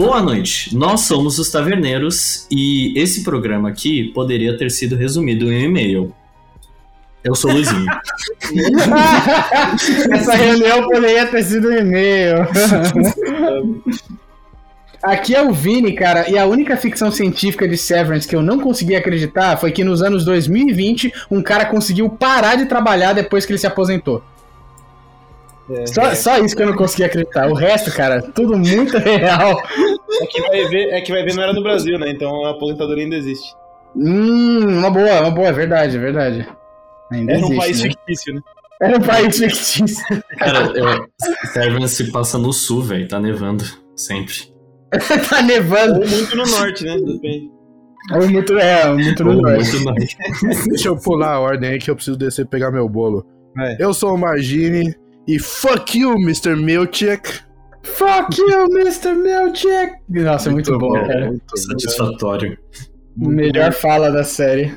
Boa noite, nós somos os Taverneiros e esse programa aqui poderia ter sido resumido em um e-mail. Eu sou o Luizinho. Essa reunião poderia ter sido um e-mail. Aqui é o Vini, cara, e a única ficção científica de Severance que eu não consegui acreditar foi que nos anos 2020 um cara conseguiu parar de trabalhar depois que ele se aposentou. É, só, é. só, isso que eu não consegui acreditar. O resto, cara, tudo muito real. É que vai ver, é que vai ver não era no Brasil, né? Então a aposentadoria ainda existe. Hum, uma boa, uma boa, é verdade, é verdade. Ainda era existe, um país né? fictício, né? Era um país fictício. Cara, Severance se passa no sul, velho. Tá nevando. Sempre. tá nevando. Ou muito no norte, né? Ou muito, é, muito no Ou norte. Muito norte. Deixa eu pular a ordem aí que eu preciso descer e pegar meu bolo. É. Eu sou o Margine e fuck you, Mr. Milchek. Fuck you, Mr. Milchek. Nossa, é muito, muito bom, bom, cara. Muito satisfatório. Melhor fala da série.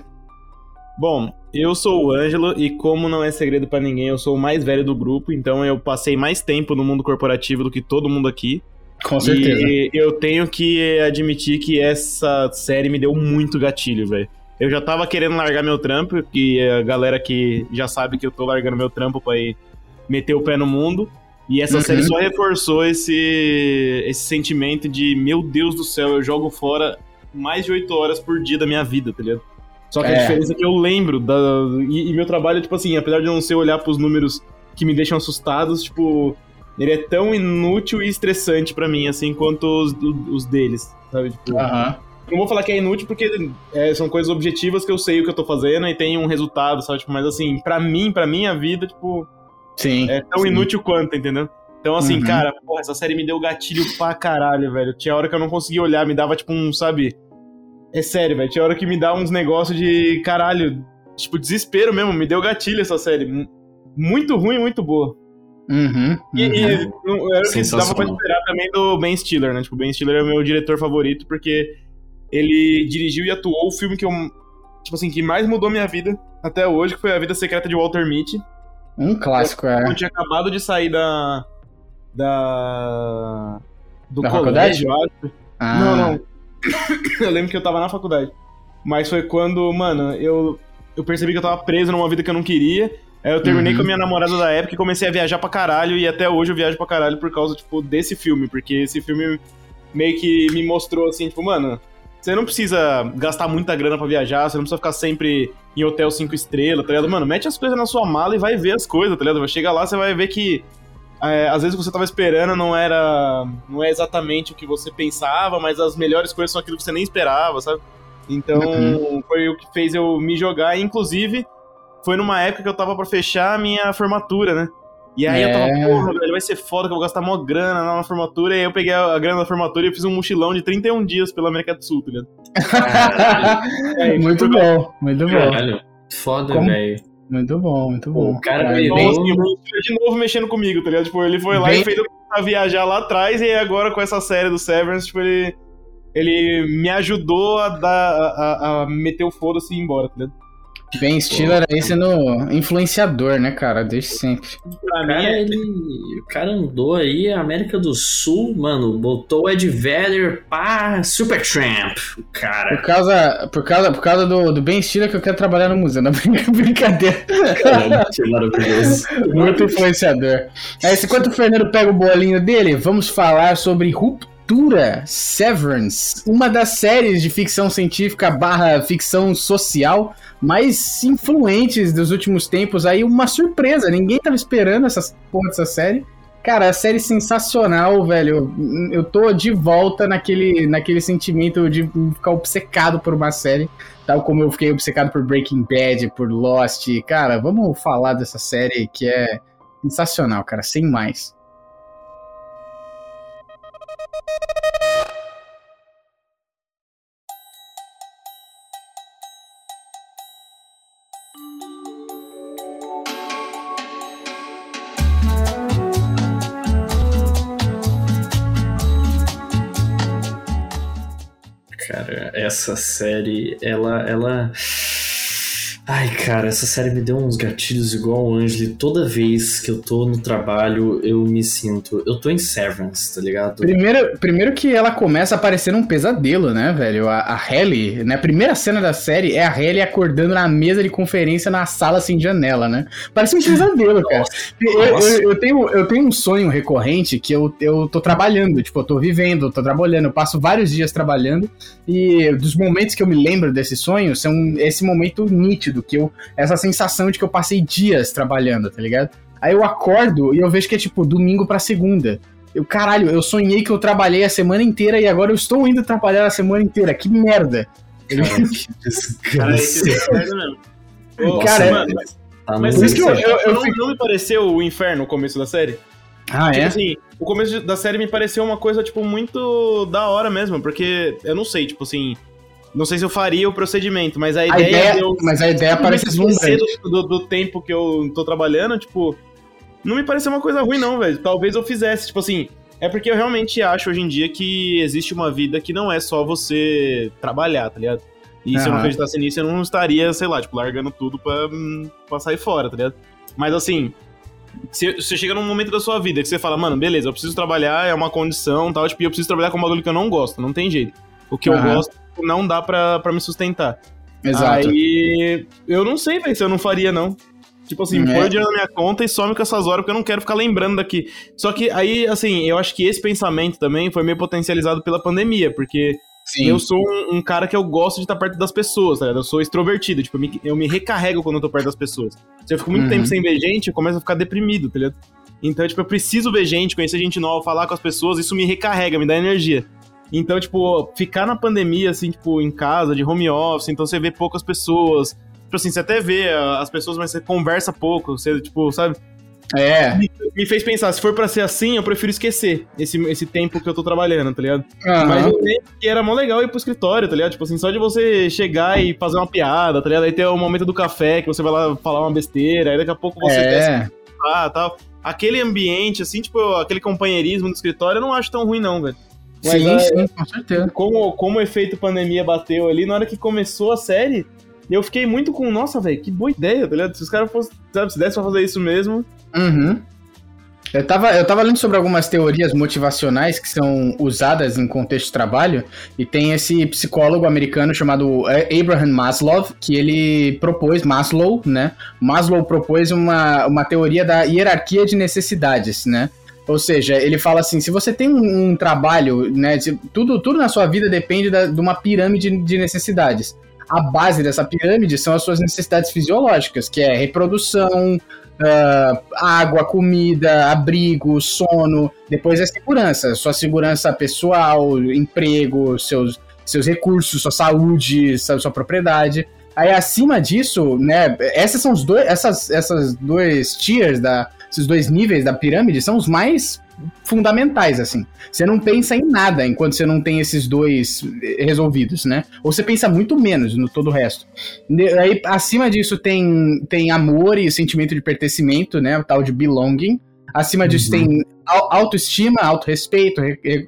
Bom, eu sou o Ângelo e como não é segredo para ninguém, eu sou o mais velho do grupo, então eu passei mais tempo no mundo corporativo do que todo mundo aqui. Com certeza. E eu tenho que admitir que essa série me deu muito gatilho, velho. Eu já tava querendo largar meu trampo, que a galera que já sabe que eu tô largando meu trampo pra ir meter o pé no mundo. E essa uhum. série só reforçou esse, esse sentimento de, meu Deus do céu, eu jogo fora mais de 8 horas por dia da minha vida, tá ligado? Só que é. a diferença é que eu lembro da. E, e, meu trabalho, tipo assim, apesar de não ser olhar pros números que me deixam assustados, tipo, ele é tão inútil e estressante para mim, assim, quanto os, os deles, sabe? Tipo, uhum. Não vou falar que é inútil porque é, são coisas objetivas que eu sei o que eu tô fazendo e tem um resultado, sabe? Tipo, mas assim, para mim, para minha vida, tipo, Sim. É tão sim. inútil quanto, entendeu? Então, assim, uhum. cara, porra, essa série me deu gatilho pra caralho, velho. Tinha hora que eu não conseguia olhar, me dava, tipo, um, sabe? É sério, velho. Tinha hora que me dá uns negócios de caralho, tipo, desespero mesmo. Me deu gatilho essa série. Muito ruim, muito boa. Uhum, e, uhum. e era o que dava pra esperar também do Ben Stiller, né? Tipo, o Ben Stiller é o meu diretor favorito porque ele dirigiu e atuou o filme que eu, tipo assim, que mais mudou minha vida até hoje, que foi A Vida Secreta de Walter Mitty. Um clássico, é. Eu tinha acabado de sair da. Da. Do da colégio, faculdade? acho. Ah. Não, não. eu lembro que eu tava na faculdade. Mas foi quando, mano, eu, eu percebi que eu tava preso numa vida que eu não queria. Aí eu terminei uhum. com a minha namorada da época e comecei a viajar pra caralho. E até hoje eu viajo pra caralho por causa, tipo, desse filme. Porque esse filme meio que me mostrou assim, tipo, mano, você não precisa gastar muita grana para viajar, você não precisa ficar sempre em hotel cinco estrelas, tá ligado? Mano, mete as coisas na sua mala e vai ver as coisas, tá ligado? Chega lá, você vai ver que é, às vezes o que você tava esperando não era. não é exatamente o que você pensava, mas as melhores coisas são aquilo que você nem esperava, sabe? Então, uhum. foi o que fez eu me jogar, inclusive, foi numa época que eu tava para fechar a minha formatura, né? E aí é. eu tava, é. porra, velho, vai ser foda que eu vou gastar mó grana na formatura. E aí eu peguei a, grana da formatura e eu fiz um mochilão de 31 dias pela América do Sul, tá ligado? é, muito bom, muito bom. Caralho, foda, velho. Muito bom, muito bom. O cara veio. Assim, de novo mexendo comigo, tá ligado? Tipo, ele foi lá bem... e fez eu viajar lá atrás e agora com essa série do Severance, tipo, ele, ele me ajudou a, dar, a, a meter o foda-se e ir embora, tá ligado? Ben Stiller aí sendo influenciador, né, cara? Desde sempre. Pra mim, ele. O cara andou aí, América do Sul, mano, botou o Ed Vedder pá, Supertramp. Cara. Por causa, por causa, por causa do, do Ben Stiller que eu quero trabalhar no museu. Não, brincadeira. Caramba, que maravilhoso. Muito influenciador. Aí, enquanto o Fernando pega o bolinho dele, vamos falar sobre Ruptura Severance, uma das séries de ficção científica barra ficção social mais influentes dos últimos tempos. Aí uma surpresa, ninguém tava esperando essa porra dessa série. Cara, a série sensacional, velho. Eu tô de volta naquele, naquele sentimento de ficar obcecado por uma série, tal como eu fiquei obcecado por Breaking Bad, por Lost. Cara, vamos falar dessa série que é sensacional, cara, sem mais. Cara, essa série, ela, ela Ai, cara, essa série me deu uns gatilhos igual o Angeli. Toda vez que eu tô no trabalho, eu me sinto. Eu tô em Severance, tá ligado? Primeiro, primeiro que ela começa a parecer um pesadelo, né, velho? A, a Halle, né? A primeira cena da série é a Halle acordando na mesa de conferência na sala sem janela, né? Parece um pesadelo, cara. Eu, eu, eu, tenho, eu tenho um sonho recorrente que eu, eu tô trabalhando, tipo, eu tô vivendo, eu tô trabalhando, eu passo vários dias trabalhando e dos momentos que eu me lembro desse sonho são esse momento nítido nítido, que eu. Essa sensação de que eu passei dias trabalhando, tá ligado? Aí eu acordo e eu vejo que é tipo domingo pra segunda. Eu, caralho, eu sonhei que eu trabalhei a semana inteira e agora eu estou indo trabalhar a semana inteira. Que merda! Cara, é merda mesmo. cara, mano, mas, tá mas isso que eu, eu, eu, não, não me pareceu o inferno no começo da série? Ah, tipo é? assim, o começo da série me pareceu uma coisa, tipo, muito da hora mesmo, porque eu não sei, tipo assim, não sei se eu faria o procedimento, mas a, a ideia, ideia eu, Mas a ideia parece deslumbrante. Do, do, tempo que eu tô trabalhando, tipo, não me pareceu uma coisa ruim, não, velho. Talvez eu fizesse, tipo assim. É porque eu realmente acho hoje em dia que existe uma vida que não é só você trabalhar, tá ligado? E uhum. se eu não acreditasse nisso, eu não estaria, sei lá, tipo, largando tudo pra, pra sair fora, tá ligado? Mas assim, se você chega num momento da sua vida que você fala, mano, beleza, eu preciso trabalhar, é uma condição tal, tipo, eu preciso trabalhar com um bagulho que eu não gosto, não tem jeito. O que uhum. eu gosto não dá pra, pra me sustentar. Exato. Aí eu não sei, velho, se eu não faria, não. Tipo assim, é. põe o dinheiro na minha conta e some com essas horas, porque eu não quero ficar lembrando daqui. Só que aí, assim, eu acho que esse pensamento também foi meio potencializado pela pandemia, porque Sim. eu sou um, um, cara que eu gosto de estar perto das pessoas, tá ligado? Eu sou extrovertido, tipo, eu me, eu me recarrego quando eu tô perto das pessoas. Se eu fico muito uhum. tempo sem ver gente, eu começo a ficar deprimido, tá ligado? Então, tipo, eu preciso ver gente, conhecer gente nova, falar com as pessoas, isso me recarrega, me dá energia. Então, tipo, ficar na pandemia, assim, tipo, em casa, de home office, então você vê poucas pessoas. Tipo assim, você até vê as pessoas, mas você conversa pouco, você, tipo, sabe? É. Me, me fez pensar, se for para ser assim, eu prefiro esquecer esse, esse tempo que eu tô trabalhando, tá ligado? Uhum. Mas eu lembro que era mó legal ir pro escritório, tá ligado? Tipo assim, só de você chegar e fazer uma piada, tá ligado? Aí tem o momento do café, que você vai lá falar uma besteira, aí daqui a pouco você é. ah, tal. Aquele ambiente, assim, tipo, aquele companheirismo do escritório, eu não acho tão ruim, não, velho. Mas, sim, é, sim, com certeza. Como, como o efeito pandemia bateu ali, na hora que começou a série, eu fiquei muito com, nossa, velho, que boa ideia, tá ligado? Se os caras fossem, sabe, se desse pra fazer isso mesmo. Uhum. Eu tava, eu tava lendo sobre algumas teorias motivacionais que são usadas em contexto de trabalho, e tem esse psicólogo americano chamado Abraham Maslow, que ele propôs, Maslow, né? Maslow propôs uma, uma teoria da hierarquia de necessidades, né? Ou seja, ele fala assim: se você tem um, um trabalho, né? Tudo, tudo na sua vida depende da, de uma pirâmide de necessidades. A base dessa pirâmide são as suas necessidades fisiológicas, que é reprodução, uh, água, comida, abrigo, sono. Depois é segurança, sua segurança pessoal, emprego, seus, seus recursos, sua saúde, sua, sua propriedade. Aí acima disso, né? Essas são os dois, essas, essas dois tiers da, esses dois níveis da pirâmide são os mais fundamentais, assim. Você não pensa em nada enquanto você não tem esses dois resolvidos, né? Ou você pensa muito menos no todo o resto. Aí, acima disso, tem, tem amor e sentimento de pertencimento, né? O tal de belonging. Acima disso uhum. tem autoestima, autorrespeito,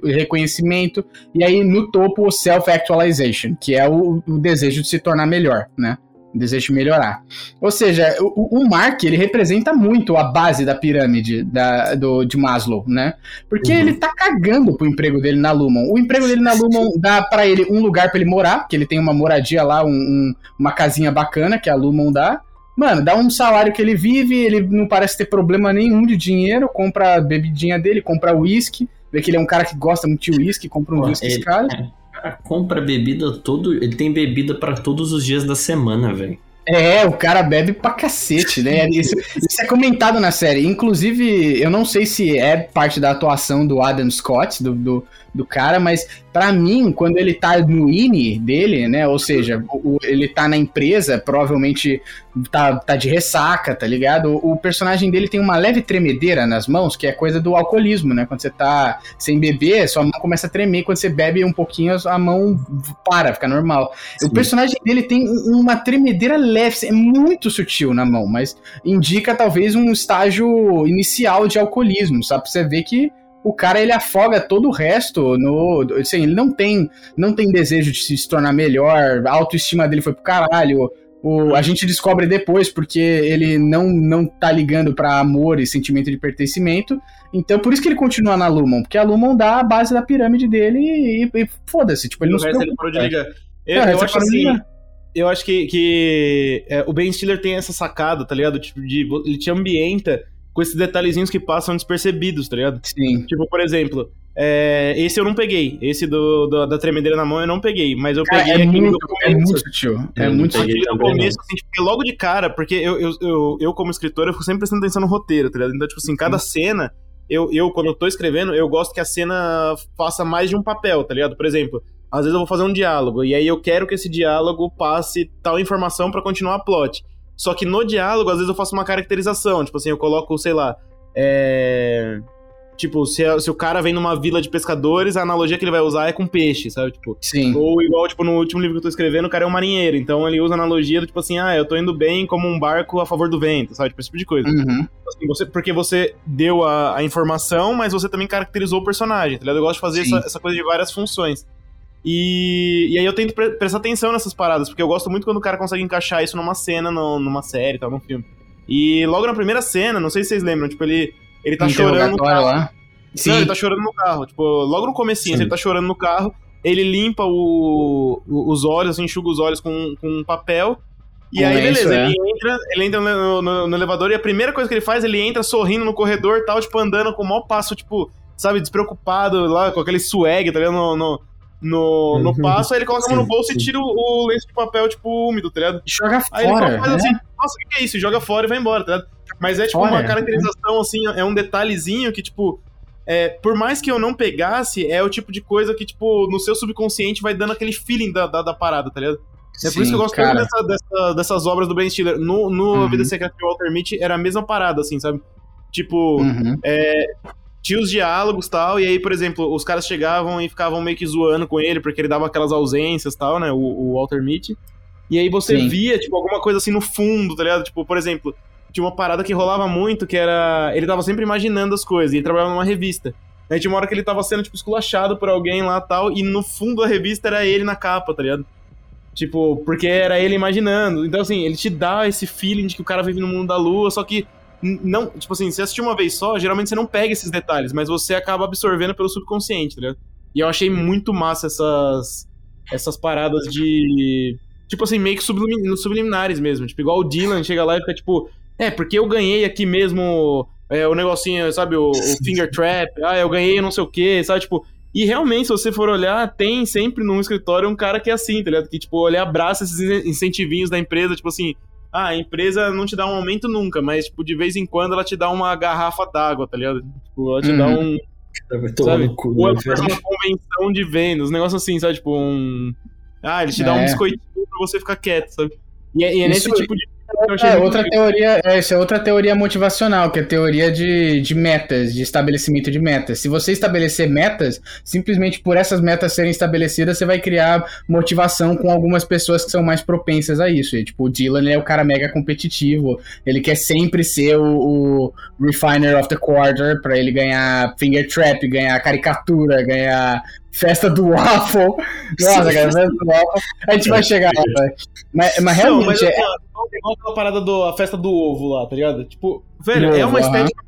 reconhecimento. E aí, no topo, o self-actualization, que é o, o desejo de se tornar melhor, né? Desejo melhorar. Ou seja, o, o, Mark, ele representa muito a base da pirâmide da, do, de Maslow, né? Porque uhum. ele tá cagando pro emprego dele na Lumon. O emprego dele na Lumon dá para ele um lugar para ele morar, que ele tem uma moradia lá, um, um, uma casinha bacana que a Lumon dá. Mano, dá um salário que ele vive, ele não parece ter problema nenhum de dinheiro, compra a bebidinha dele, compra uísque, vê que ele é um cara que gosta muito de uísque, compra um uísque cara. É cara compra bebida todo. Ele tem bebida para todos os dias da semana, velho. É, o cara bebe pra cacete, né? Isso, isso, é comentado na série. Inclusive, eu não sei se é parte da atuação do Adam Scott, do, do, do cara, mas para mim, quando ele tá no INE dele, né? Ou seja, o, ele tá na empresa, provavelmente tá, tá de ressaca, tá ligado? O, o, personagem dele tem uma leve tremedeira nas mãos, que é coisa do alcoolismo, né? Quando você tá sem beber, sua mão começa a tremer. Quando você bebe um pouquinho, a mão para, fica normal. Sim. O personagem dele tem uma tremedeira leve, é muito sutil na mão, mas indica talvez um estágio inicial de alcoolismo, sabe? Pra você ver que o cara ele afoga todo o resto no. Assim, ele não tem, não tem desejo de se tornar melhor, a autoestima dele foi pro caralho. O, a gente descobre depois porque ele não, não tá ligando para amor e sentimento de pertencimento. Então, por isso que ele continua na Lumon, porque a Lumon dá a base da pirâmide dele e, e foda-se, tipo, ele não se preocupa. Ele de Eu, é, eu acho assim, eu acho que, que é, o Ben Stiller tem essa sacada, tá ligado? Tipo, de, ele te ambienta com esses detalhezinhos que passam despercebidos, tá ligado? Sim. Tipo, por exemplo, é, esse eu não peguei. Esse do, do, da tremedeira na mão eu não peguei. Mas eu cara, peguei é muito. É muito sutil. É muito sutil. no começo, assim, tipo, logo de cara, porque eu, eu, eu, eu, como escritor, eu fico sempre prestando atenção no roteiro, tá ligado? Então, tipo assim, cada cena, eu, eu, quando eu tô escrevendo, eu gosto que a cena faça mais de um papel, tá ligado? Por exemplo, às vezes eu vou fazer um diálogo, e aí eu quero que esse diálogo passe tal informação para continuar a plot. Só que no diálogo, às vezes eu faço uma caracterização, tipo assim, eu coloco, sei lá, é Tipo, se, se, o cara vem numa vila de pescadores, a analogia que ele vai usar é com peixe, sabe? Tipo, Sim. Ou igual, tipo, no último livro que eu tô escrevendo, o cara é um marinheiro. Então ele usa a analogia do tipo assim, ah, eu tô indo bem como um barco a favor do vento, sabe? Tipo, esse tipo de coisa. Uhum. Assim, você, porque você deu a, a, informação, mas você também caracterizou o personagem, tá ligado? Eu gosto de fazer essa, essa, coisa de várias funções. E, e aí eu tento pre prestar atenção nessas paradas, porque eu gosto muito quando o cara consegue encaixar isso numa cena, no, numa série, tal, num filme. E logo na primeira cena, não sei se vocês lembram, tipo, ele, ele tá chorando. Lá. Sim. Não, ele tá chorando no carro. Tipo, logo no comecinho, ele tá chorando no carro, ele limpa o, o, os olhos, enxuga os olhos com, com um papel. E com aí, beleza, é. ele entra, ele entra no, no, no, elevador e a primeira coisa que ele faz, ele entra sorrindo no corredor tal, tipo, andando com o maior passo, tipo, sabe, despreocupado lá, com aquele swag, tá ligado? No, no, no, uhum. passo, aí ele coloca a mão no bolso e tira o, o, lenço de papel, tipo, úmido, tá ligado? E joga aí fora. Aí ele faz né? assim, nossa, o que é isso? Joga fora e vai embora, tá ligado? Mas é tipo fora. uma caracterização, assim, é um detalhezinho que, tipo, é, por mais que eu não pegasse, é o tipo de coisa que, tipo, no seu subconsciente vai dando aquele feeling da, da, da parada, tá ligado? É por isso que eu gosto muito dessa, dessa, dessas obras do Ben Stiller. No, no uhum. Vida Secreta de Walter Mitty era a mesma parada, assim, sabe? Tipo, uhum. é, tinha os diálogos e tal, e aí, por exemplo, os caras chegavam e ficavam meio que zoando com ele, porque ele dava aquelas ausências e tal, né? O, o Walter Mitty. E aí você Sim. via, tipo, alguma coisa assim no fundo, tá ligado? Tipo, por exemplo, tinha uma parada que rolava muito, que era. Ele tava sempre imaginando as coisas, e ele trabalhava numa revista. Aí tinha uma hora que ele tava sendo, tipo, esculachado por alguém lá tal, e no fundo da revista era ele na capa, tá ligado? Tipo, porque era ele imaginando. Então, assim, ele te dá esse feeling de que o cara vive no mundo da lua, só que não, tipo assim, você assistir uma vez só, geralmente você não pega esses detalhes, mas você acaba absorvendo pelo subconsciente, ligado? E eu achei muito massa essas essas paradas de tipo assim, meio que subliminares mesmo, tipo igual o Dylan chega lá e fica tipo, é, porque eu ganhei aqui mesmo é, o negocinho, sabe, o, o finger trap, ah, eu ganhei não sei o que, sabe, tipo. E realmente, se você for olhar, tem sempre num escritório um cara que é assim, tá ligado? Que, tipo, ele abraça esses incentivinhos da empresa, tipo assim, ah, a empresa não te dá um aumento nunca, mas, tipo, de vez em quando ela te dá uma garrafa d'água, tá ligado? Tipo, ela te uhum. dá um. Sabe? Cu, Ou ela faz uma convenção de vendas, um negócio assim, sabe? Tipo, um. Ah, ele te é. dá um biscoitinho pra você ficar quieto, sabe? E é, e é nesse tipo de é, outra teoria, é, essa é outra teoria motivacional, que é a teoria de, de metas, de estabelecimento de metas. Se você estabelecer metas, simplesmente por essas metas serem estabelecidas, você vai criar motivação com algumas pessoas que são mais propensas a isso. E, tipo, o Dylan é o cara mega competitivo, ele quer sempre ser o, o refiner of the quarter para ele ganhar finger trap, ganhar caricatura, ganhar festa do waffle. Nossa, cara, festa do waffle. A gente vai chegar lá, velho. Mas, mas realmente. Não, mas é... Igual aquela parada da festa do ovo lá, tá ligado? Tipo, velho, é uma estética.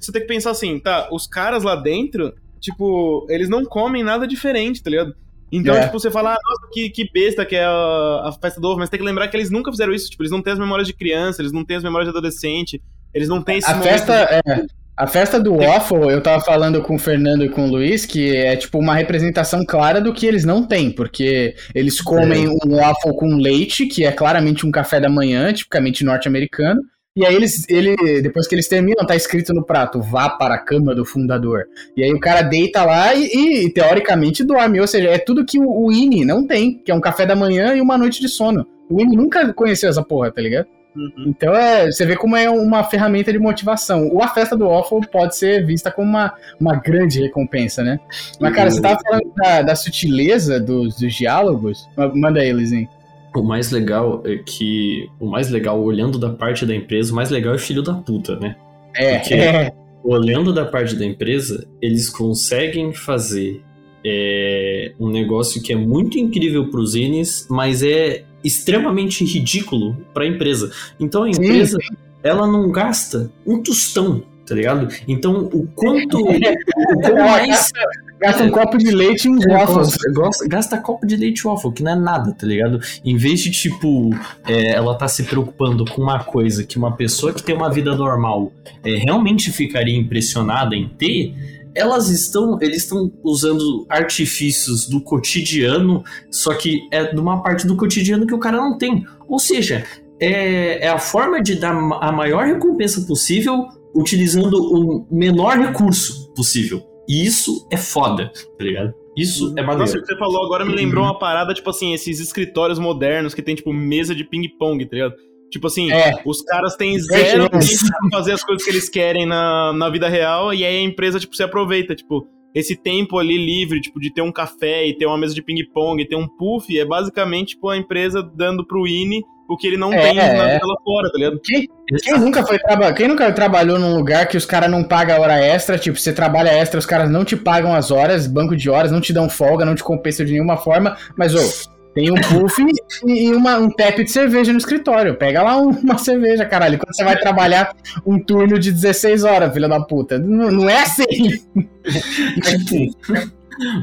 Você tem que pensar assim, tá? Os caras lá dentro, tipo, eles não comem nada diferente, tá ligado? Então, é. tipo, você fala, ah, nossa, que, que besta que é a, a, festa do ovo, mas tem que lembrar que eles nunca fizeram isso. Tipo, eles não têm as memórias de criança, eles não têm as memórias de adolescente, eles não têm esse A festa, de... é, a festa do waffle, eu tava falando com o Fernando e com o Luiz, que é tipo uma representação clara do que eles não têm, porque eles comem é. um waffle com leite, que é claramente um café da manhã, tipicamente norte-americano, e aí eles, ele, depois que eles terminam, tá escrito no prato, vá para a cama do fundador. E aí o cara deita lá e, e teoricamente dorme, ou seja, é tudo que o, o INI não tem, que é um café da manhã e uma noite de sono. O INI nunca conheceu essa porra, tá ligado? Uhum. Então é, você vê como é uma ferramenta de motivação. O A Festa do Waffle pode ser vista como uma, uma grande recompensa, né? Mas, cara, você tava falando da, da sutileza dos, dos diálogos. Manda aí, Lizinho. O mais legal é que. O mais legal, olhando da parte da empresa, o mais legal é filho da puta, né? É. Porque, é. olhando da parte da empresa, eles conseguem fazer é um negócio que é muito incrível para os zines, mas é extremamente ridículo para a empresa. Então a empresa, sim, ela não gasta um tostão, tá ligado? Então o quanto, o quanto mais Gasta um copo de leite e uns é, waffles. Gasta, gasta copo de leite e waffle, que não é nada, tá ligado? Em vez de, tipo, é, ela tá se preocupando com uma coisa que uma pessoa que tem uma vida normal é, realmente ficaria impressionada em ter, elas estão, eles estão usando artifícios do cotidiano, só que é de uma parte do cotidiano que o cara não tem. Ou seja, é, é a forma de dar a maior recompensa possível utilizando o menor recurso possível. E isso é foda, tá ligado? Isso é maneiro. Nossa, o que você falou agora me lembrou uma parada, tipo assim, esses escritórios modernos que tem, tipo, mesa de ping-pong, tá ligado? Tipo assim, é. os caras têm zero tempo pra fazer as coisas que eles querem na, na vida real e aí a empresa, tipo, se aproveita, tipo, esse tempo ali livre, tipo, de ter um café e ter uma mesa de ping-pong e ter um puff, é basicamente, tipo, a empresa dando pro INE o que ele não é, tem na é. vida lá fora, tá ligado? Quem, quem nunca foi quem nunca trabalhou num lugar que os caras não pagam hora extra, tipo, você trabalha extra, os caras não te pagam as horas, banco de horas, não te dão folga, não te compensam de nenhuma forma, mas, ô, tem um puff e uma, um tap de cerveja no escritório. Pega lá uma cerveja, caralho. Quando você vai trabalhar um turno de 16 horas, filha da puta. Não, não é assim.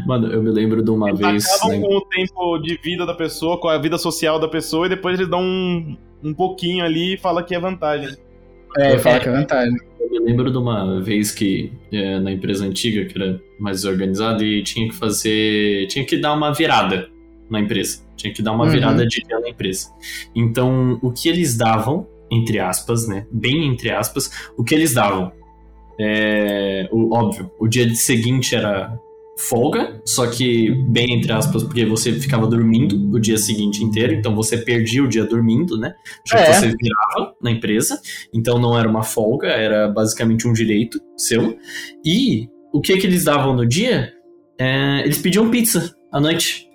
Mano, eu me lembro de uma eles vez. Acabam né? com o tempo de vida da pessoa, com a vida social da pessoa, e depois eles dão um, um pouquinho ali e fala que é vantagem. É, fala que é vantagem. Eu me lembro de uma vez que é, na empresa antiga, que era mais desorganizada, e tinha que fazer. tinha que dar uma virada na empresa. Tinha que dar uma uhum. virada de dia na empresa. Então, o que eles davam, entre aspas, né? Bem entre aspas, o que eles davam. É, o, óbvio, o dia seguinte era folga, só que bem entre aspas, porque você ficava dormindo o dia seguinte inteiro, então você perdia o dia dormindo, né? Já é. você virava na empresa, então não era uma folga, era basicamente um direito seu. E o que que eles davam no dia? É, eles pediam pizza à noite.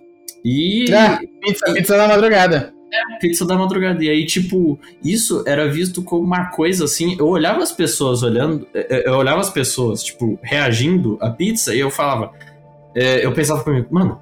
E. Ah, pizza, pizza da madrugada. É, pizza da madrugada. E aí, tipo, isso era visto como uma coisa assim. Eu olhava as pessoas olhando, é, é, eu olhava as pessoas, tipo, reagindo à pizza e eu falava. É, eu pensava comigo, mano,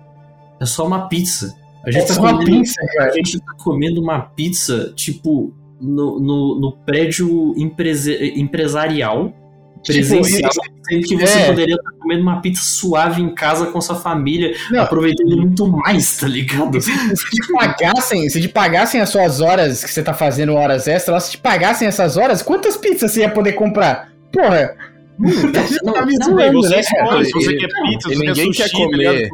é só uma pizza. A gente, é tá comendo, pizza, a gente tá comendo uma pizza, tipo, no, no, no prédio empresarial Tipo, presencial, tipo, que você é. poderia estar comendo uma pizza suave em casa com sua família, não, aproveitando muito mais, tá ligado? Se, se, te pagassem, se te pagassem as suas horas que você tá fazendo horas extras, se te pagassem essas horas, quantas pizzas você ia poder comprar? Porra! Hum, tá, não, tá me não, zoando, né? Escolhe, se você quer pizza, se ninguém quer, sushi, quer comer.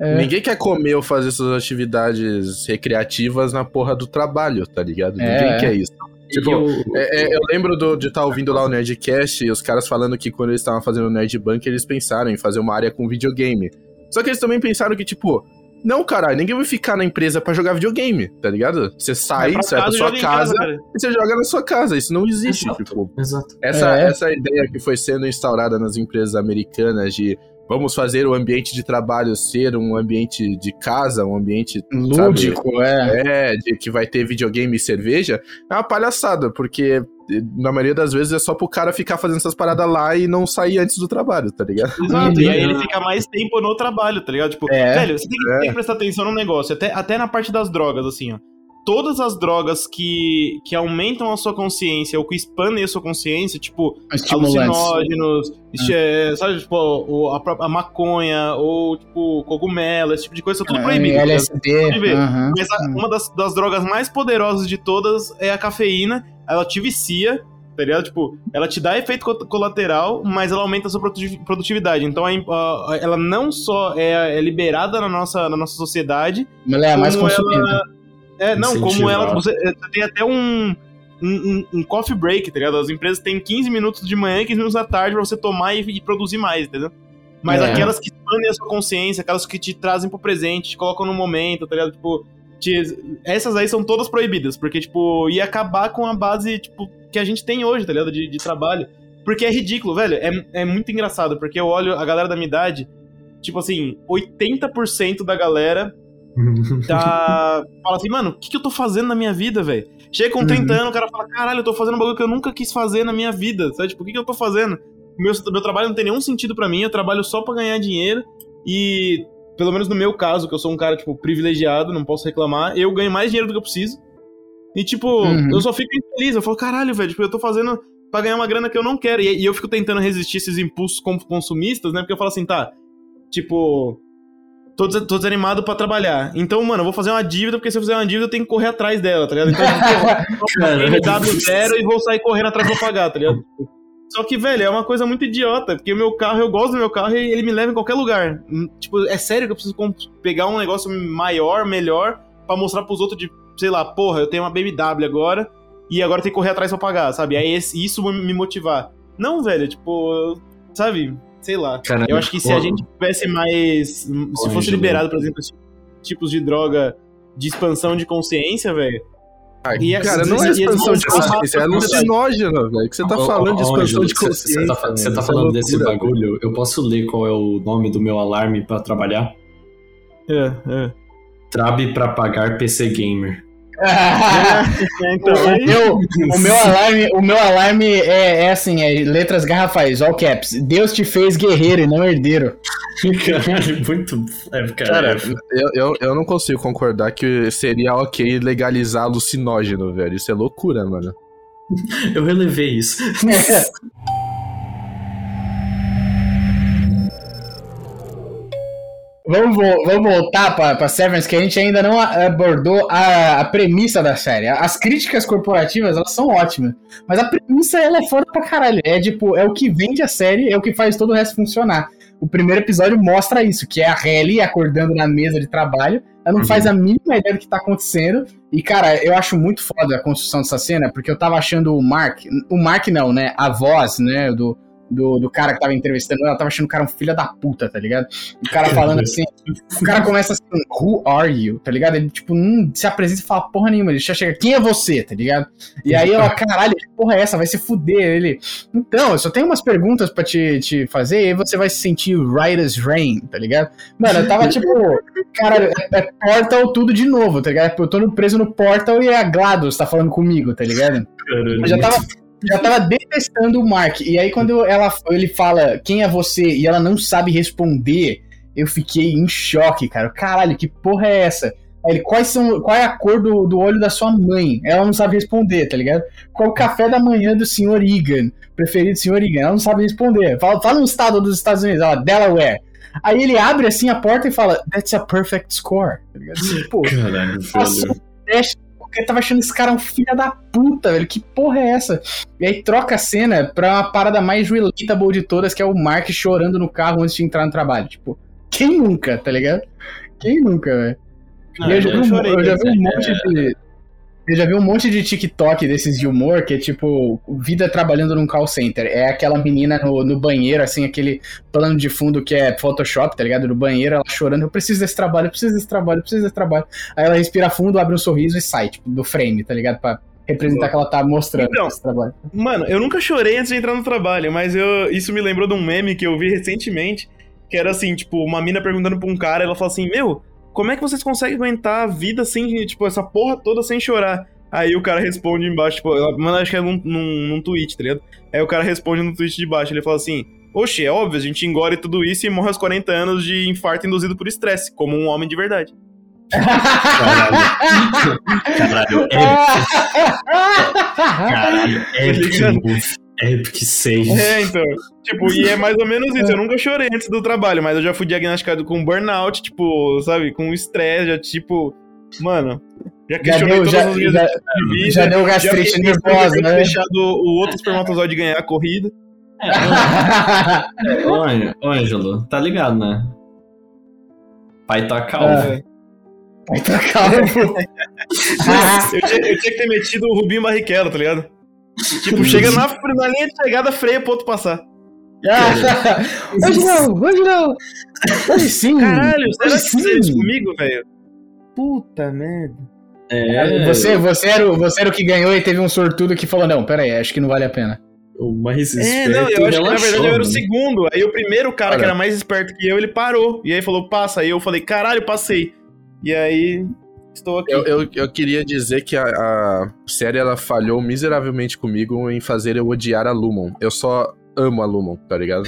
É. Ninguém quer comer ou fazer suas atividades recreativas na porra do trabalho, tá ligado? É. Ninguém quer isso. Tipo, eu, é, é, eu lembro do, de estar tá ouvindo lá o Nerdcast e os caras falando que quando eles estavam fazendo o Nerd Bank, eles pensaram em fazer uma área com videogame. Só que eles também pensaram que, tipo, não, caralho, ninguém vai ficar na empresa para jogar videogame, tá ligado? Você sai, sai pra sua casa, casa e você joga na sua casa. Isso não existe, exato, tipo. Exato. Essa, é. essa ideia que foi sendo instaurada nas empresas americanas de vamos fazer o ambiente de trabalho ser um ambiente de casa, um ambiente lúdico, sabe, é. É, de que vai ter videogame e cerveja, é uma palhaçada, porque na maioria das vezes é só pro cara ficar fazendo essas paradas lá e não sair antes do trabalho, tá ligado? Exato, e aí ele fica mais tempo no trabalho, tá ligado? Tipo, é, velho, você tem que, é. tem que prestar atenção no negócio, até, até na parte das drogas, assim, ó todas as drogas que, que aumentam a sua consciência ou que expandem a sua consciência, tipo alucinógenos, é. sabe, tipo, a, a, maconha ou tipo cogumelo, esse tipo de coisa, são tudo é, proibido. LSD. Uhum, Mas a, uma das, das drogas mais poderosas de todas é a cafeína, ela te vicia, tá ligado? Tipo, ela te dá efeito colateral, mas ela aumenta a sua produtividade. Então, ela não só é, é liberada na nossa, na nossa sociedade, mas ela é mais consumida. Ela, é, não, como ela. Você, é, você, tem até um, um, um, coffee break, tá ligado? As empresas têm 15 minutos de manhã e 15 minutos da tarde pra você tomar e, e produzir mais, entendeu? Mas é. aquelas que expandem a sua consciência, aquelas que te trazem pro presente, te colocam no momento, tá ligado? Tipo, te, essas aí são todas proibidas, porque, tipo, ia acabar com a base, tipo, que a gente tem hoje, tá ligado? De, de trabalho. Porque é ridículo, velho. É, é muito engraçado, porque eu olho a galera da minha idade, tipo assim, 80% da galera tá. Fala assim, mano, o que, que eu tô fazendo na minha vida, velho? Chega com 30 uhum. anos, o cara fala, caralho, eu tô fazendo um bagulho que eu nunca quis fazer na minha vida, sabe? Tipo, o que, que eu tô fazendo? Meu, meu trabalho não tem nenhum sentido para mim, eu trabalho só para ganhar dinheiro E, pelo menos no meu caso, que eu sou um cara, tipo, privilegiado, não posso reclamar, eu ganho mais dinheiro do que eu preciso. E, tipo, uhum. eu só fico infeliz. Eu falo, caralho, velho, tipo, eu tô fazendo pra ganhar uma grana que eu não quero. E, e eu fico tentando resistir esses impulsos consumistas, né? Porque eu falo assim, tá, tipo, tô, tô desanimado pra trabalhar. Então, mano, eu vou fazer uma dívida, porque se eu fizer uma dívida, eu tenho que correr atrás dela, tá ligado? Então, eu vou zero e vou sair correndo atrás pra pagar, tá ligado? Só que, velho, é uma coisa muito idiota, porque o meu carro, eu gosto do meu carro e ele me leva em qualquer lugar. Hum, tipo, é sério que eu preciso pegar um negócio maior, melhor, para mostrar pros outros de, sei lá, porra, eu tenho uma BMW agora e agora tem que correr atrás pra pagar, sabe? Aí isso me motivar. Não, velho, tipo, sabe? Sei lá. Caramba. Eu acho que se a gente tivesse mais. Se fosse liberado, por exemplo, tipos de droga de expansão de consciência, velho e cara, não é expansão de consciência, é alucinógena, velho. que você tá falando de expansão de consciência. Você tá, você tá falando desse bagulho? Eu posso ler qual é o nome do meu alarme pra trabalhar? É, é. Trabe pra pagar PC Gamer. Então, o, meu, o, meu alarme, o meu alarme é, é assim, é letras garrafais, all caps. Deus te fez guerreiro e não herdeiro. Caralho, muito. É, cara, eu, eu, eu não consigo concordar que seria ok legalizar alucinógeno, velho. Isso é loucura, mano. eu relevei isso. Vamos, vamos voltar para Severance, que a gente ainda não abordou a, a, premissa da série. As críticas corporativas, elas são ótimas. Mas a premissa, ela é foda pra caralho. É tipo, é o que vende a série, é o que faz todo o resto funcionar. O primeiro episódio mostra isso, que é a Halle acordando na mesa de trabalho. Ela não uhum. faz a mínima ideia do que tá acontecendo. E, cara, eu acho muito foda a construção dessa cena, porque eu tava achando o Mark... O Mark não, né? A voz, né? Do do, do cara que tava entrevistando ela, tava achando o cara um filho da puta, tá ligado? O cara falando assim, o cara começa assim, who are you, tá ligado? Ele, tipo, não se apresenta e fala porra nenhuma, ele já chega, quem é você, tá ligado? E aí ela, caralho, que porra é essa? Vai se fuder. Ele, então, eu só tenho umas perguntas pra te, te fazer e aí você vai se sentir right as rain, tá ligado? Mano, eu tava tipo, cara, é, é Portal tudo de novo, tá ligado? Eu tô preso no Portal e a GLaDOS tá falando comigo, tá ligado? Eu já tava já tava detestando o Mark. E aí, quando ela, ele fala quem é você e ela não sabe responder, eu fiquei em choque, cara. Caralho, que porra é essa? Aí ele, quais são, qual é a cor do, do olho da sua mãe? Ela não sabe responder, tá ligado? Qual o café da manhã do senhor Egan? Preferido do senhor Egan? Ela não sabe responder. Fala, fala um estado dos Estados Unidos, ela, Delaware. Aí ele abre assim a porta e fala, That's a perfect score. Tá ligado? Pô, Caralho, passou um teste porque tava achando esse cara um filho da puta, velho. Que porra é essa? E aí troca a cena pra uma parada mais relatable de todas, que é o Mark chorando no carro antes de entrar no trabalho. Tipo, quem nunca, tá ligado? Quem nunca, velho? Ah, eu, já vi, um, eu monte de. Eu já vi um monte de TikTok desses de humor que é tipo vida trabalhando num call center. É aquela menina no, no banheiro, assim, aquele plano de fundo que é Photoshop, tá ligado? No banheiro, ela chorando, eu preciso desse trabalho, eu preciso desse trabalho, eu preciso desse trabalho. Aí ela respira fundo, abre um sorriso e sai, tipo, do frame, tá ligado? Pra representar que ela tá mostrando então, esse trabalho. Mano, eu nunca chorei antes de entrar no trabalho, mas eu, isso me lembrou de um meme que eu vi recentemente, que era assim, tipo, uma mina perguntando pra um cara, ela fala assim, meu como é que vocês conseguem aguentar a vida sem, tipo, essa porra toda sem chorar? Aí o cara responde embaixo, tipo, mano, acho que é num, num, num tweet, tá ligado? Aí o cara responde no tweet de baixo, ele fala assim: Oxe, é óbvio, a gente engole tudo isso e morre aos 40 anos de infarto induzido por estresse, como um homem de verdade. Caralho. Caralho, é. Caralho, é. Epic Save. É, então. Tipo, e é mais ou menos isso. Eu nunca chorei antes do trabalho, mas eu já fui diagnosticado com burnout, tipo, sabe, com estresse, já tipo. Mano, já questionei já deu, todas já, as minhas já, de vida. Já deu gastrite nervosa, né? deixado o outro espermatozoide ganhar a corrida. É, ô, Ângelo, tá ligado, né? Pai tá calvo. É. Pai tá calvo. eu, tinha, eu tinha que ter metido o Rubinho Barrichello, tá ligado? Tipo, chega na, na linha de chegada, freia pro outro passar. Ah, hoje não, hoje não. Hoje sim. Caralho, será que você isso comigo, velho? Puta merda. É, você, você, era o, você era o que ganhou e teve um sortudo que falou: Não, pera aí, acho que não vale a pena. O mais esperto. É, não, eu acho que na verdade eu era o segundo. Aí o primeiro cara que era mais esperto que eu, ele parou. E aí falou: Passa. Aí eu falei: Caralho, passei. E aí Estou aqui. Eu, eu, eu, queria dizer que a, a, série ela falhou miseravelmente comigo em fazer eu odiar a Lumon. Eu só amo a Lumon, tá ligado?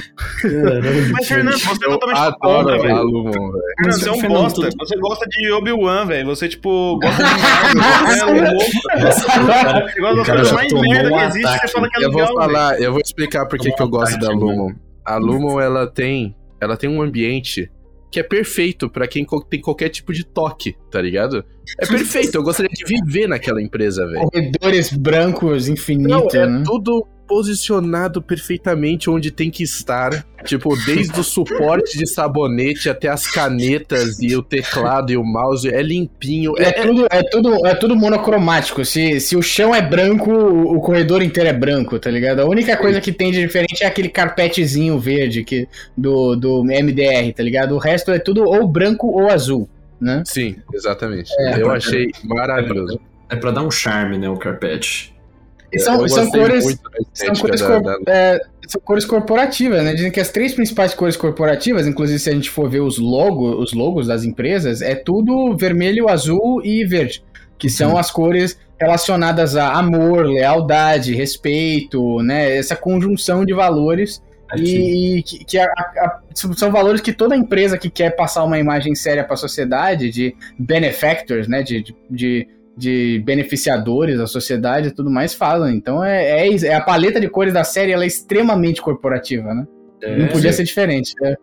Mas, Fernando, você é totalmente adoro contra, a Lumon, velho. Fernando, você é um bosta. Você gosta de Obi-Wan, velho. Você, tipo, gosta de Marvel. você gosta das coisas mais merda que existe, você fala que é legal, Eu vou falar, eu vou explicar por que eu gosto da Lumon. A Lumon, ela tem, ela tem um ambiente que é perfeito para quem tem qualquer tipo de toque, tá ligado? É perfeito, eu gostaria de viver naquela empresa, velho. Corredores brancos infinitos, Não, é né? tudo posicionado perfeitamente onde tem que estar. Tipo, desde o suporte de sabonete até as canetas e o teclado e o mouse é limpinho. É, é, tudo, é, tudo, é tudo monocromático. Se, se o chão é branco, o corredor inteiro é branco, tá ligado? A única coisa que tem de diferente é aquele carpetezinho verde que, do, do MDR, tá ligado? O resto é tudo ou branco ou azul, né? Sim, exatamente. É, Eu achei maravilhoso. É pra dar um charme, né, o carpete. E são, são cores, são cores, da, da... É, são cores corporativas, né? Dizem que as três principais cores corporativas, inclusive se a gente for ver os logos, os logos das empresas, é tudo vermelho, azul e verde, que são as cores relacionadas a amor, lealdade, respeito, né? Essa conjunção de valores e, e, que, que a, a, são valores que toda empresa que quer passar uma imagem séria para a sociedade de benefactors, né? de, de, de de beneficiadores da sociedade e tudo mais fazem. Então é, é, é, a paleta de cores da série ela é extremamente corporativa, né? É, Não podia sim. ser diferente. Né?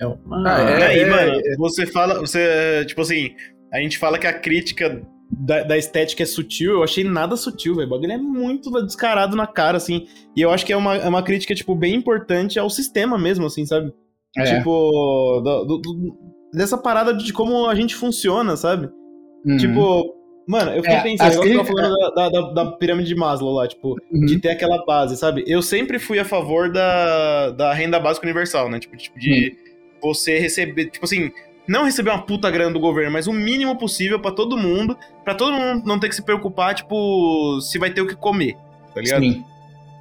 É uma... ah, é, aí, é, mano, é. você fala, você, tipo assim, a gente fala que a crítica da, da, estética é sutil, eu achei nada sutil, velho. O bagulho é muito descarado na cara, assim. E eu acho que é uma, é uma crítica, tipo, bem importante ao sistema mesmo, assim, sabe? É. Tipo, do, do, do, dessa parada de como a gente funciona, sabe? Uhum. Tipo, Mano, eu fiquei é, pensando, eu críticas... falando da, da, da, pirâmide de Maslow lá, tipo, uhum. de ter aquela base, sabe? Eu sempre fui a favor da, da renda básica universal, né? Tipo, tipo de uhum. você receber, tipo assim, não receber uma puta grana do governo, mas o mínimo possível para todo mundo, para todo mundo não ter que se preocupar, tipo, se vai ter o que comer, tá ligado? Sim.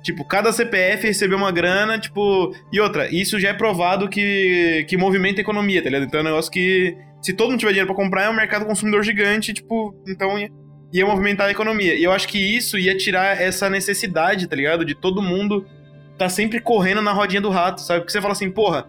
Tipo, cada CPF recebeu uma grana, tipo. E outra, isso já é provado que, que movimenta a economia, tá ligado? Então é um negócio que se todo mundo tiver dinheiro para comprar, é um mercado consumidor gigante, tipo, então ia, ia movimentar a economia. E eu acho que isso ia tirar essa necessidade, tá ligado? De todo mundo tá sempre correndo na rodinha do rato, sabe? Porque você fala assim, porra,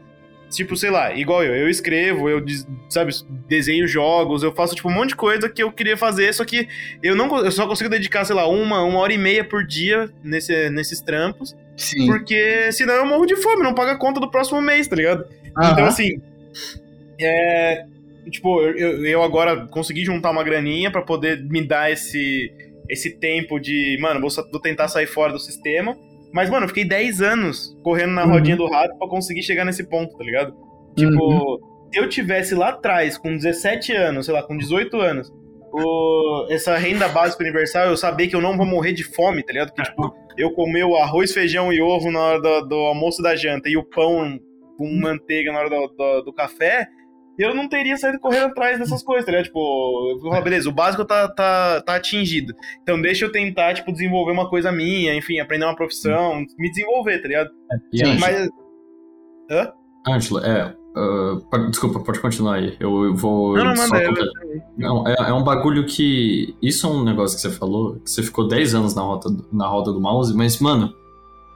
tipo, sei lá, igual eu, eu escrevo, eu, sabe, desenho jogos, eu faço, tipo, um monte de coisa que eu queria fazer, só que eu não eu só consigo dedicar, sei lá, uma, uma hora e meia por dia nesse, nesses trampos. Sim. Porque senão eu morro de fome, não paga a conta do próximo mês, tá ligado? Uhum. Então, assim, é, tipo, eu, eu agora consegui juntar uma graninha para poder me dar esse, esse tempo de, mano, vou, vou tentar sair fora do sistema. Mas, mano, eu fiquei 10 anos correndo na uhum. rodinha do rato para conseguir chegar nesse ponto, tá ligado? Tipo, uhum. se eu tivesse lá atrás, com 17 anos, sei lá, com 18 anos, o, essa renda básica universal, eu saber que eu não vou morrer de fome, tá ligado? Que, tipo, eu comer o arroz, feijão e ovo na hora do, do almoço da janta e o pão com manteiga na hora do, do, do café, eu não teria saído correndo atrás dessas coisas, tá ligado? Tipo, eu falar, beleza, o básico tá, tá, tá atingido. Então deixa eu tentar, tipo, desenvolver uma coisa minha, enfim, aprender uma profissão, me desenvolver, tá ligado? É, Sim, mas. Hã? Angela, é. Uh, desculpa, pode continuar aí. Eu, eu vou. Não, não, só manda, eu... não é, é um bagulho que. Isso é um negócio que você falou, que você ficou 10 anos na roda, na roda do mouse, mas, mano,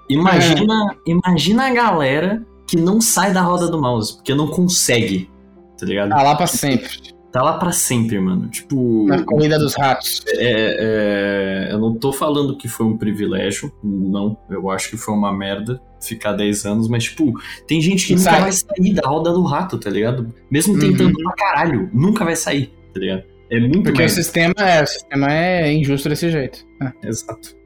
imagina, é. imagina a galera que não sai da roda do mouse, porque não consegue tá ligado? Tá lá pra sempre. Tá lá pra sempre, mano. Tipo. Na corrida dos ratos. É, é, eu não tô falando que foi um privilégio, não. Eu acho que foi uma merda ficar 10 anos, mas, tipo, tem gente que nunca vai sair da roda do rato, tá ligado? Mesmo tentando uhum. pra caralho, nunca vai sair, tá ligado? É muito Porque merda. o sistema, é, o sistema é injusto desse jeito. É. Exato.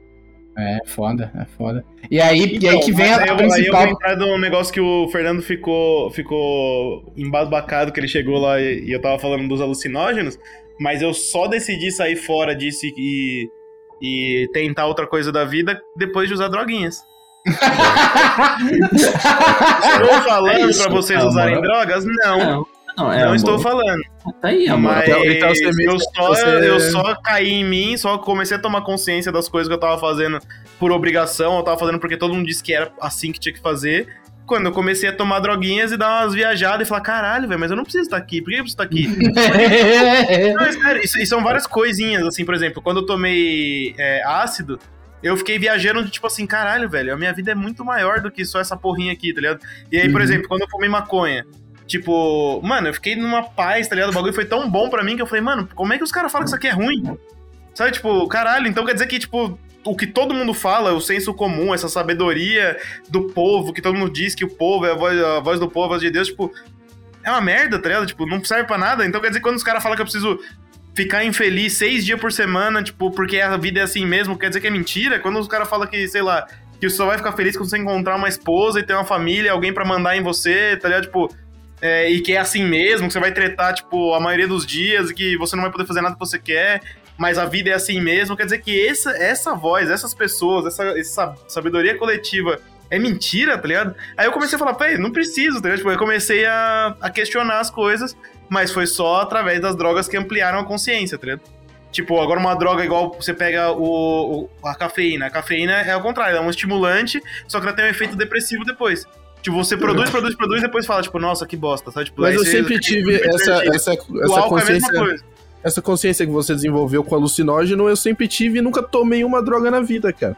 É foda, é foda. E aí, então, e aí então, que vem a, eu, principal... Aí eu vou entrar num negócio que o Fernando ficou, ficou embasbacado, que ele chegou lá e, e eu tava falando dos alucinógenos, mas eu só decidi sair fora disso e, e tentar outra coisa da vida depois de usar droguinhas. Estou falando é para vocês usarem drogas? Não. não. Não, é não estou falando. Tá aí, amor. Mas então, então eu, só, você... eu só caí em mim, só comecei a tomar consciência das coisas que eu tava fazendo por obrigação, eu tava fazendo porque todo mundo disse que era assim que tinha que fazer. Quando eu comecei a tomar droguinhas e dar umas viajadas e falar, caralho, velho, mas eu não preciso estar aqui, por que eu preciso estar aqui? não, é sério, isso, isso, são várias coisinhas, assim, por exemplo, quando eu tomei é, ácido, eu fiquei viajando de tipo assim, caralho, velho, a minha vida é muito maior do que só essa porrinha aqui, tá ligado? E aí, uhum. por exemplo, quando eu fumei maconha, tipo, mano, eu fiquei numa paz, tá ligado? O bagulho foi tão bom pra mim que eu falei, mano, como é que os caras falam que isso aqui é ruim? Sabe, tipo, caralho, então quer dizer que, tipo, o que todo mundo fala, o senso comum, essa sabedoria do povo, que todo mundo diz que o povo é a voz, a voz do povo, a voz de Deus, tipo, é uma merda, tá ligado? Tipo, não serve pra nada. Então quer dizer que quando os caras falam que eu preciso ficar infeliz seis dias por semana, tipo, porque a vida é assim mesmo, quer dizer que é mentira? Quando os caras falam que, sei lá, que você só vai ficar feliz quando você encontrar uma esposa e ter uma família, alguém para mandar em você, tá ligado? Tipo, é, e que é assim mesmo, que você vai tretar, tipo, a maioria dos dias e que você não vai poder fazer nada que você quer, mas a vida é assim mesmo. Quer dizer que essa, essa voz, essas pessoas, essa, essa sabedoria coletiva é mentira, tá ligado? Aí eu comecei a falar, peraí, não preciso, tá ligado? Tipo, eu comecei a, a questionar as coisas mas foi só através das drogas que ampliaram a consciência, tá ligado? Tipo, agora uma droga igual você pega o, o, a cafeína. A cafeína é o contrário, é um estimulante, só que ela tem um efeito depressivo depois. Tipo, você produz, produz, produz e depois fala, tipo, nossa, que bosta, sabe? Tipo, Mas eu sempre tive essa, essa, essa é consciência. essa consciência que você desenvolveu com alucinógeno, eu sempre tive e nunca tomei uma droga na vida, cara.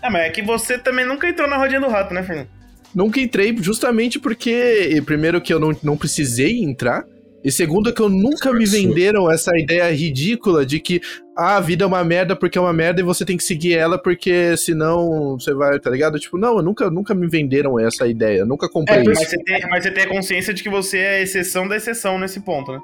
É, mas é que você também nunca entrou na rodinha do rato, né, Fernando? Nunca entrei, justamente porque, primeiro, que eu não, não precisei entrar, e segundo, que eu nunca me venderam essa ideia ridícula de que ah, a vida é uma merda porque é uma merda e você tem que seguir ela porque senão você vai, tá ligado? Tipo, não, eu nunca, nunca me venderam essa ideia, eu nunca comprei é, mas isso. Você tem, mas você tem a consciência de que você é a exceção da exceção nesse ponto, né?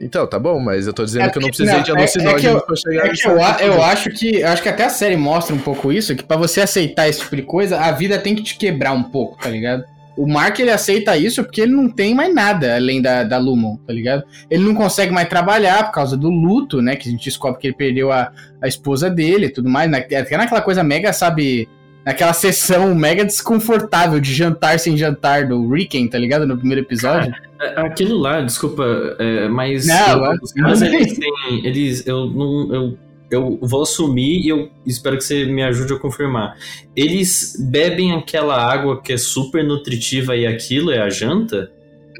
Então, tá bom, mas eu tô dizendo é que eu não precisei não, de alucinógeno é, é pra chegar é que eu, eu acho que acho que até a série mostra um pouco isso, que para você aceitar esse tipo de coisa, a vida tem que te quebrar um pouco, tá ligado? O Mark ele aceita isso porque ele não tem mais nada além da, da Lumon, tá ligado? Ele não consegue mais trabalhar por causa do luto, né? Que a gente descobre que ele perdeu a, a esposa dele e tudo mais. Até naquela coisa mega, sabe? Naquela sessão mega desconfortável de jantar sem jantar do Ricken, tá ligado? No primeiro episódio. É, aquilo lá, desculpa, é, mas. Não, eu, os caras, eles têm. Eles. Eu não. Eu eu vou assumir e eu espero que você me ajude a confirmar. Eles bebem aquela água que é super nutritiva e aquilo é a janta?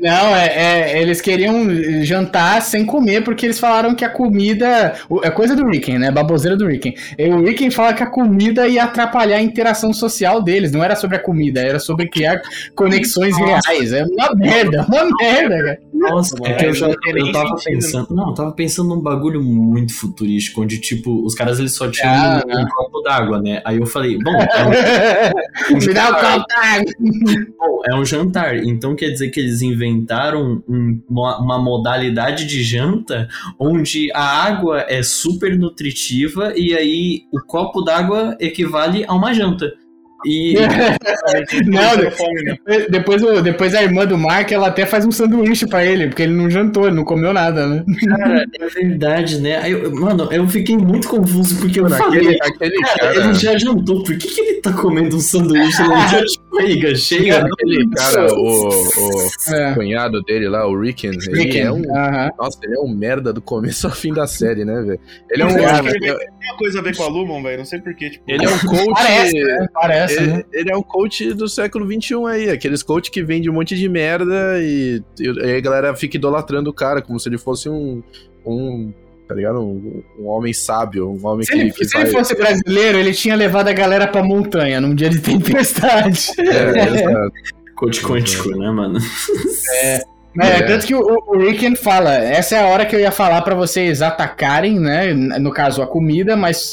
Não, é, é, eles queriam jantar sem comer, porque eles falaram que a comida. É coisa do Ricken, né? Baboseira do Ricken. o Ricken fala que a comida ia atrapalhar a interação social deles. Não era sobre a comida, era sobre criar conexões Nossa. reais. É uma merda, uma merda, cara. Nossa, é que eu já eu tava pensando. Não, eu tava pensando num bagulho muito futurístico, onde, tipo, os caras eles só tinham ah, um, um, copo d'água, né? Aí eu falei, bom, é um, um jantar. copo d'água. Bom, é um jantar. Então quer dizer que eles inventam inventaram um, uma, uma modalidade de janta onde a água é super nutritiva e aí o copo d'água equivale a uma janta. E. não, depois, depois, depois a irmã do Mark ela até faz um sanduíche pra ele, porque ele não jantou, ele não comeu nada, né? Cara, é verdade, né? Eu, mano, eu fiquei muito confuso porque eu falei, aquele, aquele cara, cara, ele já jantou, por que, que ele tá comendo um sanduíche na barriga cheia? Aquele cara, o, o é. cunhado dele lá, o Ricken, ele é um. Uh -huh. Nossa, ele é um merda do começo ao fim da série, né, velho? Ele é um. Cara, ele tem uma coisa a ver com a Lumon, velho, não sei porquê. Tipo... Ele é um coach. Parece, né? Parece ele, né? ele é um coach do século XXI aí, aqueles coach que vende um monte de merda e, e aí a galera fica idolatrando o cara, como se ele fosse um. um tá ligado? Um, um homem sábio, um homem se que. Ele, que se vai... ele fosse brasileiro, ele tinha levado a galera pra montanha num dia de tempestade. É, é. exato. Coach quântico, né, mano? É. É, é, tanto que o, o Ricken fala, essa é a hora que eu ia falar para vocês atacarem, né? No caso, a comida, mas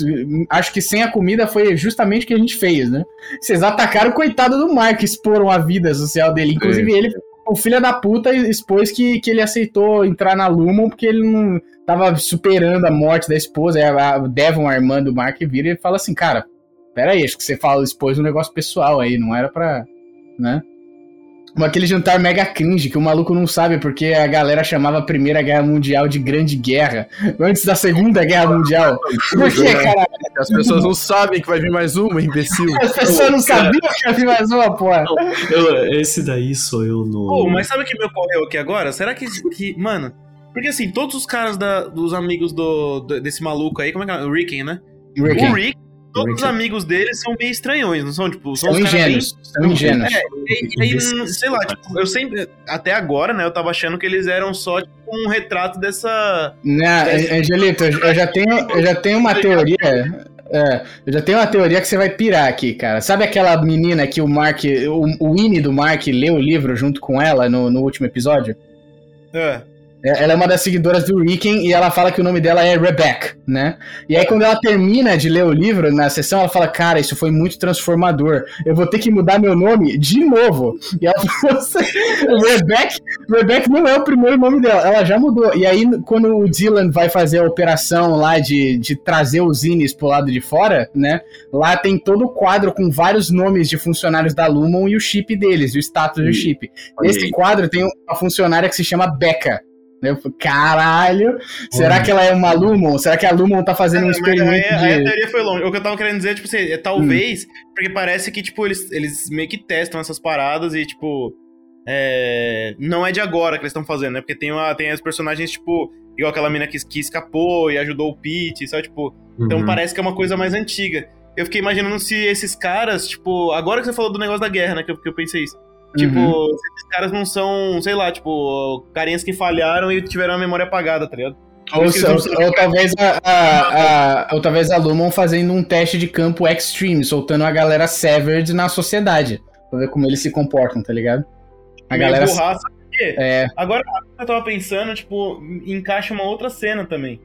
acho que sem a comida foi justamente o que a gente fez, né? Vocês atacaram o coitado do Mark, exporam a vida social dele. Inclusive, é. ele, o filho da puta, expôs que, que ele aceitou entrar na Lumon porque ele não tava superando a morte da esposa. A Devon, a irmã do Mark, vira e fala assim: Cara, peraí, acho que você fala, expôs um negócio pessoal aí, não era pra. né? Aquele jantar mega cringe que o maluco não sabe porque a galera chamava a Primeira Guerra Mundial de Grande Guerra antes da Segunda Guerra Mundial. Por que, cara? As pessoas não sabem que vai vir mais uma, imbecil. As pessoas não sabiam que vai vir mais uma, porra. esse daí sou eu no. Oh, mas sabe o que me ocorreu aqui agora? Será que, que mano, porque assim, todos os caras da, dos amigos do, desse maluco aí, como é que é? O Ricken, né? Ricken. O Rick todos os amigos dele são meio estranhões, não são? Tipo, são, são ingênuos. Bem... São ingênuos. É, e, aí, sei lá, tipo, eu sempre. Até agora, né, eu tava achando que eles eram só tipo, um retrato dessa. Não, dessa... Angelito, eu já tenho, eu já tenho uma teoria. é, eu já tenho uma teoria que você vai pirar aqui, cara. Sabe aquela menina que o Mark, o, o Winnie do Mark leu o livro junto com ela no, no último episódio? É. É, ela é uma das seguidoras do Ricken e ela fala que o nome dela é Rebecca, né? E aí, quando ela termina de ler o livro na sessão, ela fala: Cara, isso foi muito transformador. Eu vou ter que mudar meu nome de novo. E ela falou: Rebecca, Rebecca não é o primeiro nome dela, ela já mudou. E aí, quando o Dylan vai fazer a operação lá de, de trazer os Ines pro lado de fora, né? Lá tem todo o quadro com vários nomes de funcionários da Lumon e o chip deles, o status do chip. Nesse quadro tem uma funcionária que se chama Becca. Eu falei, caralho, será que ela é uma Lumon? Será que a Lumon tá fazendo um experimento aí, de... aí a teoria foi longe. O que eu tava querendo dizer, tipo assim, é, talvez, hum. porque parece que, tipo, eles, eles meio que testam essas paradas e, tipo, é... não é de agora que eles estão fazendo, né? Porque tem, uma, tem as personagens, tipo, igual aquela mina que, que escapou e ajudou o Pete, sabe? Tipo, então uhum. então parece que é uma coisa mais antiga. Eu fiquei imaginando se esses caras, tipo, agora que você falou do negócio da guerra, né? Que eu, que eu pensei isso. Tipo, uhum. esses caras não são, sei lá, tipo, carinhas que falharam e tiveram a memória apagada, tá ligado? Ou, ou, ou, talvez a, a, a, ou talvez a Lumon fazendo um teste de campo extreme, soltando a galera severed na sociedade. Pra ver como eles se comportam, tá ligado? A Meio galera. Burraça, é. Agora eu tava pensando, tipo, encaixa uma outra cena também.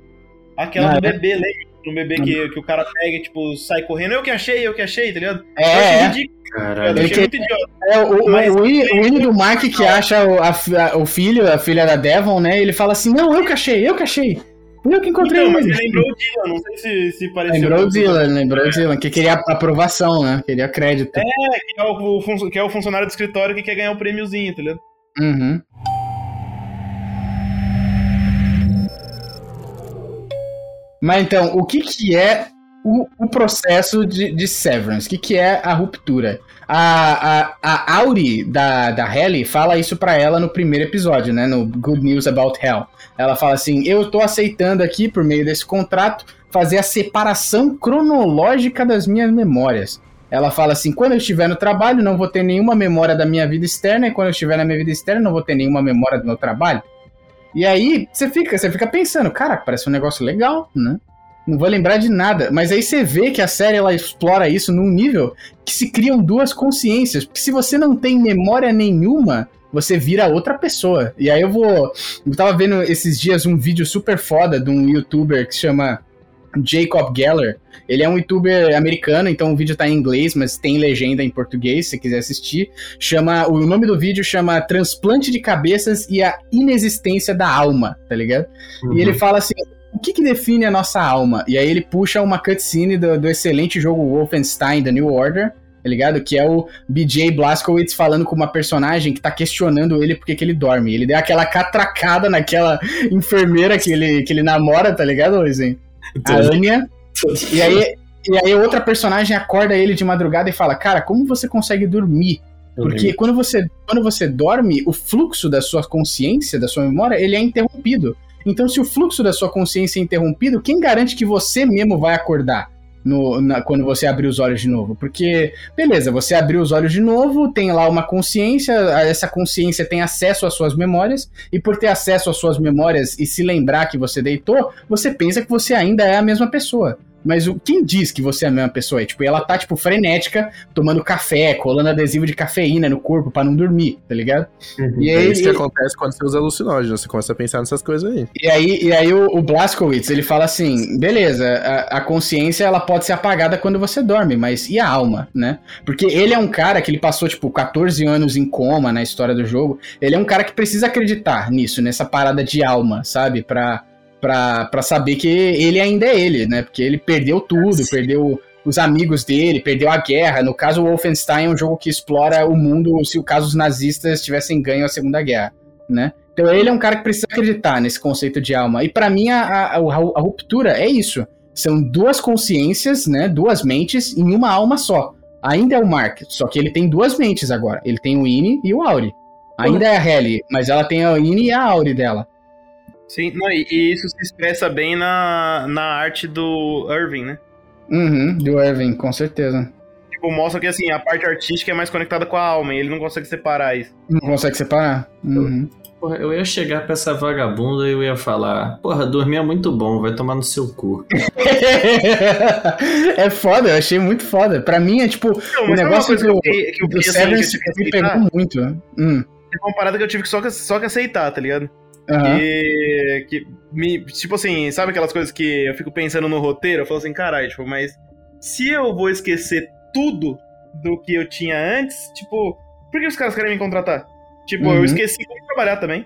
Aquela do é. bebê, um bebê que, que o cara pega e, tipo, sai correndo. Eu que achei, eu que achei, tá ligado? É, é. ridículo. Caralho. Eu achei muito idiota. É, o, Mas, o, do Mark que acha o, a, o filho, a filha da Devon, né? Ele fala assim: Não, eu que achei, eu que achei. Eu que encontrei então, ele. Mas ele lembrou o Dylan, não sei se, se pareceu. Lembrou o Dylan, lembrou o Dylan, que queria aprovação, né? Queria crédito. É, que é o, que é o funcionário do escritório que quer ganhar o um prêmiozinho, tá ligado? Uhum. Mas então, o que, que é o, o processo de, de severance? O que, que é a ruptura? A, a, a Auri da, da Helly fala isso para ela no primeiro episódio, né? No Good News About Hell. Ela fala assim: Eu tô aceitando aqui, por meio desse contrato, fazer a separação cronológica das minhas memórias. Ela fala assim: quando eu estiver no trabalho, não vou ter nenhuma memória da minha vida externa, e quando eu estiver na minha vida externa, não vou ter nenhuma memória do meu trabalho. E aí você fica, você fica pensando, cara, parece um negócio legal, né? Não vou lembrar de nada. Mas aí você vê que a série ela explora isso num nível que se criam duas consciências. Porque se você não tem memória nenhuma, você vira outra pessoa. E aí eu vou. Eu tava vendo esses dias um vídeo super foda de um youtuber que se chama Jacob Geller. Ele é um youtuber americano, então o vídeo tá em inglês, mas tem legenda em português, se quiser assistir. Chama, o nome do vídeo chama Transplante de Cabeças e a Inexistência da Alma, tá ligado? Uhum. E ele fala assim: o que, que, define a nossa alma? E aí ele puxa uma cutscene do, do excelente jogo Wolfenstein The New Order, tá ligado? Que é o BJ Blazkowicz falando com uma personagem que tá questionando ele porque que ele dorme. Ele deu aquela catracada naquela enfermeira que ele, que ele namora, tá ligado, Luizinho? A Anya. E aí, e aí outra personagem acorda ele de madrugada e fala: Cara, como você consegue dormir? Porque quando você, quando você dorme, o fluxo da sua consciência, da sua memória, ele é interrompido. Então, se o fluxo da sua consciência é interrompido, quem garante que você mesmo vai acordar? No, na, quando você abrir os olhos de novo. Porque, beleza, você abriu os olhos de novo, tem lá uma consciência, essa consciência tem acesso às suas memórias, e por ter acesso às suas memórias e se lembrar que você deitou, você pensa que você ainda é a mesma pessoa. Mas o, quem diz que você é a mesma pessoa? É, tipo, ela tá, tipo, frenética, tomando café, colando adesivo de cafeína no corpo para não dormir, tá ligado? Uhum. E aí, é isso que acontece quando você usa alucinógenos, você começa a pensar nessas coisas aí. E aí, e aí o, o Blaskowitz, ele fala assim, beleza, a, a, consciência, ela pode ser apagada quando você dorme, mas e a alma, né? Porque ele é um cara que ele passou, tipo, 14 anos em coma na história do jogo, ele é um cara que precisa acreditar nisso, nessa parada de alma, sabe? Pra para saber que ele ainda é ele, né? Porque ele perdeu tudo, perdeu os amigos dele, perdeu a guerra. No caso, o Wolfenstein é um jogo que explora o mundo se o caso os nazistas tivessem ganho a Segunda Guerra, né? Então ele é um cara que precisa acreditar nesse conceito de alma. E para mim a, a, a, ruptura é isso. São duas consciências, né? Duas mentes em uma alma só. Ainda é o Mark, só que ele tem duas mentes agora. Ele tem o Ine e o Auri. Ainda é a Helly, mas ela tem a Ine e a Auri dela. Sim, não, e, e, isso se expressa bem na, na arte do Irving, né? Uhum, do Irving, com certeza. tipo, mostra que assim, a parte artística é mais conectada com a alma, e ele não consegue separar isso. Não consegue separar? Uhum. Porra, eu ia chegar pra essa vagabunda e eu ia falar: Porra, dormir é muito bom, vai tomar no seu cu. é foda, eu achei muito foda. Pra mim é tipo. Não, o negócio que, eu, que, que, o Severance me pegou muito. Hum. É uma parada que eu tive que só, que só que aceitar, tá ligado? Uhum. Que, que me, tipo assim, sabe aquelas coisas que eu fico pensando no roteiro? Eu falo assim, caralho, tipo, mas se eu vou esquecer tudo do que eu tinha antes, tipo, por que os caras querem me contratar? Tipo, uhum. eu esqueci como trabalhar também.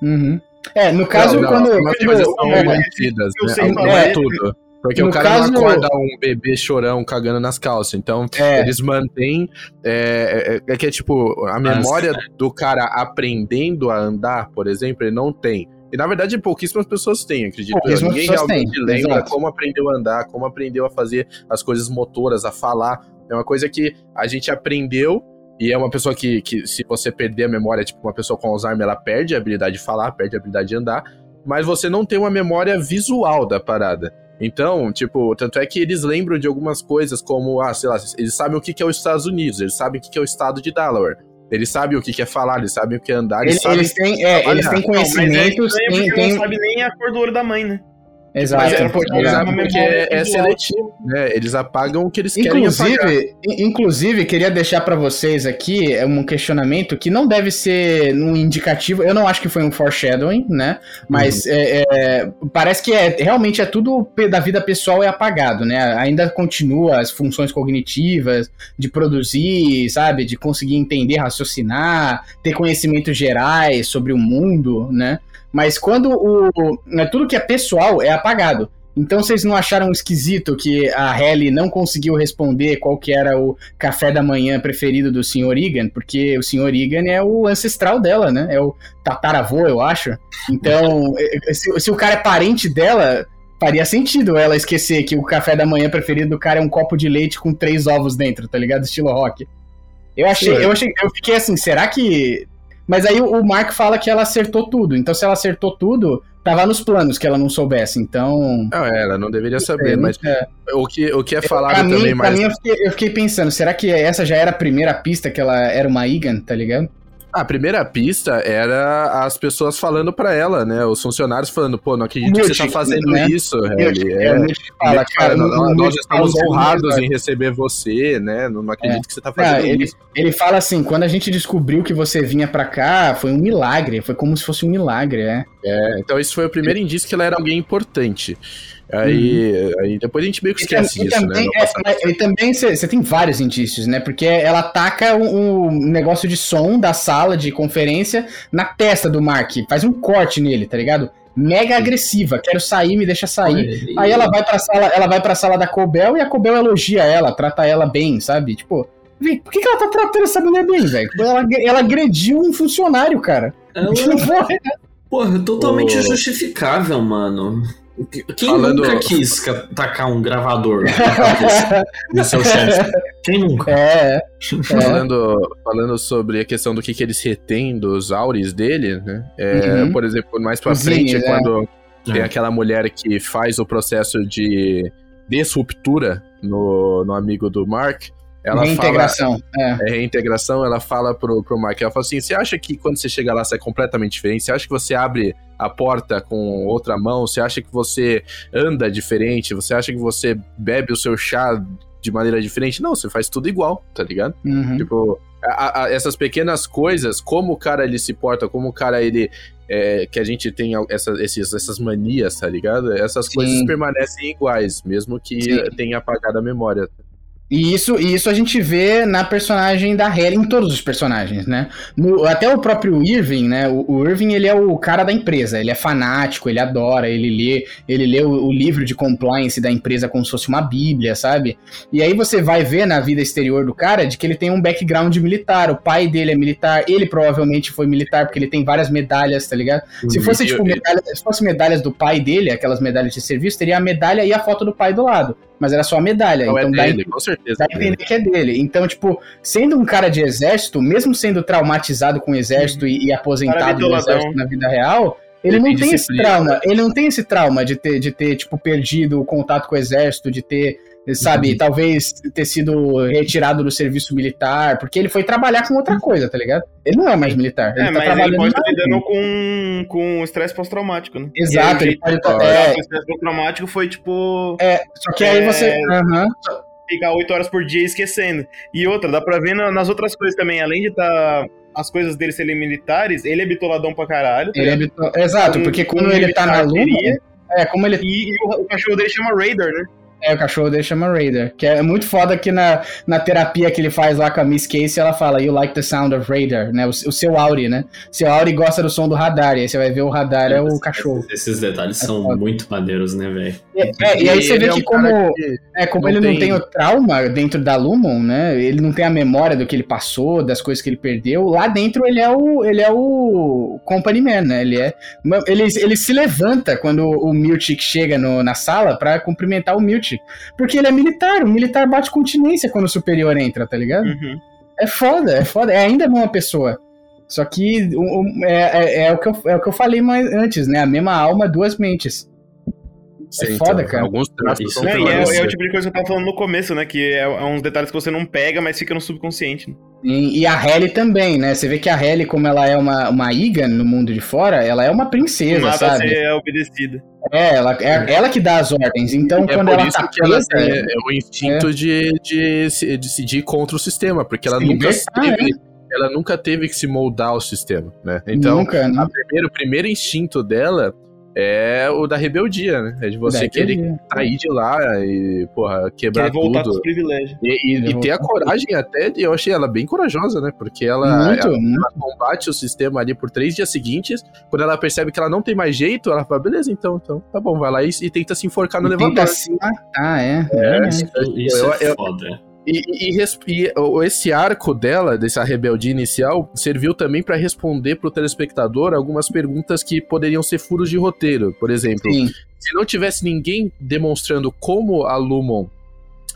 Uhum. É, no caso, não, não, quando. As coisas são é, mantidas, né? É, tudo. Porque no o cara caso... não acorda um bebê chorão cagando nas calças. Então, é. eles mantêm. É, é, é, que é tipo, a memória Nossa. do cara aprendendo a andar, por exemplo, ele não tem. E na verdade, pouquíssimas pessoas têm, acredito. Pouquíssimas Ninguém realmente têm. lembra Exato. como aprendeu a andar, como aprendeu a fazer as coisas motoras, a falar. É uma coisa que a gente aprendeu e é uma pessoa que, que, se você perder a memória, tipo, uma pessoa com Alzheimer, ela perde a habilidade de falar, perde a habilidade de andar, mas você não tem uma memória visual da parada. Então, tipo, tanto é que eles lembram de algumas coisas como, ah, sei lá, eles sabem o que é os Estados Unidos, eles sabem o que é o estado de Delaware. Eles sabem o que é falar, eles sabem o que é andar, eles, eles, eles têm, é, eles têm conhecimentos. Não, mas é tem, não sabe nem a cor do olho da mãe, né? Exato. Mas é porque, porque é, é seletivo, né? Eles apagam o que eles inclusive, querem apagar. Inclusive, queria deixar para vocês aqui é um questionamento que não deve ser um indicativo, eu não acho que foi um foreshadowing, né? Mas uhum. é, é, parece que é, realmente é tudo da vida pessoal é apagado, né? Ainda continua as funções cognitivas de produzir, sabe? De conseguir entender, raciocinar, ter conhecimentos gerais sobre o mundo, né? Mas quando o. Né, tudo que é pessoal é apagado. Então vocês não acharam esquisito que a Helly não conseguiu responder qual que era o café da manhã preferido do Sr. Egan? Porque o Sr. Egan é o ancestral dela, né? É o tataravô, eu acho. Então, se, se o cara é parente dela, faria sentido ela esquecer que o café da manhã preferido do cara é um copo de leite com três ovos dentro, tá ligado? Estilo rock. Eu achei, eu achei, eu fiquei assim, será que mas aí o Mark fala que ela acertou tudo. Então, se ela acertou tudo, tava nos planos que ela não soubesse. Então. Não, é, ela não deveria saber, mas é. o, que, o que é falado pra também mim, mais. Pra mim, eu fiquei, eu fiquei pensando, será que essa já era a primeira pista que ela era uma Igan, tá ligado? A primeira pista era as pessoas falando para ela, né? Os funcionários falando, pô, não acredito que você tá fazendo né? isso, Helly. É, é, fala, cara, nós, nós estamos honrados em receber você, né? Não, não acredito é. que você tá fazendo ele, isso. Ele fala assim, quando a gente descobriu que você vinha para cá, foi um milagre, foi como se fosse um milagre, é. É, então isso foi o primeiro indício que ela era alguém importante. Aí, uhum. aí depois a gente meio que esquece e, disso, também, né? É, e também você tem vários indícios, né? Porque ela ataca um, um, negócio de som da sala de conferência na testa do Mark, faz um corte nele, tá ligado? Mega agressiva, quero sair, me deixa sair. Aí ela vai pra sala, ela vai pra sala da Cobel e a Cobel elogia ela, trata ela bem, sabe? Tipo, por que, que ela tá tratando essa mulher bem, velho? Ela, ela agrediu um funcionário, cara. Ela... Porra, totalmente oh. justificável, mano. Quem Falando... nunca quis tacar um gravador no seu chefe? Quem nunca? É, é. Falando, falando sobre a questão do que, que eles retêm dos auris dele, né? É, uhum. Por exemplo, mais pra frente, é. quando tem é. aquela mulher que faz o processo de disruptura no, no amigo do Mark, ela reintegração. Fala, é. é. reintegração, ela fala pro, pro Mark, ela fala assim, você acha que quando você chega lá você é completamente diferente? Você acha que você abre a porta com outra mão? Você acha que você anda diferente? Você acha que você bebe o seu chá de maneira diferente? Não, você faz tudo igual, tá ligado? Uhum. Tipo, a, a, essas pequenas coisas, como o cara ele se porta, como o cara ele... É, que a gente tem essa, esses, essas manias, tá ligado? Essas Sim. coisas permanecem iguais, mesmo que Sim. tenha apagado a memória. E isso, e isso a gente vê na personagem da Halle, em todos os personagens, né? No, até o próprio Irving, né? O, o, Irving, ele é o cara da empresa, ele é fanático, ele adora, ele lê, ele lê o, o, livro de compliance da empresa como se fosse uma bíblia, sabe? E aí você vai ver na vida exterior do cara de que ele tem um background militar, o pai dele é militar, ele provavelmente foi militar porque ele tem várias medalhas, tá ligado? Se uhum. fosse, tipo, medalha, se fosse medalhas do pai dele, aquelas medalhas de serviço, teria a medalha e a foto do pai do lado mas era só a medalha. Não é então é dele, dá, com certeza. Dá a entender que é dele. Então, tipo, sendo um cara de exército, mesmo sendo traumatizado com o exército e, e, aposentado do exército na vida real, ele, ele não tem esse trauma. Ele não tem esse trauma de ter, de ter, tipo, perdido o contato com o exército, de ter sabe? Uhum. Talvez ter sido retirado do serviço militar, porque ele foi trabalhar com outra coisa, tá ligado? Ele não é mais militar. Ele é, tá mas trabalhando ele pode estar lidando com, com estresse pós-traumático, né? Exato, ele pode estar. É... O estresse pós-traumático foi tipo. É, só que aí você. Uhum. Ficar oito horas por dia esquecendo. E outra, dá pra ver nas outras coisas também, além de estar. Tá as coisas dele serem militares, ele é bitoladão pra caralho. Tá ele é bitol... Exato, porque quando ele tá na lua. É, como ele. E, e o, o, cachorro dele chama Raider, né? É, o cachorro dele chama Raider. Que é muito foda que na, na terapia que ele faz lá com a Miss Casey, ela fala, You like the sound of Raider, né? O, o seu Auri, né? Seu Auri gosta do som do radar, e aí você vai ver o radar é, é o cachorro. Esses detalhes é são foda. muito maneiros, né, velho? É, é, e aí você vê é que como, que é, como não ele tem... não tem o trauma dentro da Lumon, né? Ele não tem a memória do que ele passou, das coisas que ele perdeu. Lá dentro ele é o, ele é o Company Man, né? Ele é. Ele, ele se levanta quando o Miltic chega no, na sala para cumprimentar o Miltic porque ele é militar, o militar bate continência quando o superior entra, tá ligado? Uhum. É foda, é foda. É ainda uma pessoa. Só que um, é, é, é, o que eu, é o que eu falei mais antes, né? A mesma alma, duas mentes. É Sim, é foda, então, cara. Alguns traços são não, é, é, o tipo de coisa que eu tava falando no começo, né? Que é, é uns detalhes que você não pega, mas fica no subconsciente. Né? E, e, a Helly também, né? Você vê que a Helly, como ela é uma, uma Iga no mundo de fora, ela é uma princesa, Nada sabe? Ser é obedecida. É, ela, é ela que dá as ordens. Então, é quando ela tá que presa, ela é, é, o instinto é. de, de, de decidir contra o sistema, porque ela nunca teve, ela nunca teve que se moldar ao sistema, né? Então, nunca, né? primeiro, o primeiro instinto dela é o da rebeldia, né? É de você querer sair de lá e, porra, quebrar Quer voltar tudo. privilégios. E, e, e ter a coragem até, de, eu achei ela bem corajosa, né? Porque ela, muito, ela, muito. ela, combate o sistema ali por três dias seguintes. Quando ela percebe que ela não tem mais jeito, ela fala, beleza, então, então tá bom, vai lá e, e tenta se enforcar no e elevador. Tenta se matar, é. é, é isso, isso eu, é foda. E, e, e, esse arco dela, dessa rebeldia inicial, serviu também para responder para o telespectador algumas perguntas que poderiam ser furos de roteiro. Por exemplo, Sim. se não tivesse ninguém demonstrando como a Lumon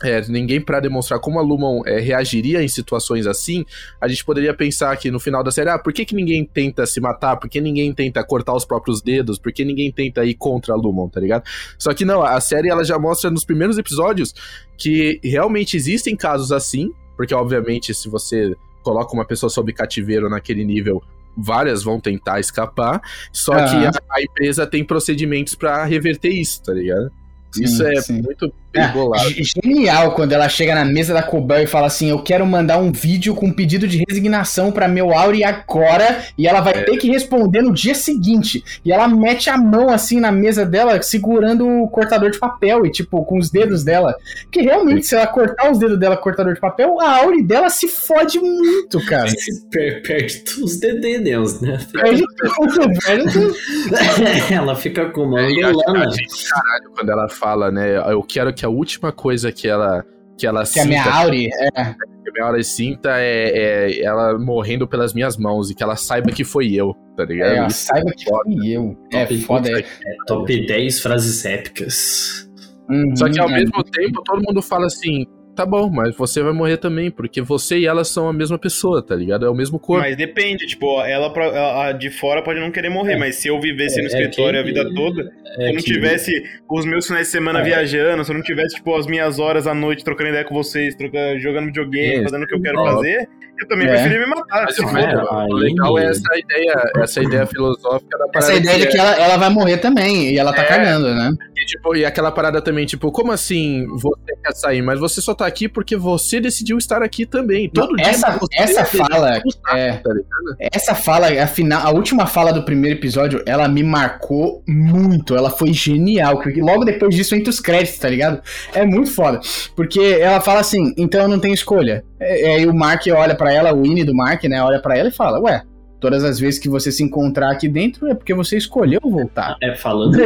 é, ninguém para demonstrar como a Lumon é, reagiria em situações assim, a gente poderia pensar que no final da série, ah, por que, que ninguém tenta se matar? Por que ninguém tenta cortar os próprios dedos? Por que ninguém tenta ir contra a Lumon, tá ligado? Só que não, a série ela já mostra nos primeiros episódios que realmente existem casos assim, porque obviamente se você coloca uma pessoa sob cativeiro naquele nível, várias vão tentar escapar, só uhum. que a, a empresa tem procedimentos para reverter isso, tá ligado? Sim, isso é sim. muito é, genial quando ela chega na mesa da Cobel e fala assim: Eu quero mandar um vídeo com pedido de resignação para meu Auri agora. E ela vai é. ter que responder no dia seguinte. E ela mete a mão assim na mesa dela, segurando o cortador de papel e, tipo, com os dedos dela. Que realmente, se ela cortar os dedos dela com o cortador de papel, a Auri dela se fode muito, cara. Per perde os dedos, né? Perde tudo, Ela fica com uma é, lana. Caralho, quando ela fala, né? Eu quero que a última coisa que ela que ela que sinta, a minha Auri, é. que a minha Auri sinta é, é, ela morrendo pelas minhas mãos e que ela saiba que foi eu, tá ligado? É, ela saiba que foi eu. É, top, foda. É, top 10 frases épicas. Uhum, Só que ao é. mesmo tempo todo mundo fala assim, tá bom, mas você vai morrer também, porque você e ela são a mesma pessoa, tá ligado? É o mesmo corpo. Mas depende, tipo, ela, ela de fora pode não querer morrer, é. mas se eu vivesse é, no é escritório é que, a vida toda, é se eu não que... tivesse os meus finais de semana é. viajando, se eu não tivesse, tipo, as minhas horas à noite trocando ideia com vocês, trocando, jogando videogame, fazendo o que eu quero fazer, eu também é. preferi me matar. Mas, o legal é essa ideia, essa ideia filosófica da parada. Essa ideia de que ela, ela vai morrer também, e ela tá cagando, né? E, tipo, e aquela parada também, tipo, como assim você quer sair, mas você só tá aqui porque você decidiu estar aqui também. Todo Não, dia essa, essa fala, é, tá essa fala, a, final, a última fala do primeiro episódio, ela me marcou muito. Ela foi genial. Porque logo depois disso entra os créditos, tá ligado? É muito foda. Porque ela fala assim: então eu não tenho escolha. É, é, o Mark olha para ela, o Winnie do Mark, né? Olha para ela e fala: Ué, todas as vezes que você se encontrar aqui dentro é porque você escolheu voltar. É, falando.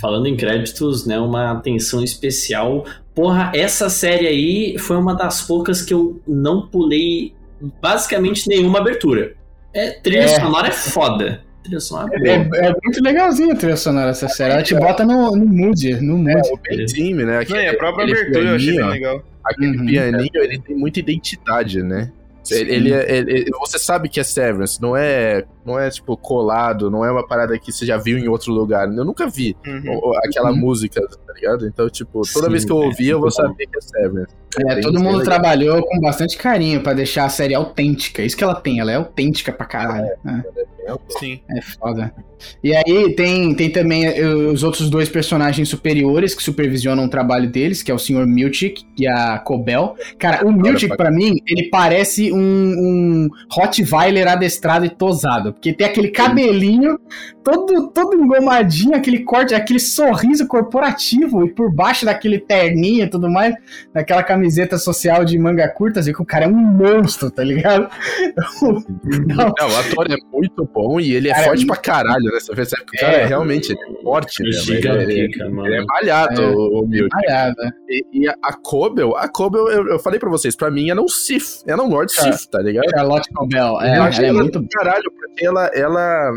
falando em créditos, né, uma atenção especial. Porra, essa série aí foi uma das poucas que eu não pulei basicamente nenhuma abertura. É, trilha é. sonora é foda. Trilha sonora é, é, é, muito legalzinho a trilha sonora essa série. Ela te bota no, no mood, no mood. É, o time, né? Aquele, a própria abertura eu achei bem legal. Aquele uhum, pianinho, ele tem muita identidade, né? Ele, ele, ele, você sabe que é Severance, não é não é tipo colado, não é uma parada que você já viu em outro lugar. Eu nunca vi uhum. aquela uhum. música, tá ligado? Então, tipo, toda Sim, vez que eu ouvir, é, eu vou saber que é Severance. É, todo mundo trabalhou com bastante carinho para deixar a série autêntica. Isso que ela tem, ela é autêntica pra caralho. É, né? é. Sim. É foda. E aí tem, tem também eh, os outros dois personagens superiores que supervisionam o trabalho deles, que é o Sr. Miltic e a Cobel. Cara, o Miltic, para mim, ele parece um, um Rottweiler adestrado e tosado, porque tem aquele cabelinho todo, todo engomadinho, aquele corte, aquele sorriso corporativo, e por baixo daquele terninho e tudo mais, daquela camiseta social de manga curta, assim, que o cara é um monstro, tá ligado? Não, o ator é muito bom e ele é cara, forte é... pra caralho, né? Você percebe que o cara é, é realmente é forte, né? Ele, ele, ele, é malhado, é, o Milk. Malhado. E, e, a Cobel, a Cobel, eu, eu falei pra vocês, pra mim ela é um Sith, ela é um Lord Sith, tá ligado? Charlotte Cobel, é, é muito... Caralho, ela, ela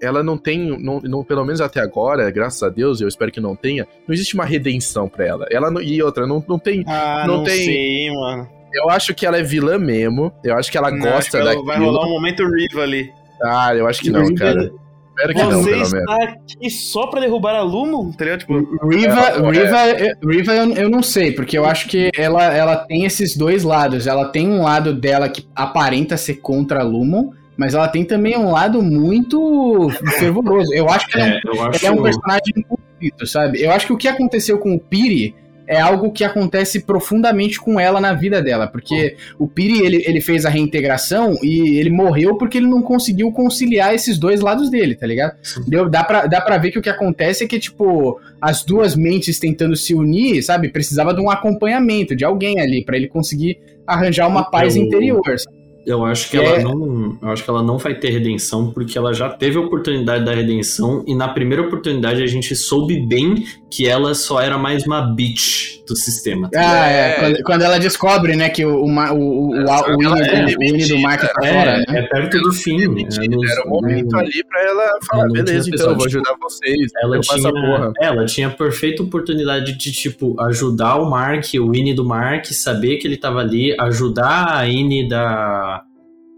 ela não tem, não, não, pelo menos até agora, graças a Deus, eu espero que não tenha, não existe uma redenção para ela. Ela não, e outra, não, não tem, ah, não, não tem. Sei, mano. Eu acho que ela é vilã mesmo. Eu acho que ela não, gosta da. Vai rolar um momento Riva ali. Ah, eu acho que não, cara. Espero que Você não, está aqui só pra derrubar a Lumo? Tá tipo, Riva, é, Riva, é. Riva eu, eu não sei, porque eu acho que ela, ela tem esses dois lados. Ela tem um lado dela que aparenta ser contra a Lumon, mas ela tem também um lado muito fervoroso. Eu acho que ela é, um, acho... é um personagem conflito, sabe? Eu acho que o que aconteceu com o Piri é algo que acontece profundamente com ela na vida dela, porque o Piri ele, ele fez a reintegração e ele morreu porque ele não conseguiu conciliar esses dois lados dele, tá ligado? Deu, dá, pra, dá pra ver que o que acontece é que, tipo, as duas mentes tentando se unir, sabe? Precisava de um acompanhamento, de alguém ali, para ele conseguir arranjar uma paz eu, interior, sabe? Eu acho que é... ela não, eu acho que ela não vai ter redenção porque ela já teve a oportunidade da redenção e na primeira oportunidade a gente soube bem que ela só era mais uma bitch do sistema. Tá ah, é. Quando, quando, ela descobre, né, que o o o, o, é, o, o hino do Mark tá é, fora, né? É perto do fim. É era o momento ali pra ela falar, beleza, então eu vou ajudar vocês. Ela tinha, ela tinha a perfeita oportunidade de, tipo, ajudar o Mark, o Winnie do Mark, saber que ele tava ali, ajudar a Innie da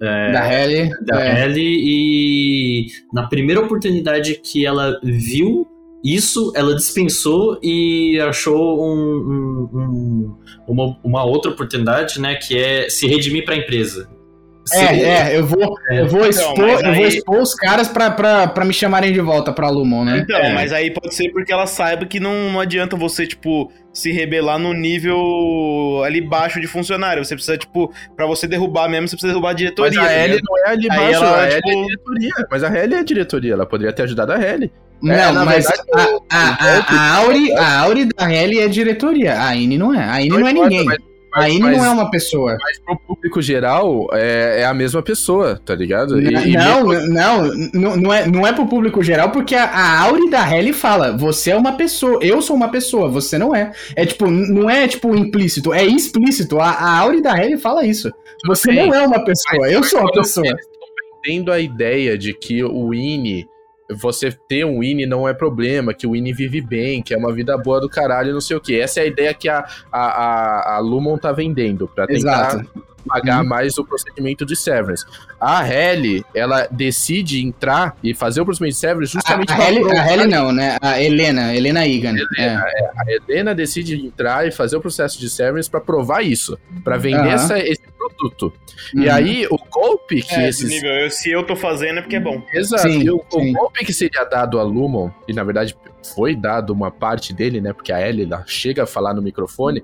é, da Helly. Da é. E na primeira oportunidade que ela viu isso, ela dispensou e achou um, um, um, uma, uma outra oportunidade, né, que é se redimir para a empresa. É, é, eu vou, é. eu vou expor, então, eu aí... vou expor os caras pra, pra, pra me chamarem de volta pra Lumon, né? Então, é. mas aí pode ser porque ela saiba que não, não adianta você, tipo, se rebelar no nível ali baixo de funcionário. Você precisa, tipo, pra você derrubar mesmo, você precisa derrubar a diretoria. Mas a L não é ali baixo, ela, a tipo... L é diretoria. Mas a L é a diretoria, ela poderia ter ajudado a L. Não, é, mas verdade, a, a, a, a, Auri, a Auri da L é diretoria, a Ine não é. A Ine não, não é ninguém. Mas a Ine não é uma pessoa. Mas pro público geral, é, é a mesma pessoa, tá ligado? E, não, e não, não, não, é, não é pro público geral, porque a, a Auri da Helly fala: você é uma pessoa, eu sou uma pessoa, você não é. É tipo, não é tipo implícito, é explícito. A, a Auri da Helly fala isso. Você Sim. não é uma pessoa, eu sou uma pessoa. Tendo a ideia de que o Ine você ter um Winnie não é problema, que o Winnie vive bem, que é uma vida boa do caralho, não sei o que. Essa é a ideia que a, a, a, Lumon tá vendendo, pra tentar Exato. pagar uhum. mais o procedimento de Severance. A Helly, ela decide entrar e fazer o procedimento de Severance justamente a, a, Helly, a Helly não, né? A Helena, Helena Egan. Helena, é. É, a Helena decide entrar e fazer o processo de Severance para provar isso, para vender uhum. essa, esse produto. Uhum. E aí, o golpe que é, esses... Nível, eu, se eu tô fazendo é porque é bom. Exato. Sim, e o, sim. o, golpe que seria dado a Lumon, e na verdade foi dado uma parte dele, né? Porque a Ellie chega a falar no microfone.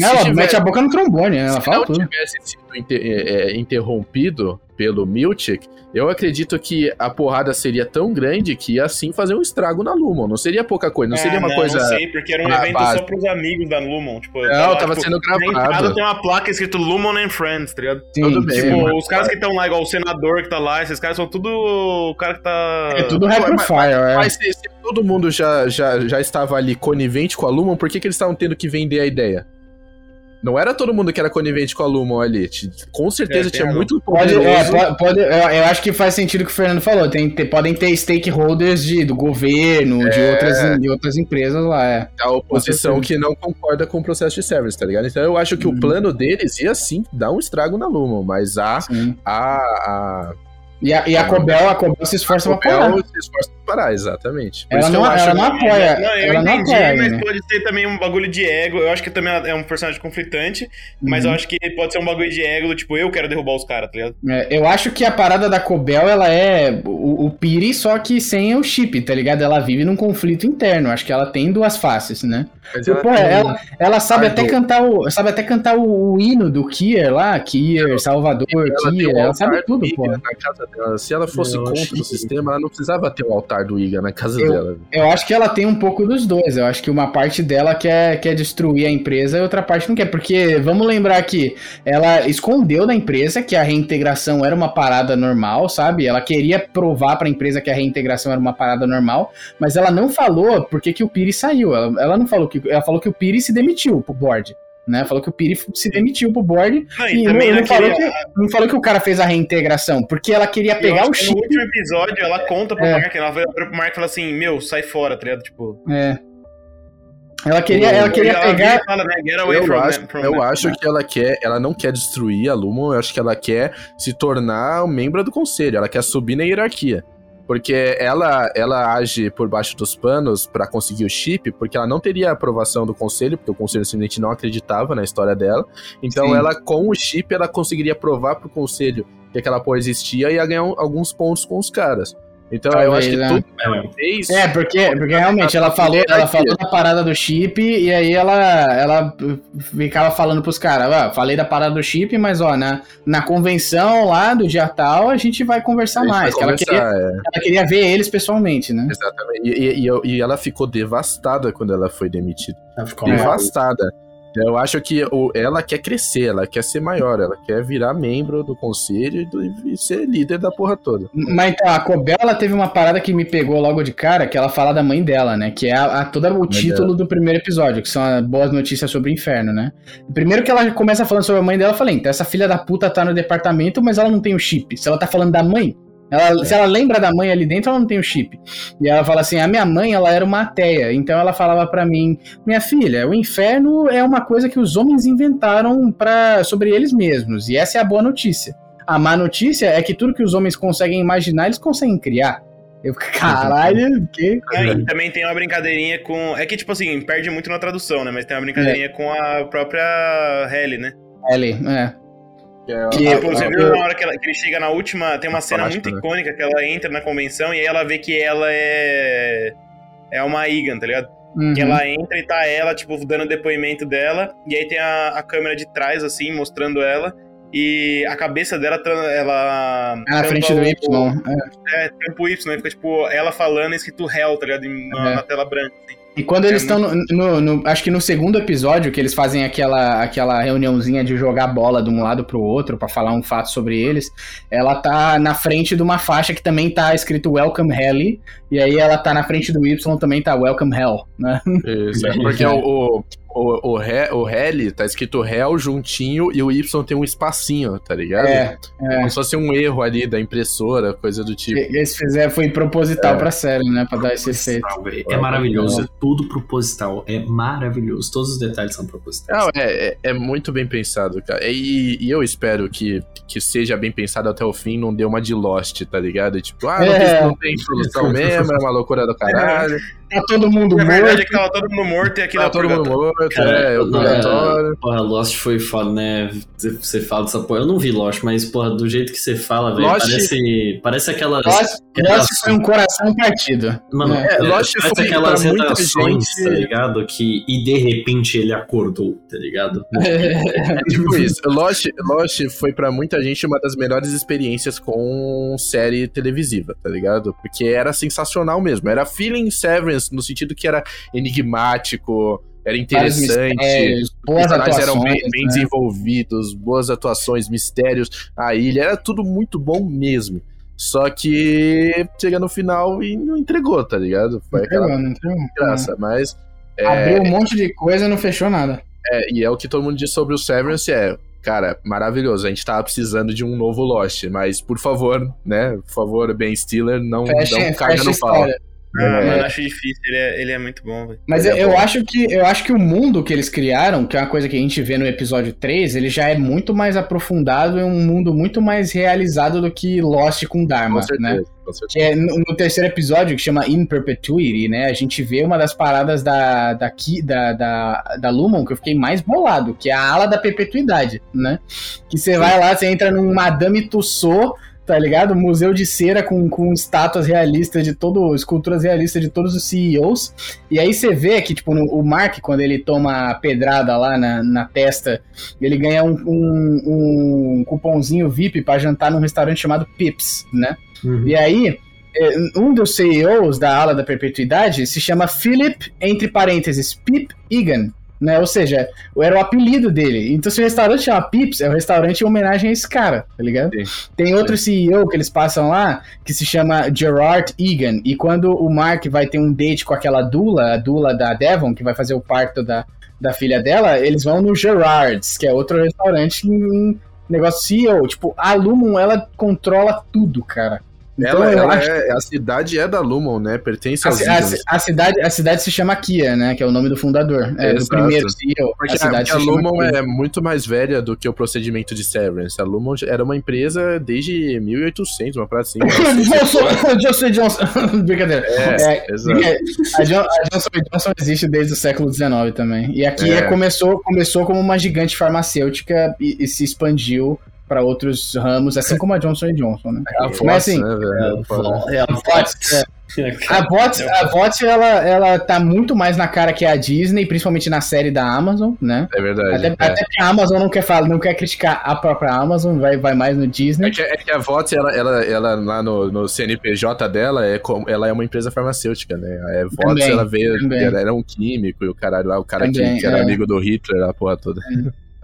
Ela tiver, mete a boca no trombone, né? Ela se fala não tudo. tivesse sido inter, é, é, interrompido pelo Miltic, eu acredito que a porrada seria tão grande que ia assim fazer um estrago na Lumon. Não seria pouca coisa, não seria uma não, coisa. Não sei, porque era um evento base. só pros amigos da Lumon. Tipo, não, tava, tava tipo, sendo gravado. tem uma placa escrito Lumon and Friends, tá ligado? Sim, tudo bem. Tipo, os caras que estão lá, igual o senador que tá lá, esses caras são tudo o cara que tá. É tudo rapid fire, é. Mas se, se, todo mundo já, já, já estava ali conivente com a Lumon, por que, que eles estavam tendo que vender a ideia? Não era todo mundo que era conivente com a Lumon ali. Com certeza é, tinha muito pode, é, pode, pode, eu, acho que faz sentido o que o Fernando falou. Tem, tem podem ter stakeholders de, do governo, é. de, outras, de outras empresas lá. É. A oposição que não concorda com o processo de service, tá ligado? Então eu acho que uhum. o plano deles ia sim dar um estrago na Lumon, mas a, a, a E a, e a Cobel, a Cobel se esforça a pra parar. se esforça pra parar, exatamente. Por ela não, ela não apoia. Não, eu ela entendi, não apoia, mas né? pode ser também um bagulho de ego. Eu acho que também é um personagem conflitante, uhum. mas eu acho que pode ser um bagulho de ego, tipo, eu quero derrubar os caras, tá ligado? É, eu acho que a parada da Cobel, ela é o, o Piri, só que sem o chip, tá ligado? Ela vive num conflito interno. Acho que ela tem duas faces, né? Mas ela, pô, ela, ela, sabe até cantar o. Sabe até cantar o, o hino do Kier lá, Kier, Salvador, ela Kier, ela sabe tudo, pô. Se ela fosse eu contra o sistema, ela não precisava ter o altar do Iga na casa eu, dela. Eu acho que ela tem um pouco dos dois. Eu acho que uma parte dela quer, quer destruir a empresa e outra parte não quer. Porque vamos lembrar que ela escondeu da empresa que a reintegração era uma parada normal, sabe? Ela queria provar para a empresa que a reintegração era uma parada normal, mas ela não falou porque que o Piri saiu. Ela, ela não falou que. Ela falou que o Piri se demitiu pro board né? Falou que o Piri se demitiu pro board não, e, e não, não, falou que, não, falou que, o cara fez a reintegração, porque ela queria pegar o chip. No último episódio, ela conta pro é. Mark, ela vai pro Mark e fala assim: Meu, sai fora, tá ligado? Tipo. É. Ela queria, ela queria ela pegar. Fala, né? eu acho, eu acho que ela quer, ela não quer destruir a Lumon, eu acho que ela quer se tornar um membro do conselho, ela quer subir na hierarquia. Porque ela, ela age por baixo dos panos para conseguir o chip, porque ela não teria a aprovação do conselho, porque o conselho simplesmente não acreditava na história dela. Então Sim. ela, com o chip, ela conseguiria provar pro conselho que aquela porra existia e ia ganhar alguns pontos com os caras. Então Talvez, eu acho que né? tudo que ela fez. É, porque, porque realmente ela falou, ela falou da parada do chip e aí ela, ela ficava falando pros caras, ó, falei da parada do chip, mas ó, na, na convenção lá do dia tal a gente vai conversar gente mais. Vai conversar, ela, queria, é. ela queria ver eles pessoalmente, né? Exatamente. E, e, e, ela ficou devastada quando ela foi demitida. Ela ficou devastada. Eu acho que ela quer crescer, ela quer ser maior, ela quer virar membro do conselho e, e ser líder da porra toda. Mas então, a Cobel, ela teve uma parada que me pegou logo de cara, que ela fala da mãe dela, né? Que é a, a todo o título dela. do primeiro episódio, que são as boas notícias sobre o inferno, né? Primeiro que ela começa falando sobre a mãe dela, eu falei, então essa filha da puta tá no departamento, mas ela não tem o chip. Se ela tá falando da mãe, ela, é. Se ela lembra da mãe ali dentro, ela não tem o chip. E ela fala assim: a minha mãe, ela era uma ateia. Então ela falava para mim: minha filha, o inferno é uma coisa que os homens inventaram para sobre eles mesmos. E essa é a boa notícia. A má notícia é que tudo que os homens conseguem imaginar, eles conseguem criar. Eu, caralho, que. É, e também tem uma brincadeirinha com. É que, tipo assim, perde muito na tradução, né? Mas tem uma brincadeirinha é. com a própria Helly, né? Helly, é. Que, é, que viu na hora que, ela, que, ele chega na última. Tem uma cena muito né? icônica que ela entra na convenção e aí ela vê que ela é. É uma Igan, tá ligado? Uhum. Que ela entra e tá ela, tipo, dando depoimento dela. E aí tem a, a câmera de trás, assim, mostrando ela. E a cabeça dela, ela. Ah, na frente do Y. É, é tempo Y, né? Fica, tipo, ela falando escrito Hell, tá ligado? Na, é. na tela branca, assim. E quando eles estão no, no, no, Acho que no segundo episódio, que eles fazem aquela, aquela reuniãozinha de jogar bola de um lado pro outro para falar um fato sobre eles, ela tá na frente de uma faixa que também tá escrito Welcome Helly, e aí ela tá na frente do Y também tá Welcome Hell, né? Isso, é porque o, o, o, o, He, o tá escrito Hell juntinho e o Y tem um espacinho, tá ligado? É, é. Como se fosse um erro ali da impressora, coisa do tipo. Eles fizeram, foi proposital é. pra série, né? Pra dar esse efeito. É maravilhoso, é tudo proposital, é maravilhoso. Todos os detalhes são propositais. Não, é, é, é muito bem pensado, cara. E, e, eu espero que, que seja bem pensado até o fim, não dê uma de Lost, tá ligado? Tipo, ah, não, é. não tem solução mesmo, é uma loucura do caralho. Tá todo mundo Na morto. verdade é que tava todo mundo morto e aqui tá todo mundo morto, Cara, é, o purgatório. Porra, Lost foi foda, né? Você fala dessa porra. Eu não vi Lost, mas, porra, do jeito que você fala, velho, parece, parece aquelas. Lost, Lost foi um coração partido. Mano, é, é, Lost parece foi aquelas redações, gente... tá ligado? Que, e de repente ele acordou, tá ligado? É, tipo isso. Lost, Lost foi pra muita gente uma das melhores experiências com série televisiva, tá ligado? Porque era sensacional mesmo. Era feeling Severance no sentido que era enigmático, era interessante, os personagens eram bem, bem né? desenvolvidos, boas atuações, mistérios, a ilha, era tudo muito bom mesmo. Só que chega no final e não entregou, tá ligado? Foi entregou, aquela não entregou. graça, mas. É, Abriu um monte de coisa e não fechou nada. É, e é o que todo mundo diz sobre o Severance: é, cara, maravilhoso. A gente tava precisando de um novo Lost, mas por favor, né? Por favor, Ben Stiller, não, fecha, não caia no pau. Ah, é. eu acho difícil, ele é, ele é muito bom, velho. Mas eu, é eu acho que eu acho que o mundo que eles criaram, que é uma coisa que a gente vê no episódio 3, ele já é muito mais aprofundado e um mundo muito mais realizado do que Lost com Dharma, com certeza, né? Com certeza. Que é no, no, terceiro episódio, que chama In Perpetuity, né? A gente vê uma das paradas da, da, da, da, da Lumon que eu fiquei mais bolado, que é a ala da perpetuidade, né? Que você vai lá, você entra num Madame Tussauds tá ligado? Museu de cera com, com estátuas realistas de todo, esculturas realistas de todos os CEOs. E aí você vê que, tipo, no, o Mark, quando ele toma a pedrada lá na, na testa, ele ganha um, um, um cupomzinho VIP para jantar num restaurante chamado Pips, né? Uhum. E aí, é, um dos CEOs da ala da perpetuidade se chama Philip, entre parênteses, Pip Egan né? Ou seja, era o apelido dele. Então, se o restaurante chama Pips, é o restaurante em homenagem a esse cara, tá ligado? Sim. Tem outro. CEO que eles passam lá, que se chama Gerard Egan. E quando o Mark vai ter um date com aquela Dula, a Dula da Devon, que vai fazer o parto da, da filha dela, eles vão no Gerard's, que é outro restaurante em negócio CEO. Tipo, a Lumon, ela controla tudo, cara. Então, ela, ela acho... é, a cidade é da Lumon, né? Pertence aos a, a, a, cidade, a cidade se chama Kia, né? Que é o nome do fundador. É, do primeiro CEO. Porque a, cidade a, a Lumon é muito mais velha do que o procedimento de Severance. A Lumon era uma empresa desde 1800, uma praça assim. Johnson Johnson. Brincadeira. É, é, exato. A, Johnson Johnson existe desde o século XIX também. E a Kia é. começou, começou como uma gigante farmacêutica e, e se expandiu para outros ramos, assim como a Johnson Johnson, né? É a Vox, Mas assim, né, é, é a Vox, é. A Vox, a Vox ela, ela tá muito mais na cara que a Disney, principalmente na série da Amazon, né? É verdade. Até, é. até que a Amazon não quer falar, não quer criticar a própria Amazon, vai, vai mais no Disney. É que, é que a Vox, ela, ela, ela lá no, no CNPJ dela, é, ela é uma empresa farmacêutica, né? A Vox, também, ela veio, ela era um químico, e o cara lá, o cara também, que, que, era é. amigo do Hitler, a porra toda.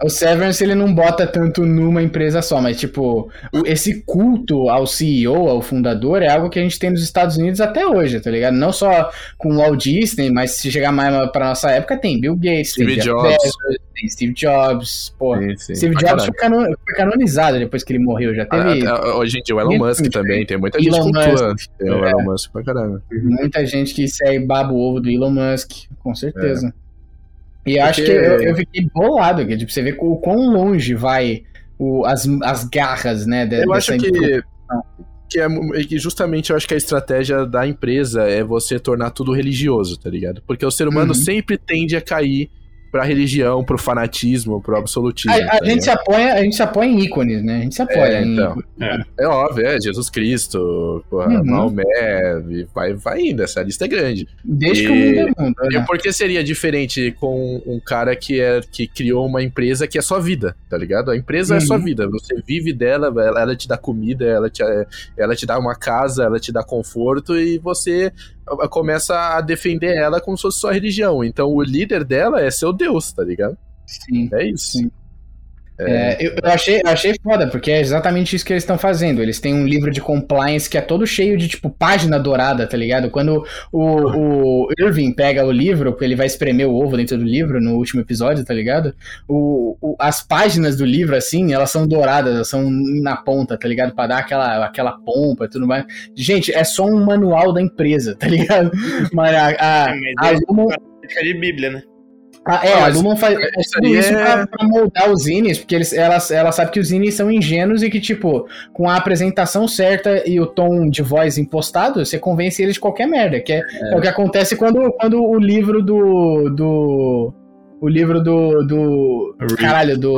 É. O Severance ele não bota tanto numa empresa só, mas tipo, esse culto ao CEO, ao fundador, é algo que a gente tem nos Estados Unidos até hoje, tá ligado? Não só com o Walt Disney, mas se chegar mais pra nossa época, tem Bill Gates, Steve tem Jobs, Bezos, tem Steve Jobs, pô. Sim, sim. Steve ah, Jobs foi, canon, foi, canonizado depois que ele morreu, já teve. Ah, ah, hoje em dia o Elon Musk também, tem muita gente Elon cultua. Tem o Elon Musk pra caramba. Muita gente que segue baba o ovo do Elon Musk, com certeza. É. E Porque... acho que eu, eu, fiquei bolado, que tipo, você vê o quão longe vai o, as, as garras, né? De, eu acho que, que, é, que justamente eu acho que a estratégia da empresa é você tornar tudo religioso, tá ligado? Porque o ser humano uhum. sempre tende a cair pra religião, pro fanatismo, pro absolutismo. A, a tá gente, se apoia, a gente se apoia em ícones, né? A gente se apoia é, então, é. é. óbvio, é Jesus Cristo, porra, uhum. Maomé, vai, vai indo, essa lista é grande. Desde e, que o mundo é mundo. Né? E por que seria diferente com um cara que, é, que criou uma empresa que é sua vida, tá ligado? A empresa uhum. é sua vida, você vive dela, ela, ela te dá comida, ela te, ela te dá uma casa, ela te dá conforto e você começa a defender ela como se fosse sua religião. Então o líder dela é seu Deus, tá ligado? Sim. É isso. Sim. É, eu, eu, achei, eu achei foda, porque é exatamente isso que eles estão fazendo. Eles têm um livro de compliance que é todo cheio de, tipo, página dourada, tá ligado? Quando o, o Irving pega o livro, porque ele vai espremer o ovo dentro do livro no último episódio, tá ligado? O, o, as páginas do livro, assim, elas são douradas, elas são na ponta, tá ligado? Pra dar aquela, aquela pompa e tudo mais. Gente, é só um manual da empresa, tá ligado? Mas a, a, a, a, de Bíblia, né? Ah, é, a Lumon faz tudo isso é... pra, pra, moldar os zines, porque eles, ela, ela sabe que os zines são ingênuos e que, tipo, com a apresentação certa e o tom de voz impostado, você convence eles de qualquer merda. Que é, é. é o que acontece quando, quando o livro do. do o livro do. do Rick, caralho, do.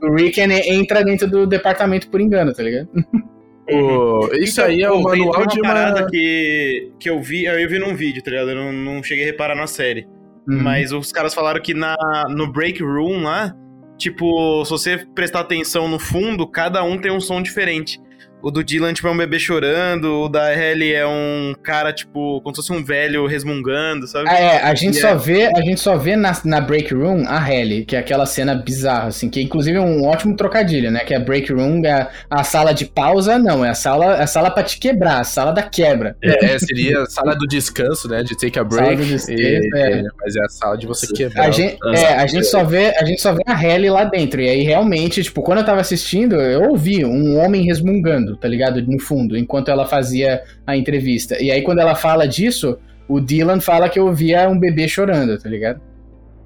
do Rick entra dentro do departamento por engano, tá ligado? O, isso então, aí é o manual de uma parada que, que eu vi, eu vi num vídeo, tá ligado? Eu não, não cheguei a reparar na série. Uhum. Mas os caras falaram que na, no break room lá, tipo, se você prestar atenção no fundo, cada um tem um som diferente. O do Dylan, tipo, é um bebê chorando. O da Ellie é um cara, tipo, como se fosse um velho resmungando, sabe? Ah, é, a gente, só é... vê, a gente só vê na, na Break Room a Ellie, que é aquela cena bizarra, assim, que inclusive é um ótimo trocadilho, né? Que é a Break Room, é a sala de pausa, não, é a sala, é a sala pra te quebrar, a sala da quebra. É, seria a sala do descanso, né? De take a break. Sala do descanso, e, é. Mas é a sala de você quebrar. A gente, é, a gente só vê, a gente só vê a Ellie lá dentro. E aí, realmente, tipo, quando eu tava assistindo, eu ouvi um homem resmungando tá ligado? No fundo, enquanto ela fazia a entrevista. E aí, quando ela fala disso, o Dylan fala que ouvia um bebê chorando, tá ligado?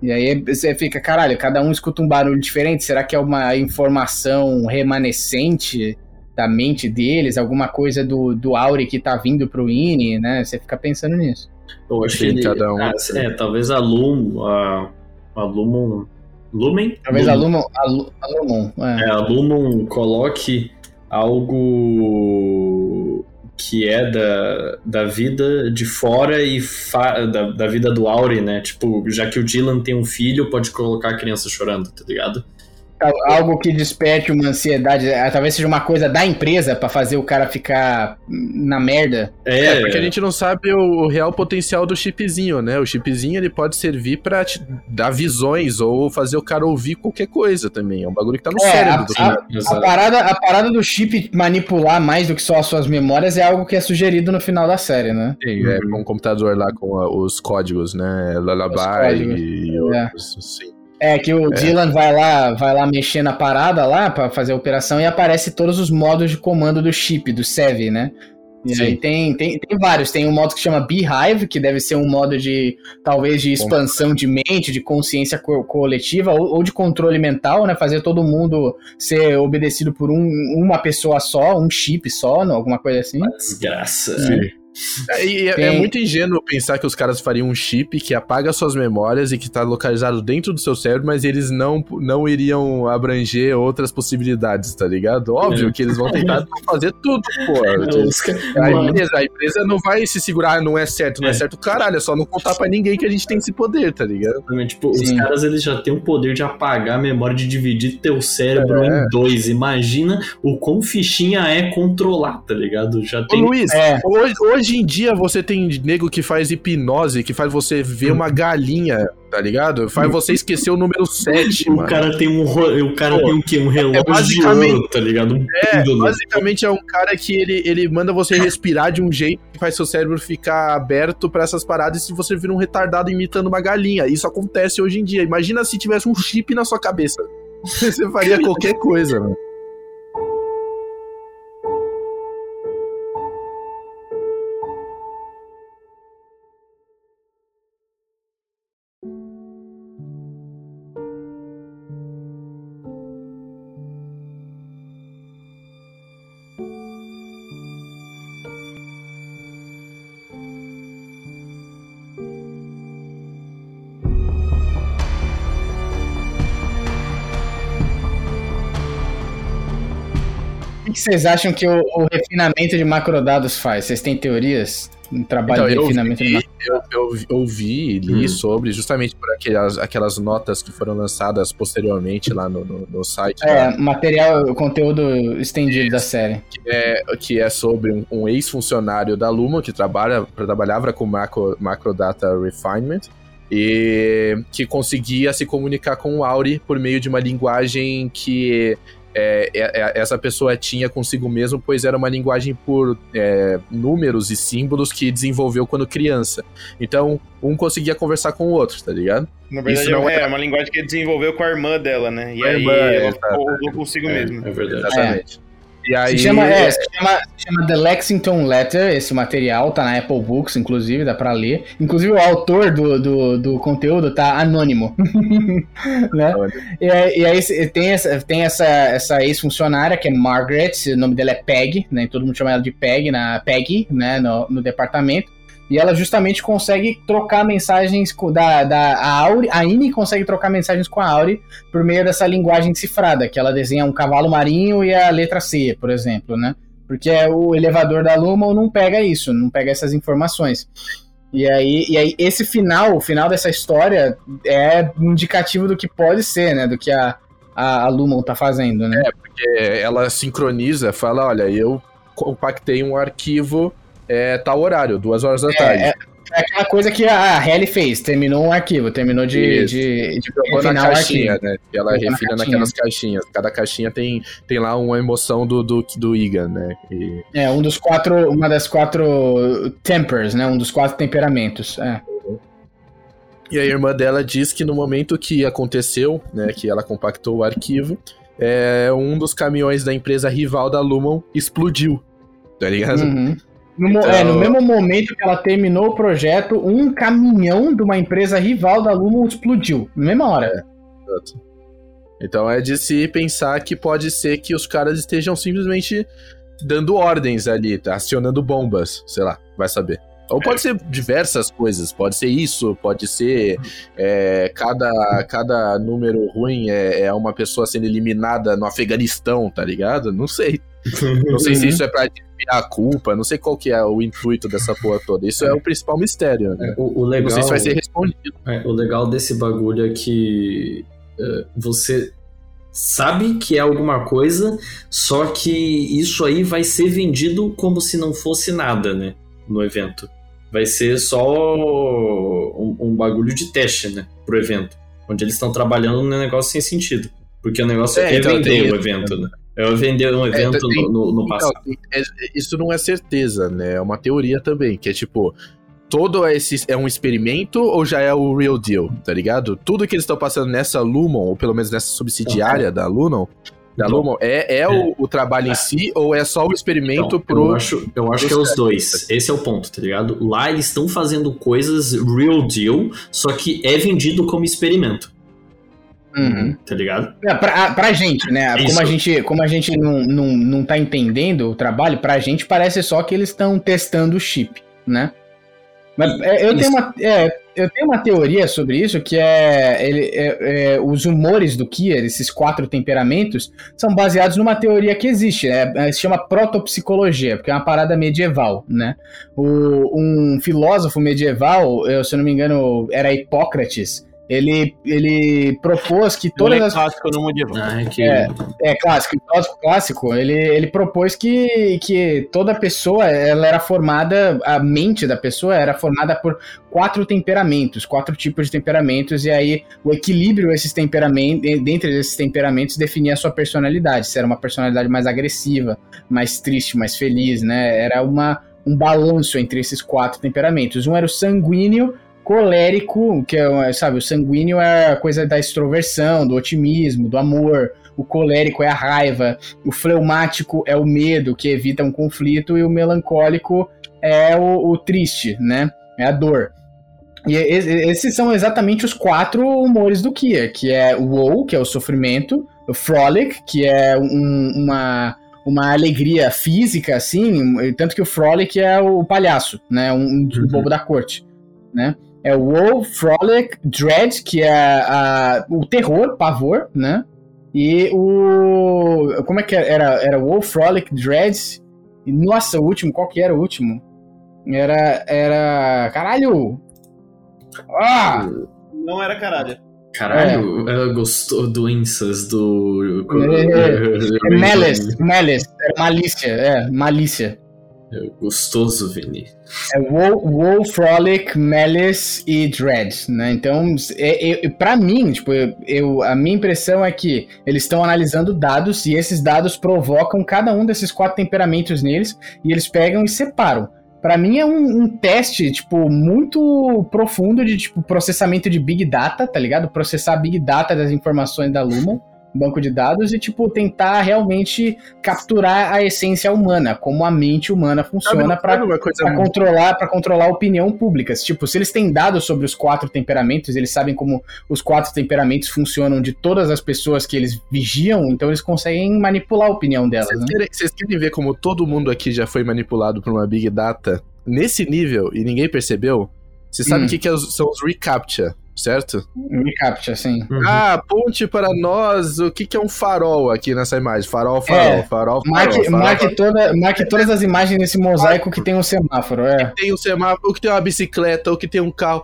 E aí você fica, caralho, cada um escuta um barulho diferente. Será que é uma informação remanescente da mente deles? Alguma coisa do, do Auri que tá vindo pro Ine, né? Você fica pensando nisso. Eu acho que ele, cada um. Ah, é, talvez a Lum, a, a Lumon. Lumen? Talvez Lumon. a Lumon. A, a Lumon, é. é, a Lumon coloque algo que é da, da vida de fora e fa, da, da vida do Auri, né? Tipo, já que o Dylan tem um filho, pode colocar a criança chorando, tá ligado? Algo que desperte uma ansiedade, é, talvez seja uma coisa da empresa para fazer o cara ficar na merda. É, é, porque a gente não sabe o, o, real potencial do chipzinho, né? O chipzinho ele pode servir para dar visões ou fazer o cara ouvir qualquer coisa também. É um bagulho que tá no é, cérebro. A, do a, a, parada, a parada do chip manipular mais do que só as suas memórias é algo que é sugerido no final da série, né? Sim, é com um computador lá com a, os códigos, né? Lullaby e é. outros, sim. É que o é. Dylan vai lá, vai lá mexer na parada lá para fazer a operação e aparece todos os modos de comando do chip, do SEV, né? E Sim. aí tem, tem, tem vários. Tem um modo que chama Beehive, que deve ser um modo de, talvez, de expansão de mente, de consciência co coletiva, ou, ou, de controle mental, né? Fazer todo mundo ser obedecido por um, uma pessoa só, um chip só, alguma coisa assim. Desgraça. Sim. É, e é, é, muito ingênuo pensar que os caras fariam um chip que apaga suas memórias e que tá localizado dentro do seu cérebro, mas eles não, não iriam abranger outras possibilidades, tá ligado? Óbvio é. que eles vão tentar fazer tudo, pô. É, a, empresa, a empresa não vai se segurar, não é certo, não é, é certo, caralho, é só não contar pra ninguém que a gente tem esse poder, tá ligado? Tipo, os caras eles já têm o poder de apagar a memória, de dividir teu cérebro é. em dois. Imagina o quão fichinha é controlar, tá ligado? Já tem. Ô, Luiz, hoje, hoje Hoje em dia você tem nego que faz hipnose, que faz você ver uma galinha, tá ligado? Faz você esquecer o número 7. o mano. cara tem um o cara Pô, tem o quê? Um relógio é basicamente, de ouro, tá ligado? Um é, basicamente é um cara que ele, ele manda você respirar de um jeito que faz seu cérebro ficar aberto para essas paradas e você vira um retardado imitando uma galinha. Isso acontece hoje em dia. Imagina se tivesse um chip na sua cabeça. Você faria qualquer coisa, mano. Que vocês acham que o, o, refinamento de macrodados faz? Vocês têm teorias? Um trabalho então, de refinamento vi, de macrodados? Eu, eu, ouvi e li hum. sobre, justamente por aquelas, aquelas notas que foram lançadas posteriormente lá no, no, no site. É, lá. material, conteúdo estendido da série. Que é, que é sobre um, um ex-funcionário da Luma que trabalha, trabalhava com macro, macrodata refinement e que conseguia se comunicar com o Auri por meio de uma linguagem que é, é, é, essa pessoa tinha consigo mesmo, pois era uma linguagem por é, números e símbolos que desenvolveu quando criança. Então, um conseguia conversar com o outro, tá ligado? Na verdade, não é, é uma linguagem que ele desenvolveu com a irmã dela, né? E a aí irmã, ela falou consigo mesmo. É verdade. Exatamente. E aí, se, chama, é, se, chama, se chama The Lexington Letter, esse material, tá na Apple Books, inclusive, dá pra ler. Inclusive o autor do, do, do conteúdo tá anônimo. né? E, e, aí tem essa, tem essa, essa ex-funcionária, que é Margaret, o nome dela é Peg, né? Todo mundo chama ela de Peg, na Peggy, né? No, no departamento. E ela justamente consegue trocar mensagens da, da a Auri, a Ine consegue trocar mensagens com a Auri por meio dessa linguagem cifrada, que ela desenha um cavalo marinho e a letra C, por exemplo, né? Porque o elevador da Luma não pega isso, não pega essas informações. E aí, e aí esse final, o final dessa história é indicativo do que pode ser, né? Do que a, a, a Lumon tá fazendo, né? É, porque ela sincroniza, fala, olha, eu compactei um arquivo é, tal horário, duas horas da é, tarde. É, é, aquela coisa que a Helly fez, terminou um arquivo, terminou de, de, de refinar na caixinha, né? E ela refina na naquelas caixinhas. Cada caixinha tem, tem lá uma emoção do, do, do Igan, né? E... É, um dos quatro, uma das quatro tempers, né? Um dos quatro temperamentos, é. E a irmã dela diz que no momento que aconteceu, né, que ela compactou o arquivo, é, um dos caminhões da empresa rival da Lumon explodiu. Tá ligado? Uhum. No, então... é, no mesmo momento que ela terminou o projeto, um caminhão de uma empresa rival da Lumon explodiu. Na mesma hora. É, então é de se pensar que pode ser que os caras estejam simplesmente dando ordens ali, tá? acionando bombas, sei lá, vai saber. Ou pode ser diversas coisas, pode ser isso, pode ser é, cada, cada número ruim é, é, uma pessoa sendo eliminada no Afeganistão, tá ligado? Não sei. Não sei se isso é pra desviar a culpa, não sei qual que é o intuito dessa porra toda. Isso é, é o principal mistério, né? O, o, legal, não sei se vai ser respondido. É, o legal desse bagulho é que uh, você sabe que é alguma coisa, só que isso aí vai ser vendido como se não fosse nada, né? No evento. Vai ser só um, um bagulho de teste, né? Pro evento. Onde eles estão trabalhando num negócio sem sentido. Porque o negócio é, é então, vender o evento, né? É vender um é, evento é, tem, no, no, passado. Então, é, isso não é certeza, né? É uma teoria também, que é tipo, todo esse é um experimento ou já é o real deal, tá ligado? Tudo que eles estão passando nessa Lumon, ou pelo menos nessa subsidiária da Lumon, da então, Lumon, é, é, é. O, o, trabalho em si ou é só o experimento então, pro. Eu acho, eu acho que é os dois. Esse é o ponto, tá ligado? Lá eles estão fazendo coisas real deal, só que é vendido como experimento. Uhum. Tá ligado? É, pra, pra gente, né? como a gente, como a gente não, não, não tá entendendo o trabalho, pra gente parece só que eles estão testando o chip, né? Mas é, eu, tenho uma, é, eu tenho uma teoria sobre isso, que é, ele, é, é, os humores do Kier, esses quatro temperamentos, são baseados numa teoria que existe, né? É, se chama protopsicologia, porque é uma parada medieval, né? O, um filósofo medieval, eu, se eu não me engano, era Hipócrates, ele, ele propôs que todas as. clássico no medieval. Ah, é, que... é, é, clássico, clássico, clássico. Ele, ele propôs que, que toda pessoa ela era formada, a mente da pessoa era formada por quatro temperamentos, quatro tipos de temperamentos, e aí o equilíbrio esses temperamentos, dentro desses temperamentos definia a sua personalidade. Se era uma personalidade mais agressiva, mais triste, mais feliz, né? Era uma, um balanço entre esses quatro temperamentos. Um era o sanguíneo colérico, que é, sabe, o sanguíneo é a coisa da extroversão, do otimismo, do amor. O colérico é a raiva, o fleumático é o medo, que evita um conflito, e o melancólico é o, o triste, né? É a dor. E esses são exatamente os quatro humores do Kia, que é o woe, que é o sofrimento, o frolic, que é um, uma, uma alegria física, assim, tanto que o frolic é o palhaço, né? Um, um uhum. bobo da corte, né? É o Woe, Frolic, Dread, que é a, o terror, pavor, né? E o. Como é que era? Era Woe, Frolic, Dread. Nossa, o último, qual que era o último? Era. Era. Caralho! Ah! Não era caralho. Caralho, é. ela gostou doenças do. É, é, malice, malice, é malícia, é, malícia. É gostoso, Vini. É Woe, Frolic, Malice e Dread, né? Então, é, é, pra mim, tipo, eu, eu, a minha impressão é que eles estão analisando dados e esses dados provocam cada um desses quatro temperamentos neles e eles pegam e separam. Para mim é um, um, teste, tipo, muito profundo de, tipo, processamento de Big Data, tá ligado? Processar Big Data das informações da Lumon banco de dados e, tipo, tentar realmente capturar a essência humana, como a mente humana funciona para controlar para controlar a opinião pública. Tipo, se eles têm dados sobre os quatro temperamentos, eles sabem como os quatro temperamentos funcionam de todas as pessoas que eles vigiam, então eles conseguem manipular a opinião delas. Vocês, né? querem, vocês querem ver como todo mundo aqui já foi manipulado por uma Big Data nesse nível e ninguém percebeu? Você sabe hum. o que, que é são os reCAPTCHA? Certo? Me captcha, sim. Uhum. Ah, ponte para nós o que, que é um farol aqui nessa imagem. Farol, farol, é, farol, farol. Marque, farol, marque, farol. Toda, marque todas as imagens nesse mosaico que tem um semáforo, é. Que tem um semáforo, ou que tem uma bicicleta, ou que tem um carro.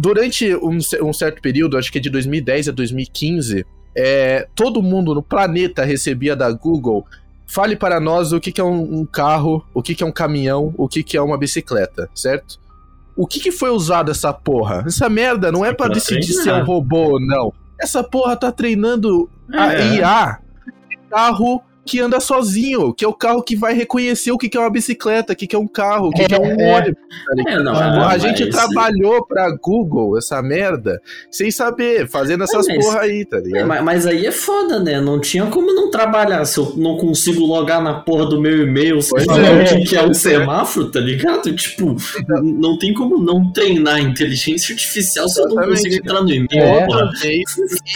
Durante um, um certo período, acho que é de 2010 a 2015, é, todo mundo no planeta recebia da Google fale para nós o que, que é um, um, carro, o que, que é um caminhão, o que, que é uma bicicleta, certo? O que, que foi usado essa porra? Essa merda não é para decidir se é um robô ou não. Essa porra tá treinando é. a IA carro que anda sozinho, que é o carro que vai reconhecer o que é uma bicicleta, o que é um carro, o que é, um é. ônibus. Tá é, não, a mas... gente trabalhou pra Google essa merda sem saber, fazendo essas mas, porra aí, tá ligado? Mas, mas, aí é foda, né? Não tinha como não trabalhar se eu não consigo logar na porra do meu e-mail falando é. que é um semáforo, tá ligado? Tipo, não tem como não treinar inteligência artificial se eu não consigo entrar no e-mail. É, e,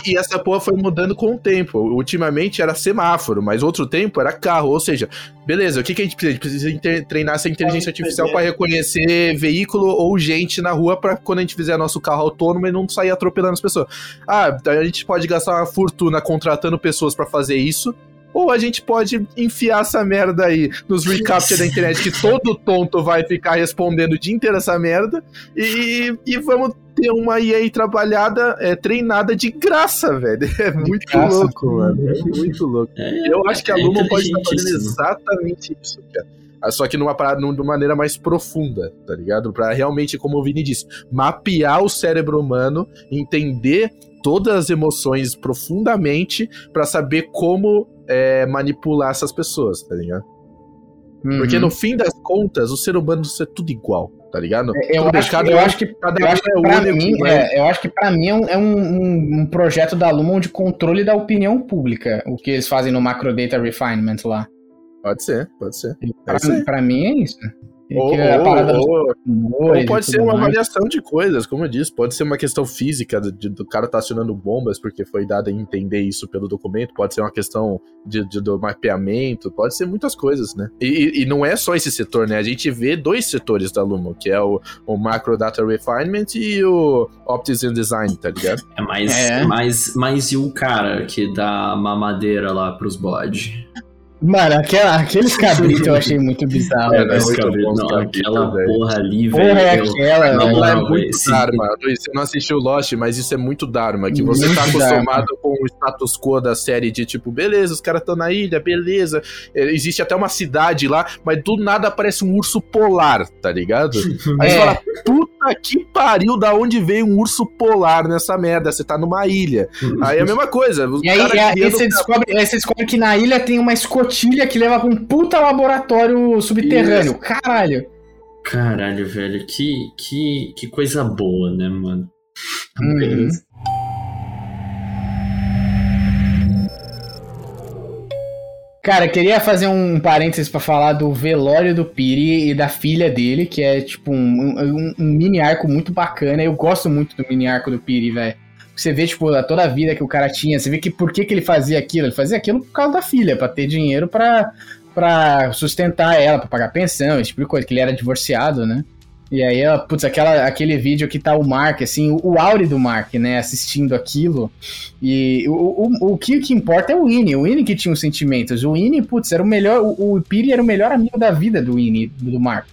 e essa porra foi mudando com o tempo. Ultimamente era semáforo, mas outro tempo era carro. Ou seja, beleza, o que, que a gente precisa? A gente precisa treinar essa inteligência artificial para reconhecer veículo ou gente na rua para quando a gente fizer nosso carro autônomo e não sair atropelando as pessoas. Ah, a gente pode gastar uma fortuna contratando pessoas para fazer isso ou a gente pode enfiar essa merda aí nos recaptcha da internet, que todo tonto vai ficar respondendo o dia inteiro essa merda, e, e vamos ter uma EA trabalhada, é, treinada de graça, velho. É muito graça, louco, mano. É muito louco. É, Eu acho que a é Luma pode estar fazendo exatamente isso, cara. Ah, só que numa parada, numa maneira mais profunda, tá ligado? Para realmente, como o Vini disse, mapear o cérebro humano, entender todas as emoções profundamente para saber como é, manipular essas pessoas, tá ligado? Uhum. Porque no fim das contas, o ser humano é tudo igual, tá ligado? É, eu, acho, cada, eu acho que, cada eu acho que é pra único, mim, né? é, eu acho que pra mim é, um, é um, um, projeto da Lumon de controle da opinião pública, o que eles fazem no Macro Data Refinement lá. Pode ser, pode ser. Pra, é pra mim é isso. Ou, ou, ou, pode ser uma mais. variação de coisas, como eu disse, pode ser uma questão física de, do cara tá acionando bombas porque foi dado a entender isso pelo documento, pode ser uma questão de, de do mapeamento, pode ser muitas coisas, né? E, e, não é só esse setor, né? A gente vê dois setores da Lumo, que é o, o Macro Data Refinement e o Optics Design, tá ligado? É mais, é. mais, mais e o cara que dá mamadeira lá pros bodes. Mano, aquela, aqueles cabritos eu achei muito bizarro. É, né? cabrito, não, aquela porra ali, velho. Porra, é aquela, não, não, é muito esse... Dharma. Você não assistiu Lost, mas isso é muito Dharma. Que você muito tá acostumado Dharma. com o status quo da série de tipo, beleza, os caras estão na ilha, beleza. É, existe até uma cidade lá, mas do nada aparece um urso polar, tá ligado? Aí é. você fala, puta que pariu, da onde veio um urso polar nessa merda? Você tá numa ilha. Aí é a mesma coisa. E aí, aí, você descobre, aí você descobre que na ilha tem uma escotilha escotilha que leva pra um puta laboratório subterrâneo. Isso. Caralho. Caralho, velho. Que, que, que coisa boa, né, mano? Uhum. Cara, queria fazer um parênteses para falar do velório do Piri e da filha dele, que é tipo um, um, um, mini arco muito bacana. Eu gosto muito do mini arco do Piri, velho. Você vê, tipo, toda a vida que o cara tinha, você vê que por que, que ele fazia aquilo? Ele fazia aquilo por causa da filha, para ter dinheiro para para sustentar ela, para pagar pensão, esse tipo de coisa, que ele era divorciado, né? E aí, putz, aquela, aquele vídeo que tá o Mark, assim, o, o Auri do Mark, né, assistindo aquilo. E o, o, o, que, que importa é o Winnie, o Winnie que tinha os sentimentos. O Winnie, putz, era o melhor, o, o Piri era o melhor amigo da vida do Winnie, do Mark.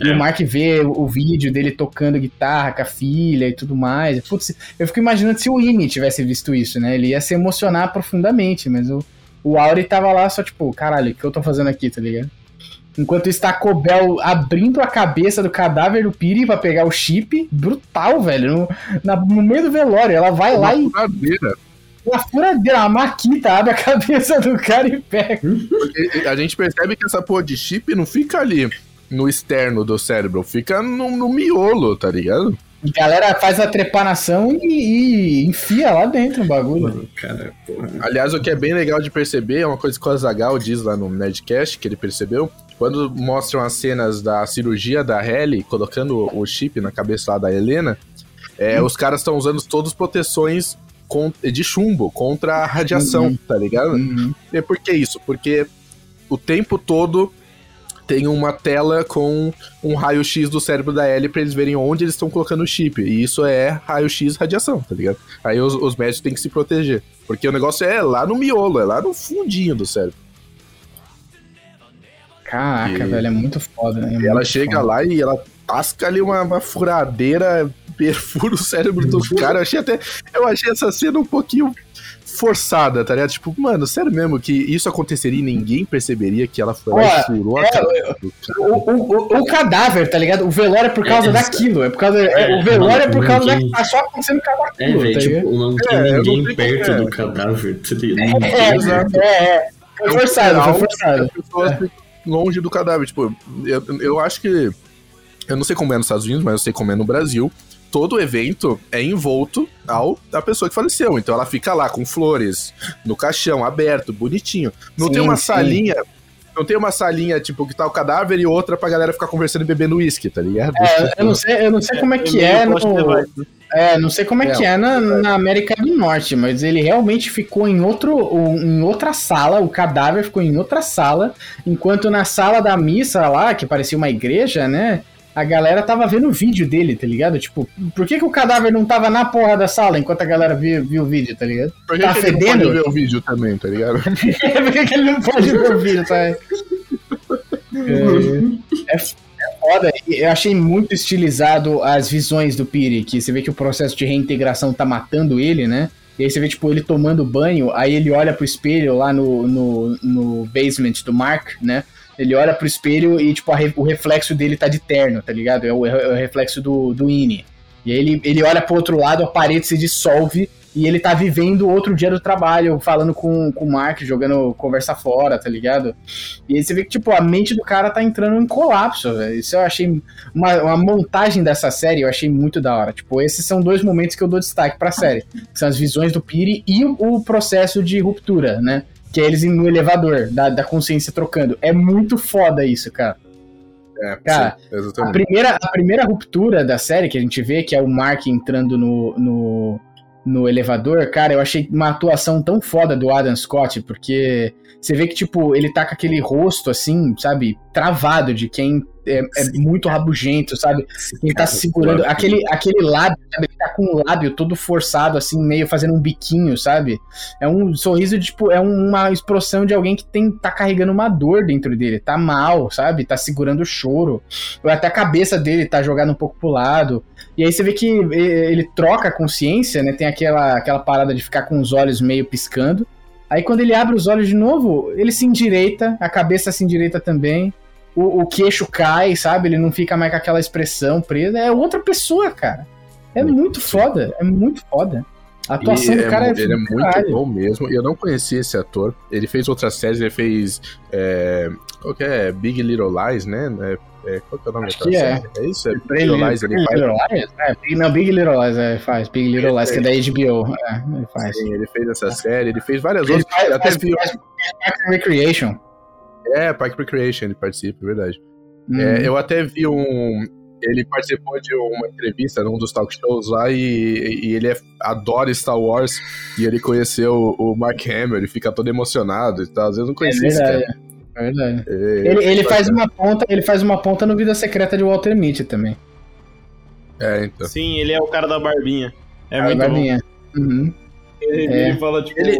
E é. o Mark vê o, vídeo dele tocando guitarra com a filha e tudo mais. Putz, eu fico imaginando se o Imi tivesse visto isso, né? Ele ia se emocionar profundamente, mas o, o Auri tava lá só tipo, caralho, o que eu tô fazendo aqui, tá ligado? Enquanto está Cobel abrindo a cabeça do cadáver do Piri pra pegar o chip, brutal, velho. No, na, no meio do velório, ela vai Uma lá e. Furadeira. Uma furadeira, a Maquita abre a cabeça do cara e pega. Porque a gente percebe que essa porra de chip não fica ali no externo do cérebro, fica no, no miolo, tá ligado? A galera faz a trepanação e, e enfia lá dentro o bagulho. Cara, Aliás, o que é bem legal de perceber é uma coisa que o Azagal diz lá no Nerdcast, que ele percebeu. Quando mostram as cenas da cirurgia da Helly, colocando o chip na cabeça lá da Helena, é, hum. os caras estão usando todas as proteções de chumbo contra a radiação, uhum. tá ligado? Uhum. E por que isso? Porque o tempo todo tem uma tela com um raio-x do cérebro da Ellie pra eles verem onde eles estão colocando o chip. E isso é raio-x radiação, tá ligado? Aí os, os médicos têm que se proteger. Porque o negócio é lá no miolo, é lá no fundinho do cérebro. Caraca, e... velho, é muito foda, né? É e ela chega foda. lá e ela tasca ali uma, uma furadeira, perfura o cérebro do cara. Eu achei até. Eu achei essa cena um pouquinho forçada, tá ligado? Tipo, mano, sério mesmo que isso aconteceria e ninguém perceberia que ela foi lá e furou é, a o, o, o, cadáver, tá ligado? O velório é por causa é, daquilo. É por causa. É, o velório é por causa ninguém... da. Tá só acontecendo com aquilo. É, velho, tá tipo, não tem ninguém perto do cadáver, tá ligado? É, é, é. Foi forçado, foi forçado. Pessoas é. longe do cadáver. Tipo, eu, eu acho que. Eu não sei como é nos Estados Unidos, mas eu sei como é no Brasil todo o evento é envolto ao da pessoa que faleceu. Então ela fica lá com flores no caixão, aberto, bonitinho. Não sim, tem uma sim. salinha não tem uma salinha, tipo, que tá o cadáver e outra pra galera ficar conversando e bebendo uísque, tá ligado? É, eu não sei, eu não sei como é que é, é no... É, não sei como é, é que é na, na, América do Norte, mas ele realmente ficou em outro, em outra sala, o cadáver ficou em outra sala, enquanto na sala da missa lá, que parecia uma igreja, né? A galera tava vendo o vídeo dele, tá ligado? Tipo, por que, que o cadáver não tava na porra da sala enquanto a galera viu, viu o vídeo, tá ligado? Por que, tá que fedendo? ele não pode ver o vídeo também, tá ligado? por que, que ele não pode ver o vídeo, tá? É, é, foda. Eu achei muito estilizado as visões do Piri, que você vê que o processo de reintegração tá matando ele, né? E aí você vê, tipo, ele tomando banho, aí ele olha pro espelho lá no, no, no basement do Mark, né? Ele olha pro espelho e, tipo, re, o reflexo dele tá de terno, tá ligado? É o, é o reflexo do, do Ine. E aí ele, ele olha pro outro lado, a parede se dissolve e ele tá vivendo outro dia do trabalho, falando com, com o Mark, jogando conversa fora, tá ligado? E aí você vê que, tipo, a mente do cara tá entrando em colapso, velho. Isso eu achei. Uma, uma montagem dessa série eu achei muito da hora. Tipo, esses são dois momentos que eu dou destaque pra série. São as visões do Piri e o, o processo de ruptura, né? Que é eles no elevador, da, da consciência trocando. É muito foda isso, cara. É, cara, sim, a, primeira, a primeira ruptura da série que a gente vê, que é o Mark entrando no, no, no elevador, cara, eu achei uma atuação tão foda do Adam Scott, porque você vê que, tipo, ele tá com aquele rosto, assim, sabe, travado de quem é, é muito rabugento, sabe? Quem tá segurando. Aquele, aquele lábio, sabe? Ele tá com o lábio todo forçado, assim, meio fazendo um biquinho, sabe? É um sorriso de, tipo, é uma expressão de alguém que tem, tá carregando uma dor dentro dele. Tá mal, sabe? Tá segurando o choro. Ou até a cabeça dele tá jogada um pouco pro lado. E aí você vê que ele troca a consciência, né? Tem aquela, aquela parada de ficar com os olhos meio piscando. Aí quando ele abre os olhos de novo, ele se endireita, a cabeça se endireita também o, o queixo cai, sabe? Ele não fica mais com aquela expressão presa. É outra pessoa, cara. É muito foda, é muito foda. A atuação do é cara é, Ele é muito caralho. bom mesmo. E eu não conhecia esse ator. Ele fez outras séries, ele fez. É, qual que é? Big Little Lies, né? É, é, qual que é o nome Acho da série? É. é isso? É Big Little Lies, ele Big faz. Little Lies? É, não, Big Little Lies é, faz. Big Little Lies, que é da HBO. É, ele faz. Sim, ele fez essa série, ele fez várias ele outras. Faz, até faz, viu... faz Recreation. É, Park Recreation ele participa, é verdade. Hum. É, eu até vi um. Ele participou de uma entrevista num dos talk shows lá e, e ele é, adora Star Wars e ele conheceu o Mark Hamill, ele fica todo emocionado e tal. Às vezes não conhecia é esse cara. É verdade. É, ele, ele faz uma ponta, ele faz uma ponta no Vida Secreta de Walter Mitty também. É, então. Sim, ele é o cara da barbinha. É a muito barbinha. bom. Uhum. Ele, é. ele fala, tipo, ele...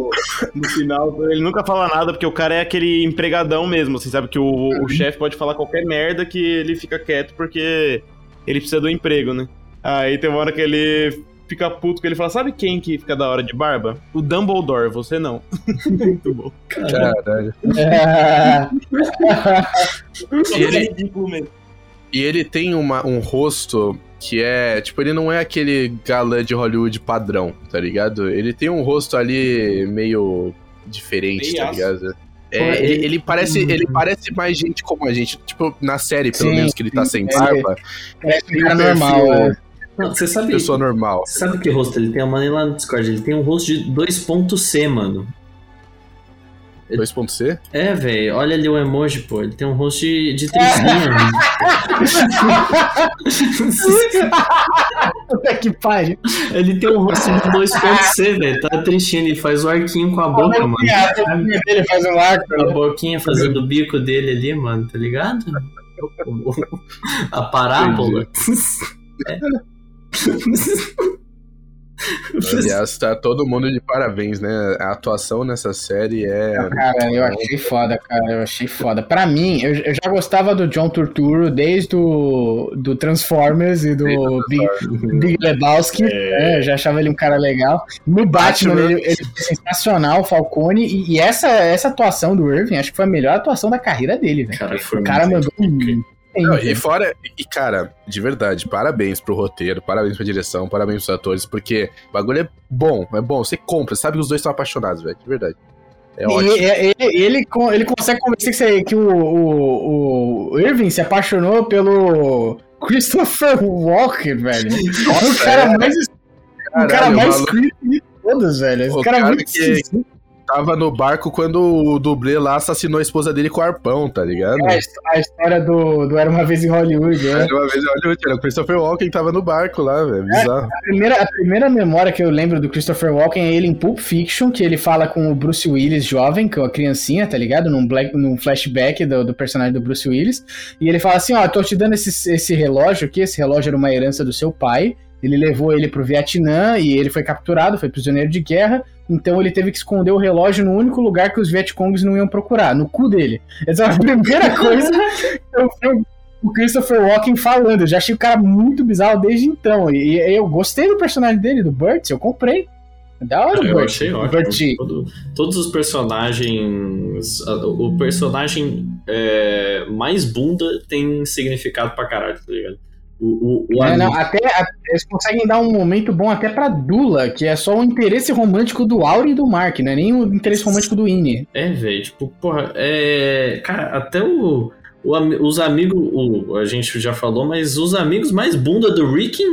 no final, ele nunca fala nada, porque o cara é aquele empregadão mesmo, assim, sabe? Que o, uhum. o chefe pode falar qualquer merda que ele fica quieto porque ele precisa do emprego, né? Aí tem uma hora que ele fica puto, que ele fala, sabe quem que fica da hora de barba? O Dumbledore, você não. Muito bom. Caralho. e ele é ridículo mesmo. E ele tem uma, um rosto que é, tipo, ele não é aquele galã de Hollywood padrão, tá ligado? Ele tem um rosto ali meio diferente, tá ligado? É, ele, ele, parece, ele parece mais gente como a gente. Tipo, na série, pelo sim, menos, que ele tá sem barba. Parece um cara normal, é. Não, você sabe. Pessoa normal. Você sabe que rosto ele tem? a mandei lá no Discord. Ele tem um rosto de 2.C, mano. 2.c? É, velho. Olha ali o emoji, pô. Ele tem um rosto de, de tristinha. Puta que pariu. Ele tem um rosto de 2.c, velho. Tá tristinho. Ele faz o arquinho com a boca, mano. Ele faz um arco. A boquinha fazendo o bico dele ali, mano. Tá ligado? A parábola. É. Aliás, tá todo mundo de parabéns, né? A atuação nessa série é. Cara, eu achei foda, cara. Eu achei foda. Pra mim, eu, eu já gostava do John Turturro desde o do Transformers e do Big, Big Lebowski. É. Né? Eu já achava ele um cara legal. No Batman, Batman. Ele, ele foi sensacional, o Falcone. E, e, essa, essa atuação do Irving, acho que foi a melhor atuação da carreira dele, velho. Cara, o cara mandou. Um, não, e fora, e cara, de verdade, parabéns pro roteiro, parabéns pra direção, parabéns pros atores, porque o bagulho é bom, é bom, você compra, sabe que os dois estão apaixonados, velho, de verdade. É ótimo. E, ele, ele, ele, consegue convencer que, você, que o, o, o Irving se apaixonou pelo Christopher Walker, velho. Nossa, o cara é. mais, Caralho, o cara mais creepy de todos, velho. Esse cara, é cara é muito que, tava no barco quando o dublê lá assassinou a esposa dele com o arpão, tá ligado? É, a história do, do Era Uma Vez em Hollywood, né? Era Uma Vez em Hollywood, era o Christopher Walken tava no barco lá, velho, é, bizarro. É, a, primeira, a primeira memória que eu lembro do Christopher Walken é ele em Pulp Fiction, que ele fala com o Bruce Willis jovem, que é a criancinha, tá ligado? Num, black, num flashback do, do personagem do Bruce Willis, e ele fala assim, ó, tô te dando esse, esse relógio aqui, esse relógio era uma herança do seu pai, ele levou ele pro Vietnã e ele foi capturado, foi prisioneiro de guerra. Então ele teve que esconder o relógio no único lugar que os Vietcongs não iam procurar, no cu dele. Essa é a primeira coisa que eu vi o Christopher Walken falando. Eu já achei o cara muito bizarro desde então. E, eu gostei do personagem dele, do Burt, eu comprei. Da hora, eu Burt. achei ótimo. Todo, todos os personagens. O personagem é, mais bunda tem significado pra caralho, tá ligado? O, o, o é, não, até, até, eles conseguem dar um momento bom até pra Dula, que é só o interesse romântico do Auri e do Mark, né? Nem o interesse romântico do Ine. É, velho, tipo, porra, é. Cara, até o. o os amigos, o, a gente já falou, mas os amigos mais bunda do Rick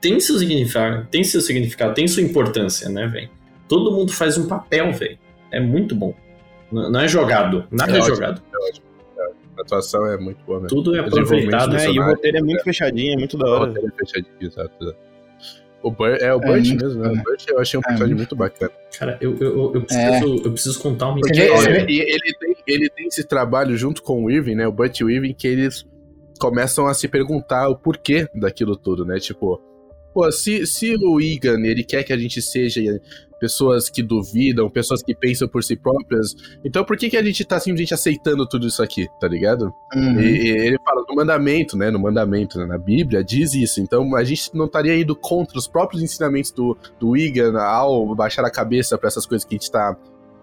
tem seu significado, tem seu significado, tem sua importância, né, velho? Todo mundo faz um papel, velho. É muito bom. Não, não é jogado, nada é, é jogado. É ótimo. A atuação é muito boa mesmo. Tudo é aproveitado, né? E o roteiro é muito fechadinho, é muito da hora. O roteiro é fechadinho, exato. O Burt, é o Burt é mesmo, né? O Burt eu achei um é personagem muito bacana. Cara, eu, eu, eu, preciso, é. eu preciso contar uma Porque história. Ele, ele, tem, ele tem esse trabalho junto com o Irving, né? O Burt e o Irving, que eles começam a se perguntar o porquê daquilo tudo, né? Tipo, pô, se, se o Egan, ele quer que a gente seja pessoas que duvidam, pessoas que pensam por si próprias. Então por que, que a gente tá simplesmente aceitando tudo isso aqui, tá ligado? Uhum. E, e, ele fala no mandamento, né? No mandamento, né, na Bíblia, diz isso. Então a gente não estaria indo contra os próprios ensinamentos do, do Igan ao baixar a cabeça para essas coisas que a gente tá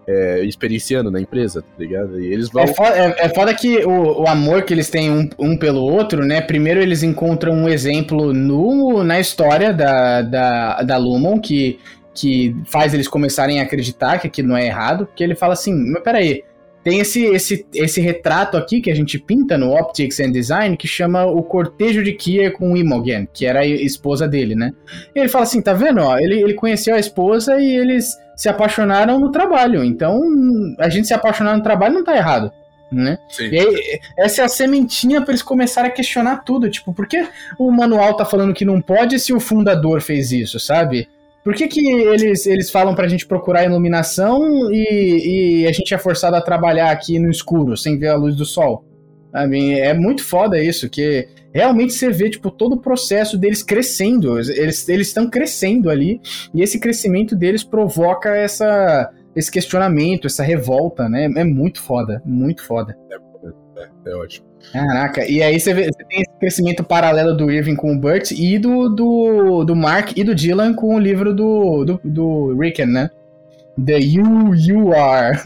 é, experienciando na empresa, tá ligado? E eles vão. É foda, é, é foda que o, o, amor que eles têm um, um, pelo outro, né? Primeiro eles encontram um exemplo no, na história da, da, da Lumon, que que faz eles começarem a acreditar que aquilo não é errado, porque ele fala assim, mas peraí, tem esse, esse, esse retrato aqui que a gente pinta no Optics and Design que chama o cortejo de Kier com Imogen, que era a esposa dele, né? E ele fala assim, tá vendo, ó, ele, ele conheceu a esposa e eles se apaixonaram no trabalho, então a gente se apaixonar no trabalho não tá errado. Né? Sim. E aí, essa é a sementinha para eles começarem a questionar tudo. Tipo, por que o manual tá falando que não pode se o fundador fez isso, sabe? Por que, que eles, eles falam pra gente procurar iluminação e, e a gente é forçado a trabalhar aqui no escuro, sem ver a luz do sol? é muito foda isso, que realmente você vê tipo, todo o processo deles crescendo. Eles estão crescendo ali, e esse crescimento deles provoca essa, esse questionamento, essa revolta, né? É muito foda, muito foda. É, é, é ótimo. Caraca, e aí você, vê, você, tem esse crescimento paralelo do Irving com o Burt e do, do, do Mark e do Dylan com o livro do, do, do Ricken, né? The You You Are.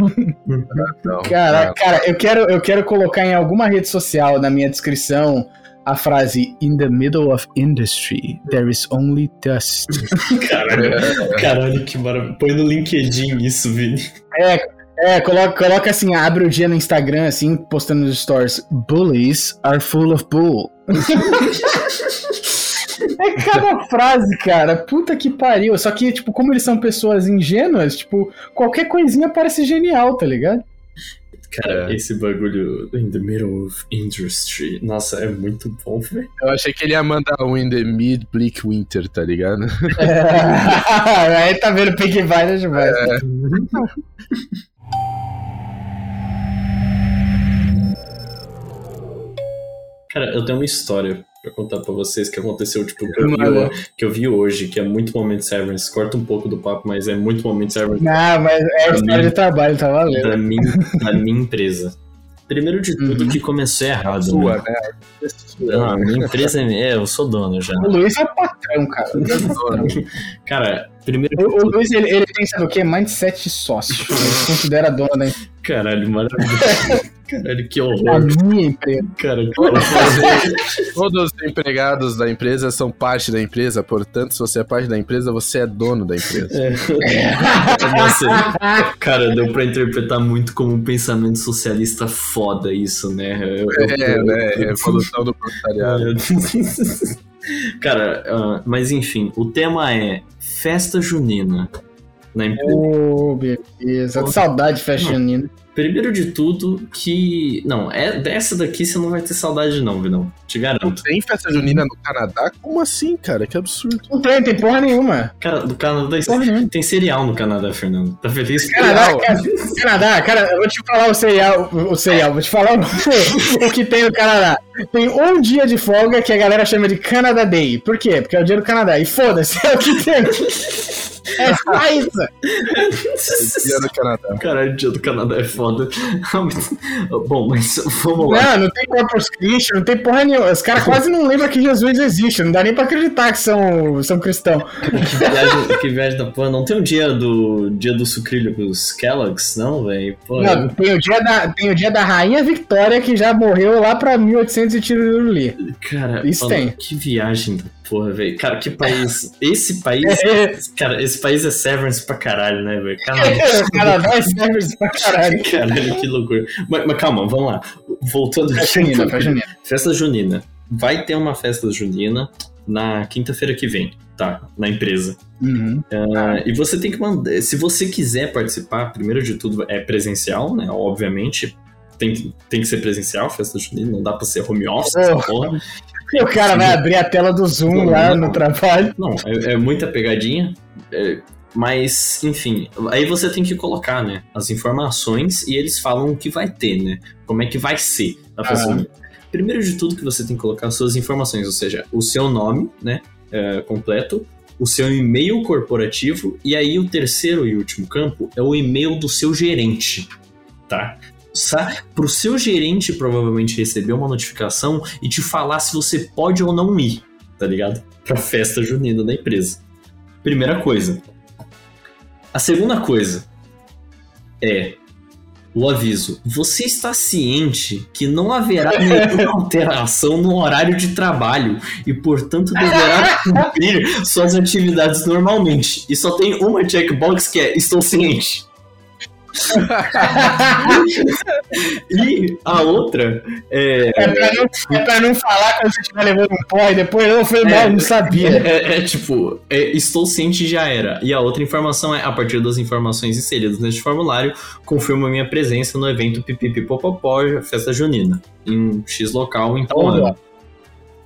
cara, cara, eu quero, eu quero colocar em alguma rede social na minha descrição a frase In the middle of industry, there is only dust. Caralho, caralho que maravilha. Põe no LinkedIn isso, Vini. É, é, coloca, coloca assim, abre o dia no Instagram, assim, postando nos stories. Bullies are full of bull. é cada frase, cara. Puta que pariu. Só que, tipo, como eles são pessoas ingênuas, tipo, qualquer coisinha parece genial, tá ligado? Cara, é. esse bagulho in the middle of industry, nossa, é muito bom, velho. Eu achei que ele ia mandar um in the mid bleak winter, tá ligado? É. Aí tá vendo Pink Vine demais. É. Cara, eu tenho uma história pra contar pra vocês que aconteceu, tipo, que eu, vi, que eu vi hoje, que é muito momento Severance. Corta um pouco do papo, mas é muito momento Severance. Não, mas é a história de trabalho, tá valendo. Da minha, da minha empresa. Primeiro de tudo, uhum. que começou errado. Sua, né? né? Não, a minha empresa é. É, eu sou dono já. O Luiz é patrão, cara. cara, primeiro. O, o Luiz, ele, ele tem, sabe o quê? Mindset sócio. Ele se considera dono da Caralho, maravilhoso. Caralho, que horror. A minha empresa. Cara, Todos os empregados da empresa são parte da empresa, portanto, se você é parte da empresa, você é dono da empresa. É. Nossa, cara, deu pra interpretar muito como um pensamento socialista foda isso, né? Eu, é, eu, né? É evolução do proletariado. Cara, uh, mas enfim, o tema é festa junina na empresa. Oh, beleza. Saudade de festa junina. Primeiro de tudo, que. Não, é dessa daqui você não vai ter saudade, não, Vinão. Te garanto. Não tem festa junina no Canadá? Como assim, cara? Que absurdo. Não tem, tem porra nenhuma. Cara, do Canadá tem, tem cereal no Canadá, Fernando. Tá feliz? Canadá, cara, Canadá, cara, eu vou te falar o cereal, o cereal, vou te falar o, o que tem no Canadá. Tem um dia de folga que a galera chama de Canada Day. Por quê? Porque é o dia do Canadá. E foda-se, é o que tem. É só isso. dia do Canadá. Caralho, o dia do Canadá é foda. Bom, mas vamos lá. Não, não tem Corpus Christi, não tem porra nenhuma. Os caras quase não lembram que Jesus existe. Não dá nem pra acreditar que são, são cristãos. Que viagem, que viagem da porra. Não tem o dia do dia do sucrilho pros Kellogg's, não, velho? Não, tem o, dia da, tem o dia da Rainha Victoria que já morreu lá pra 1800 e tiruruli. Cara, isso tem. Que viagem da porra, velho. Cara, que país. Esse país. cara, esse país é Severance pra caralho, né, velho? Canadá é Severance pra caralho. Caralho, que loucura. Mas, mas calma, vamos lá. Voltando festa aqui. Junina, festa junina. Festa junina. Vai ter uma festa junina na quinta-feira que vem, tá? Na empresa. Uhum. Uh, e você tem que mandar. Se você quiser participar, primeiro de tudo é presencial, né? Obviamente. Tem que, tem que ser presencial, festa junina, não dá pra ser home office, oh. E o cara vai abrir a tela do Zoom não, lá não, no trabalho. Não, é, é muita pegadinha. É, mas, enfim, aí você tem que colocar, né, as informações e eles falam o que vai ter, né? Como é que vai ser a festa. Primeiro de tudo que você tem que colocar as suas informações, ou seja, o seu nome, né, é, completo, o seu e-mail corporativo e aí o terceiro e último campo é o e-mail do seu gerente, tá? Para o seu gerente provavelmente receber uma notificação e te falar se você pode ou não ir, tá ligado? Pra festa junina da empresa. Primeira coisa. A segunda coisa é o aviso. Você está ciente que não haverá nenhuma alteração no horário de trabalho e, portanto, deverá cumprir suas atividades normalmente. E só tem uma checkbox que é estou ciente. e a outra é. É pra não, é pra não falar quando você estiver levando um pó e depois eu falei, mal, é, não sabia. É, é tipo, é, estou ciente já era. E a outra informação é, a partir das informações inseridas neste formulário, confirma minha presença no evento Pipipipopopó, festa junina, em X local em tal ano.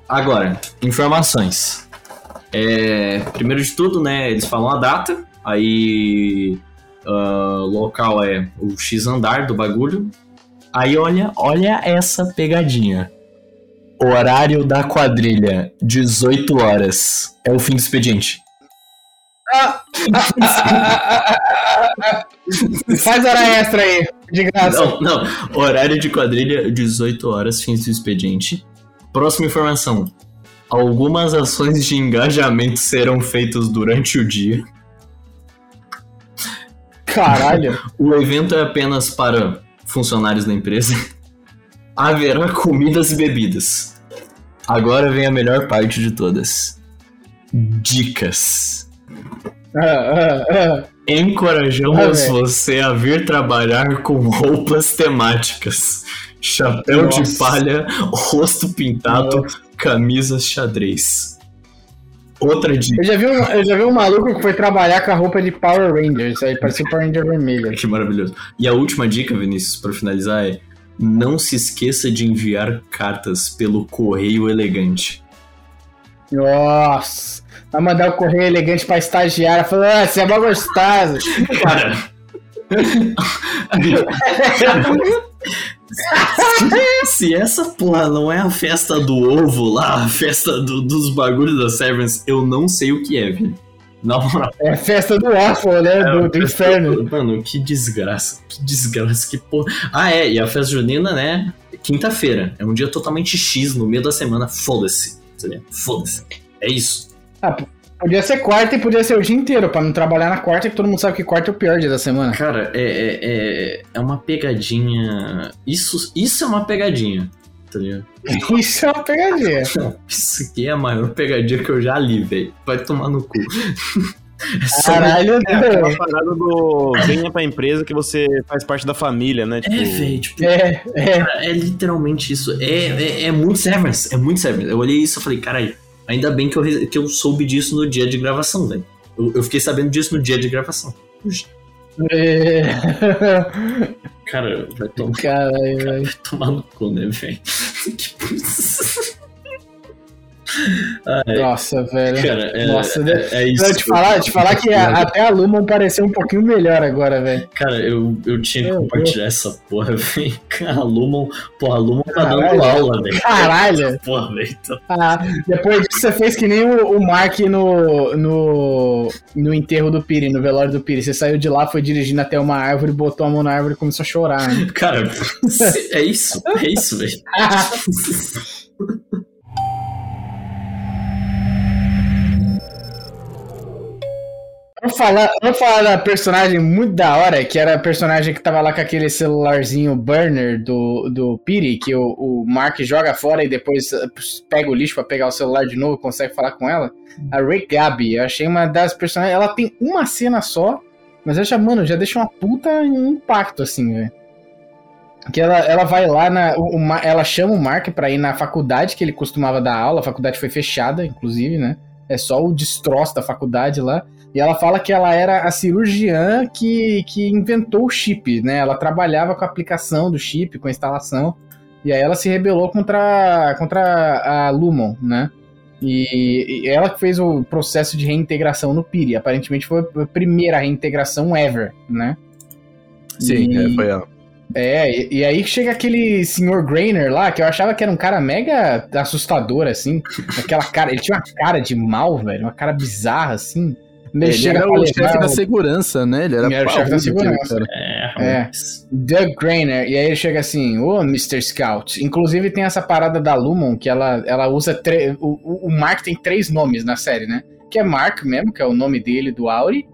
Agora, informações. É, primeiro de tudo, né, eles falam a data, aí uh, local é o X andar do bagulho. Aí olha, olha essa pegadinha. Horário da quadrilha, 18 horas. É o fim do expediente. Faz hora extra aí, de graça. Não, não. Horário de quadrilha, 18 horas, fim do expediente. Próxima informação. Algumas ações de engajamento serão feitas durante o dia. Caralho. o evento é apenas para funcionários da empresa. Haverá comidas e bebidas. Agora vem a melhor parte de todas. Dicas. Ah, ah, ah. Encorajamos ah, você a vir trabalhar com roupas temáticas. Chapéu Nossa. de palha, rosto pintado, Nossa. camisas xadrez. Outra dica. Eu já, vi um, eu já vi um maluco que foi trabalhar com a roupa de Power Rangers, aí parecia Power Ranger vermelho. Que maravilhoso. E a última dica, Vinícius, para finalizar é: não se esqueça de enviar cartas pelo correio elegante. Nossa! Vai mandar o correio elegante pra estagiária falando, ah, você é mó gostosa. Cara. Se essa porra não é a festa do ovo lá, a festa do, dos bagulhos da Severance, eu não sei o que é, velho. Na moral. É a festa do waffle, né? É, do, do inferno. Do, mano, que desgraça. Que desgraça, que porra. Ah, é, e a festa junina, né? Quinta-feira. É um dia totalmente X no meio da semana. Foda-se. Foda-se. É isso. Ah, Podia ser quarta e podia ser o dia inteiro, pra não trabalhar na quarta, que todo mundo sabe que quarta é o pior dia da semana. Cara, é, é, é, é uma pegadinha. Isso, isso é uma pegadinha, tá ligado? Isso é uma pegadinha. Isso aqui é a maior pegadinha que eu já li, velho. Vai tomar no cu. É Caralho, é aquela parada do venha pra empresa que você faz parte da família, né? Tipo... É, velho, tipo, é, é. Cara, é literalmente isso. É, é, é muito Severance, é muito Severance. Eu olhei isso e falei, caralho, ainda bem que eu, que eu soube disso no dia de gravação, velho. Eu, eu, fiquei sabendo disso no dia de gravação. É. Cara, vai tomar, Caralho, cara, vai tomar no cu, né, velho? Ai, Nossa, velho. Cara, é, Nossa, é, é isso. Te falar, te falar que a, até a Lumon pareceu um pouquinho melhor agora, velho. Cara, eu, eu tinha que Meu compartilhar Deus. essa porra, velho. A Lumon, porra, a Lumon tá dando aula, velho. Caralho. Porra, velho. Tá... Ah, depois disso você fez que nem o, o Mark no, no, no enterro do Piri, no velório do Piri. Você saiu de lá, foi dirigindo até uma árvore, botou a mão na árvore e começou a chorar. Né? Cara, é isso. É isso, velho. Vamos falar, vamos falar da personagem muito da hora, que era a personagem que tava lá com aquele celularzinho burner do, do Piri, que o, o Mark joga fora e depois pega o lixo para pegar o celular de novo e consegue falar com ela. A Ray Gabi, eu achei uma das personagens. Ela tem uma cena só, mas acho, mano, já deixa uma puta impacto, assim, velho. Que ela, ela vai lá na. O, ela chama o Mark pra ir na faculdade que ele costumava dar aula, a faculdade foi fechada, inclusive, né? É só o destroço da faculdade lá. E ela fala que ela era a cirurgiã que, que inventou o chip, né? Ela trabalhava com a aplicação do chip, com a instalação. E aí ela se rebelou contra, contra a Lumon, né? E, e ela que fez o processo de reintegração no Piri. Aparentemente foi a primeira reintegração ever, né? Sim, e, é, foi ela. É, e, e, aí chega aquele senhor Grainer lá, que eu achava que era um cara mega assustador, assim. Aquela cara, ele tinha uma cara de mal, velho, uma cara bizarra, assim. Ele, ele era o chefe da segurança, né? Ele era, era o chefe da segurança. É, é. Doug Grainer. E aí ele chega assim, ô oh, Mr. Scout. Inclusive tem essa parada da Lumon, que ela, ela usa. O, o Mark tem três nomes na série, né? Que é Mark mesmo, que é o nome dele, do Auri.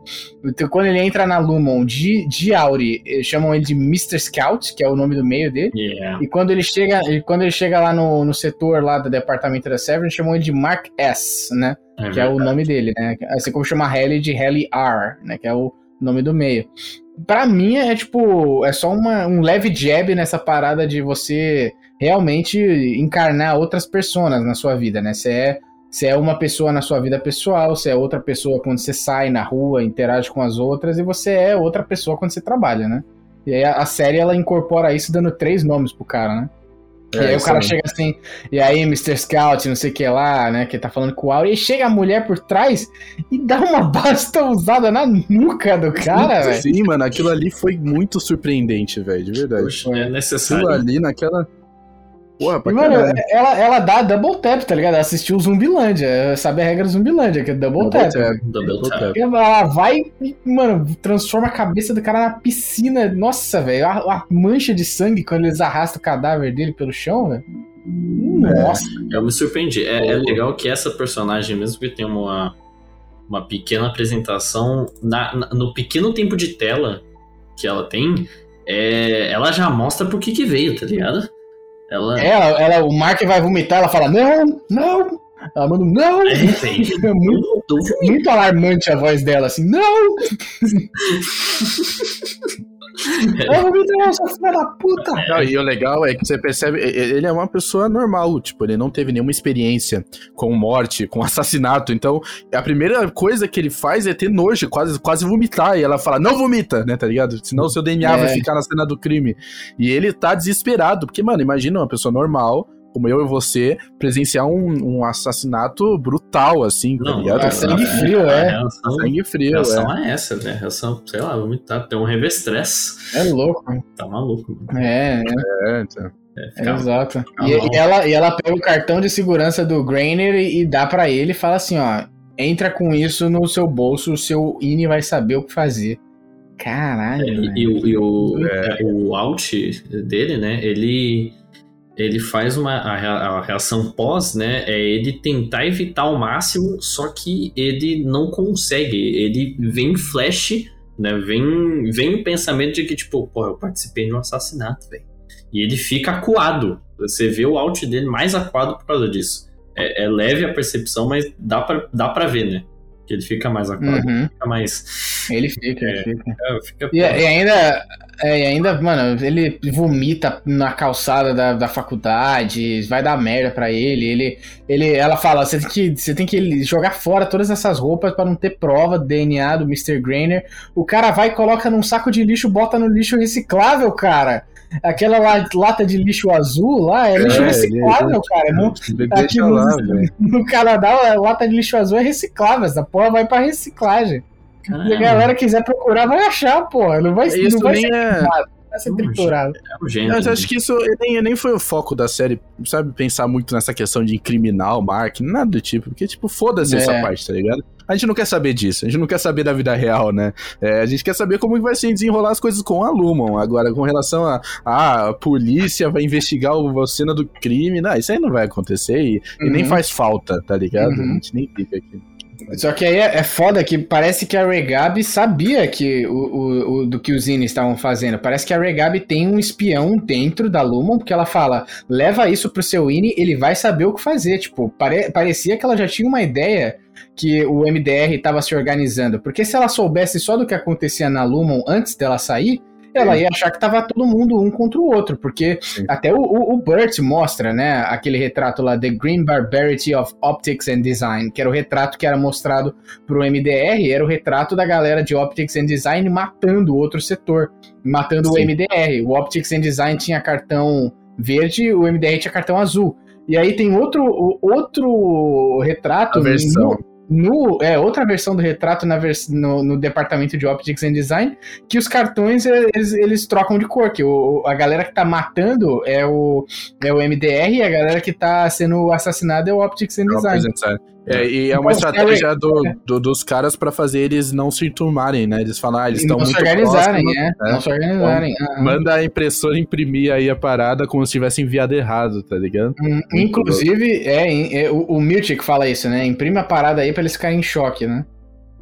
Então, quando ele entra na Lumon de, de Auri, chamam ele de Mr. Scout, que é o nome do meio dele. Yeah. E quando ele chega, quando ele chega lá no, no setor lá do departamento da Severance, chamam ele de Mark S, né? É que é o nome dele, né? Assim como chama Helly de Helly R, né? Que é o nome do meio. Pra mim é tipo, é só uma, um leve jab nessa parada de você realmente encarnar outras pessoas na sua vida, né? Você é você é uma pessoa na sua vida pessoal, você é outra pessoa quando você sai na rua, interage com as outras, e você é outra pessoa quando você trabalha, né? E aí a, série ela incorpora isso dando três nomes pro cara, né? É, e aí o cara chega assim, e aí Mr. Scout, não sei o que lá, né? Que tá falando com o Auri, e chega a mulher por trás e dá uma basta usada na nuca do cara, velho. Sim, mano, aquilo ali foi muito surpreendente, velho, de verdade. Poxa, é necessário. Aquilo ali naquela. Porra, pra mano, ela, ela dá double tap, tá ligado? Ela assistiu Zumbilândia, sabe a regra do Zumbilândia, que é double, double tap. tap. Double tap. Ela vai e, mano, transforma a cabeça do cara na piscina. Nossa, velho, a, a, mancha de sangue quando eles arrastam o cadáver dele pelo chão, velho. Nossa. É, eu me surpreendi. É, é, legal que essa personagem, mesmo que tenha uma, uma pequena apresentação, na, na, no pequeno tempo de tela que ela tem, é, ela já mostra por que que veio, tá ligado? Ela... É, ela, ela, o Mark vai vomitar, ela fala, não, não. Ela manda um não. É, é muito, muito alarmante a voz dela, assim, não. Eu vou me essa filha da puta! Não, e o legal é que você percebe, ele é uma pessoa normal, tipo, ele não teve nenhuma experiência com morte, com assassinato, então a primeira coisa que ele faz é ter nojo, quase, quase vomitar, e ela fala, não vomita, né, tá ligado? Senão o seu DNA é. vai ficar na cena do crime. E ele tá desesperado, porque, mano, imagina uma pessoa normal, como eu e você, presenciar um, um assassinato brutal, assim, tá ligado? É sangue frio, é. é. sangue frio, a reação é. é essa, né? A reação, sei lá, vomitar, tá, tem um revestress. É louco. Tá maluco. Mano. É, é. é então. É, é, exato. E, e, ela, e ela pega o cartão de segurança do Grainer e, e dá para ele e fala assim, ó, entra com isso no seu bolso, o seu INI vai saber o que fazer. Caralho. É, e, e, o, e o, é. o alt dele, né? Ele ele faz uma a, reação pós, né? É ele tentar evitar ao máximo, só que ele não consegue. Ele vem flash, né? Vem, vem o pensamento de que, tipo, porra, eu participei de um assassinato, velho. E ele fica acuado. Você vê o out dele mais acuado por causa disso. É, é leve a percepção, mas dá pra, dá pra ver, né? Que ele fica mais acuado, uhum. fica mais. Ele fica, é, ele fica. É, fica e, e, ainda, é, e ainda, mano, ele vomita na calçada da, da faculdade, vai dar merda pra ele. Ele, ele ela fala: você tem, que, você tem que jogar fora todas essas roupas para não ter prova do DNA do Mr. Grainer. O cara vai e coloca num saco de lixo, bota no lixo reciclável, cara. Aquela lata de lixo azul lá é lixo é, reciclável, cara. No, aqui no, lá, no, Canadá, a lata de lixo azul é reciclável. Essa porra vai pra reciclagem. Caramba. Se a galera quiser procurar, vai achar, porra. Não vai, isso não vai ser é... Vai ser triturado. É Mas acho que isso nem, nem foi o foco da série, sabe? Pensar muito nessa questão de incriminar o Mark, nada do tipo. Porque, tipo, foda-se é. essa parte, tá ligado? A gente não quer saber disso, a gente não quer saber da vida real, né? É, a gente quer saber como vai se desenrolar as coisas com a Lumon. Agora, com relação a, a, a polícia vai investigar a cena do crime, não, isso aí não vai acontecer e, uhum. e nem uhum. faz falta, tá ligado? Uhum. A gente nem fica aqui. Só que aí é, é foda que parece que a Regabi sabia que o, o, o do que os Zine estavam fazendo. Parece que a Regabi tem um espião dentro da Lumon, porque ela fala: leva isso pro seu Ine, ele vai saber o que fazer. Tipo, pare, parecia que ela já tinha uma ideia que o MDR estava se organizando. Porque se ela soubesse só do que acontecia na Lumon antes dela sair, ela ia achar que tava todo mundo um contra o outro, porque Sim. até o, o, o, Burt mostra, né, aquele retrato lá, The Green Barbarity of Optics and Design, que era o retrato que era mostrado pro MDR, era o retrato da galera de Optics and Design matando o outro setor, matando Sim. o MDR. O Optics and Design tinha cartão verde, o MDR tinha cartão azul. E aí tem outro, outro retrato no, no, é outra versão do retrato na vers, no, no, departamento de Optics and Design, que os cartões eles, eles trocam de cor, que o, a galera que tá matando é o, é o MDR e a galera que tá sendo assassinada é o Optics and Design. É, e é uma então, estratégia do, do, dos caras para fazer eles não se enturmarem, né? Eles falam, ah, eles estão muito se organizarem, próximos, é. Né? Não se organizarem. Então, Manda a impressora imprimir aí a parada como se tivesse enviado errado, tá ligado? Hum, inclusive, é, é, o, o Miltic fala isso, né? Imprime a parada aí pra eles ficarem em choque, né?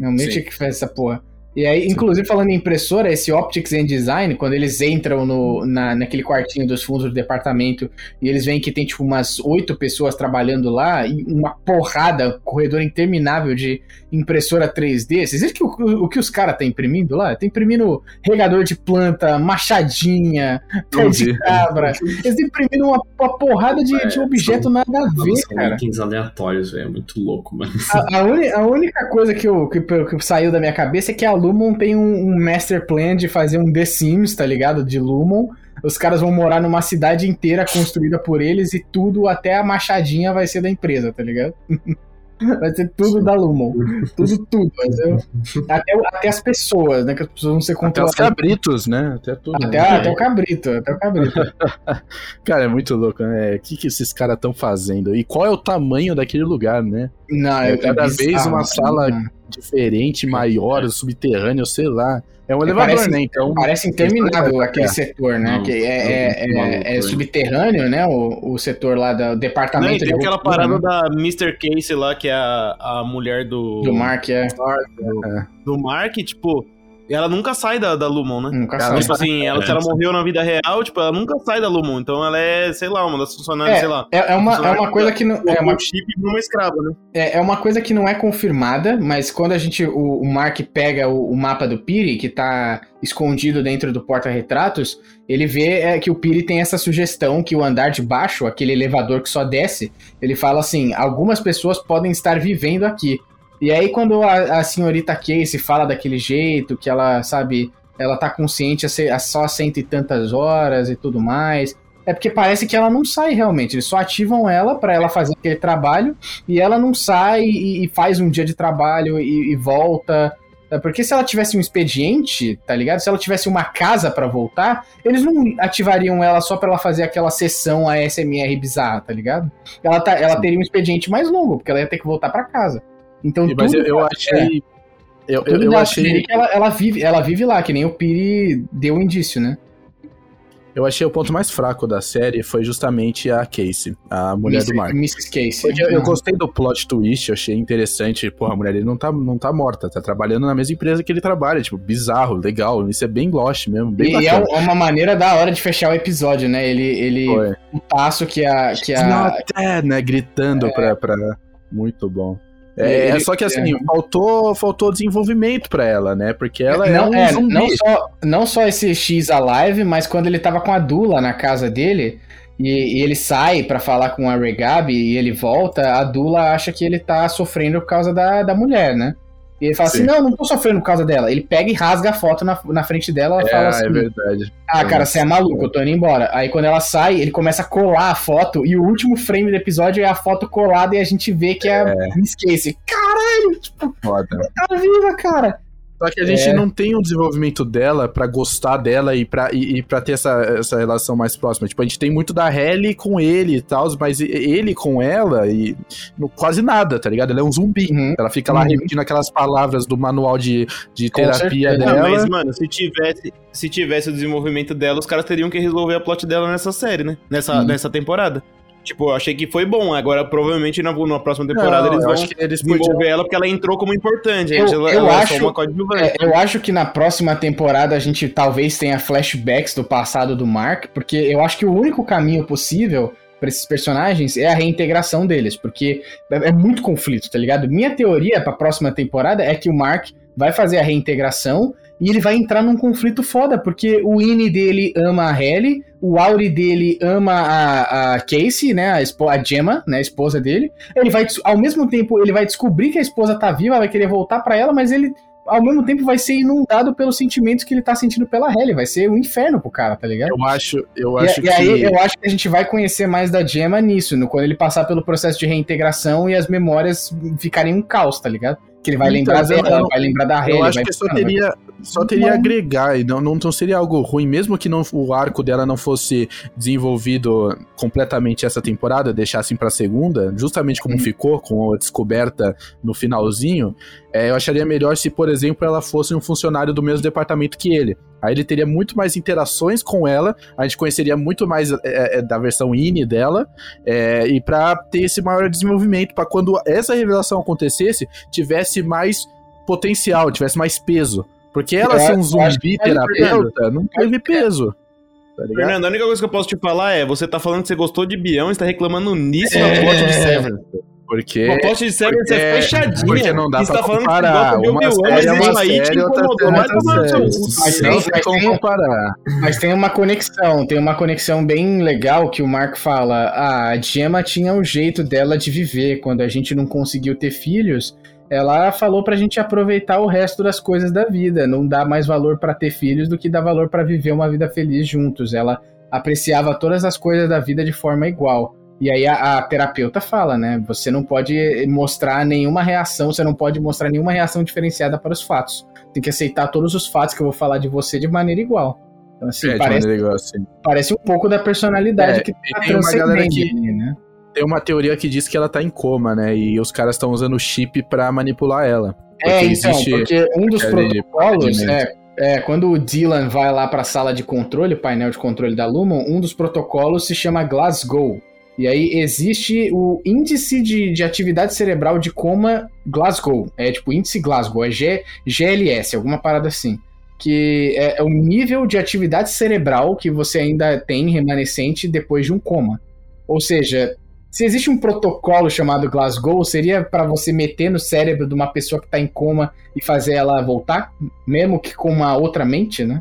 É o Miltic que faz essa porra. E aí, inclusive, falando em impressora, esse Optics and Design, quando eles entram no, na, naquele quartinho dos fundos do departamento e eles veem que tem, tipo, umas oito pessoas trabalhando lá e uma porrada, corredor interminável de impressora 3D. Vocês viram que o, o que os caras estão imprimindo lá? Estão imprimindo regador de planta, machadinha, pé de cabra. Eles estão imprimindo uma, uma porrada de, é, de objeto são, nada a ver, são cara. itens aleatórios, velho. É muito louco, mano. A, a, uni, a única coisa que, eu, que, que saiu da minha cabeça é que a Lumon tem um, um, master plan de fazer um The Sims, tá ligado? De Lumon. Os caras vão morar numa cidade inteira construída por eles e tudo, até a machadinha, vai ser da empresa, tá ligado? Vai ser tudo da Lumon. Tudo, tudo. Até, até as pessoas, né? Que as pessoas vão ser controladas. Até os cabritos, né? Até tudo. Até, né? até o cabrito, até o cabrito. cara, é muito louco, né? O que, que esses caras estão fazendo? E qual é o tamanho daquele lugar, né? Não, é, é cada vez uma sala diferente, maior, subterrâneo, sei lá. É um elevador, parece, né? Então, parece interminável aquele setor, né? Não, que é, é, é, é, subterrâneo, né? O, o setor lá do departamento. Não, tem aquela parada né? da Mr. Casey lá, que é a, a mulher do. Do Mark, é. Do, é. do Mark, tipo ela nunca sai da, da Lumon, né? Nunca sai. Tipo assim, ela, se ela morreu na vida real, tipo, ela nunca sai da Lumon. Então ela é, sei lá, uma das funcionárias, é, sei lá. É, é uma, é uma coisa que não. É uma chip uma escrava, né? É, é uma coisa que não é confirmada, mas quando a gente. O, o Mark pega o, o, mapa do Piri, que tá escondido dentro do porta-retratos, ele vê é, que o Piri tem essa sugestão que o andar de baixo, aquele elevador que só desce, ele fala assim: algumas pessoas podem estar vivendo aqui. E aí, quando a, a senhorita Casey fala daquele jeito, que ela, sabe, ela tá consciente a, a só cento e tantas horas e tudo mais. É porque parece que ela não sai realmente. Eles só ativam ela para ela fazer aquele trabalho e ela não sai e, e faz um dia de trabalho e, e, volta. É porque se ela tivesse um expediente, tá ligado? Se ela tivesse uma casa para voltar, eles não ativariam ela só para ela fazer aquela sessão ASMR bizarra, tá ligado? Ela, tá, ela teria um expediente mais longo, porque ela ia ter que voltar para casa. Então, mas eu, eu achei. É, eu, eu, eu achei. Que ela, ela, vive, ela vive lá, que nem o Piri deu um indício, né? eu achei o ponto mais fraco da série foi justamente a Casey, a mulher Miss, do Mark. Mrs. Casey. Eu, eu, gostei do plot twist, eu achei interessante. Porra, a mulher dele não tá, não tá morta, tá trabalhando na mesma empresa que ele trabalha. Tipo, bizarro, legal. Isso é bem Lost mesmo. Bem e é é uma maneira da hora de fechar o episódio, né? Ele. ele o passo que a. Que a... Not dead, né? Gritando é... pra, pra. Muito bom. É, ele, só que assim, é. faltou, faltou desenvolvimento para ela, né? Porque ela é não, é um é. Não só, não só esse X Alive, mas quando ele tava com a Dula na casa dele, e, e ele sai para falar com a Regabi e ele volta, a Dula acha que ele tá sofrendo por causa da, da mulher, né? E ele fala assim, Sim. assim: não, não tô sofrendo por causa dela. Ele pega e rasga a foto na, na frente dela e é, fala assim: é verdade. Ah, cara, você é maluco, eu tô indo embora. Aí quando ela sai, ele começa a colar a foto e o último frame do episódio é a foto colada e a gente vê que é, é. Me esquece. Caralho, tipo, Foda. tá viva, cara. Só que a gente é. não tem um desenvolvimento dela para gostar dela e pra, e, e pra ter essa, essa relação mais próxima. Tipo, a gente tem muito da Helly com ele e tal, mas ele com ela e no, quase nada, tá ligado? Ela é um zumbi. Uhum. Ela fica lá uhum. repetindo aquelas palavras do manual de, de terapia dela. Não, mas, mano, se tivesse, se tivesse o desenvolvimento dela, os caras teriam que resolver a plot dela nessa série, né? Nessa, uhum. nessa temporada. Tipo, eu achei que foi bom. Agora, provavelmente, na, na próxima temporada, não, eles vão que eles desenvolver podiam... ela porque ela entrou como importante. Eu, ela, eu, ela acho, é, eu acho que na próxima temporada a gente talvez tenha flashbacks do passado do Mark, porque eu acho que o único caminho possível para esses personagens é a reintegração deles, porque é, é muito conflito, tá ligado? Minha teoria para a próxima temporada é que o Mark vai fazer a reintegração e ele vai entrar num conflito foda, porque o Ine dele ama a Helly, o Auri dele ama a, a Casey, né, a, a Gemma, né, a esposa dele. Ele vai, ao mesmo tempo, ele vai descobrir que a esposa tá viva, vai querer voltar para ela, mas ele ao mesmo tempo vai ser inundado pelos sentimentos que ele tá sentindo pela Helly. Vai ser um inferno pro cara, tá ligado? Eu acho, eu acho e, que... E aí eu acho que a gente vai conhecer mais da Gemma nisso, no, quando ele passar pelo processo de reintegração e as memórias ficarem um caos, tá ligado? Que ele vai então, lembrar dela, vai lembrar da Helly. Eu acho que só teria, só teria agregar, e não, não, seria algo ruim, mesmo que não, o arco dela não fosse desenvolvido completamente essa temporada, deixassem pra segunda, justamente como uhum. ficou, com a descoberta no finalzinho, é, eu acharia melhor se, por exemplo, ela fosse um funcionário do mesmo departamento que ele. Aí ele teria muito mais interações com ela, a gente conheceria muito mais é, é, da versão INI dela, é, e para ter esse maior desenvolvimento, para quando essa revelação acontecesse, tivesse mais potencial, tivesse mais peso. Porque ela ser um zumbi terapeuta não teve peso. Tá Fernando, a única coisa que eu posso te falar é: você tá falando que você gostou de Bião e está reclamando nisso é... na plot de Severance. Porque. O plot de Severance é fechadinha. Porque não dá pra tá comparar. Uma série é uma série, outra série. Mas tem, mas, tem, comparar. mas tem uma conexão. Tem uma conexão bem legal que o Mark fala. Ah, a Gemma tinha o jeito dela de viver. Quando a gente não conseguiu ter filhos, ela falou pra gente aproveitar o resto das coisas da vida, não dá mais valor para ter filhos do que dá valor para viver uma vida feliz juntos. Ela apreciava todas as coisas da vida de forma igual. E aí a, a, terapeuta fala, né? Você não pode mostrar nenhuma reação, você não pode mostrar nenhuma reação diferenciada para os fatos. Tem que aceitar todos os fatos que eu vou falar de você de maneira igual. Então, assim, é, parece, igual, assim. parece um pouco da personalidade é, que tá tem uma galera que, né? Tem uma teoria que diz que ela tá em coma, né? E os caras estão usando o chip para manipular ela. É, então, porque um dos protocolos é, é, quando o Dylan vai lá para a sala de controle, o painel de controle da Lumon, um dos protocolos se chama Glasgow. E aí existe o índice de, de atividade cerebral de coma Glasgow. É tipo índice Glasgow, é G, GLS, alguma parada assim. Que é, é o nível de atividade cerebral que você ainda tem remanescente depois de um coma. Ou seja, se existe um protocolo chamado Glasgow, seria para você meter no cérebro de uma pessoa que está em coma e fazer ela voltar, mesmo que com uma outra mente, né?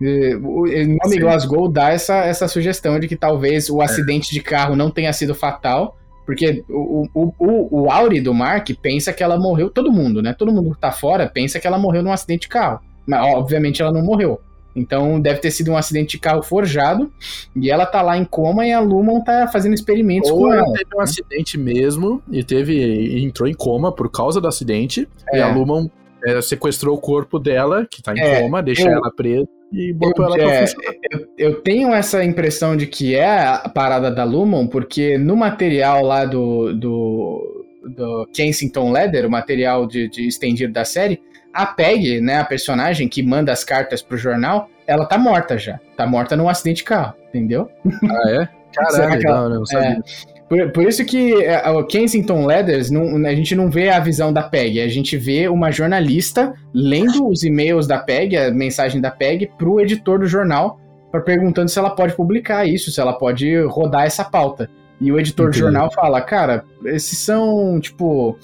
O nome Sim. Glasgow dá essa, essa sugestão de que talvez o é. acidente de carro não tenha sido fatal, porque o, o, o, o Auri do Mark pensa que ela morreu, todo mundo, né? Todo mundo que tá fora pensa que ela morreu num acidente de carro. Mas, obviamente, ela não morreu. Então deve ter sido um acidente de carro forjado e ela tá lá em coma e a Lumon tá fazendo experimentos Ou com ela. teve um acidente mesmo e teve entrou em coma por causa do acidente é. e a Lumon é, sequestrou o corpo dela, que tá em é, coma, deixa eu, ela presa e botou ela pra é, funcionar. Eu, eu, tenho essa impressão de que é a parada da Lumon, porque no material lá do, do, do Kensington Leather, o material de, de estendido da série, a Peg, né, a personagem que manda as cartas pro jornal, ela tá morta já. Tá morta num acidente de carro, entendeu? Ah, é? Caralho, ela, não, não sabia. É, por, por, isso que é, o Kensington Letters, não, a gente não vê a visão da PEG, a gente vê uma jornalista lendo os e-mails da PEG, a mensagem da PEG, pro editor do jornal, para perguntando se ela pode publicar isso, se ela pode rodar essa pauta. E o editor Entendi. do jornal fala, cara, esses são, tipo,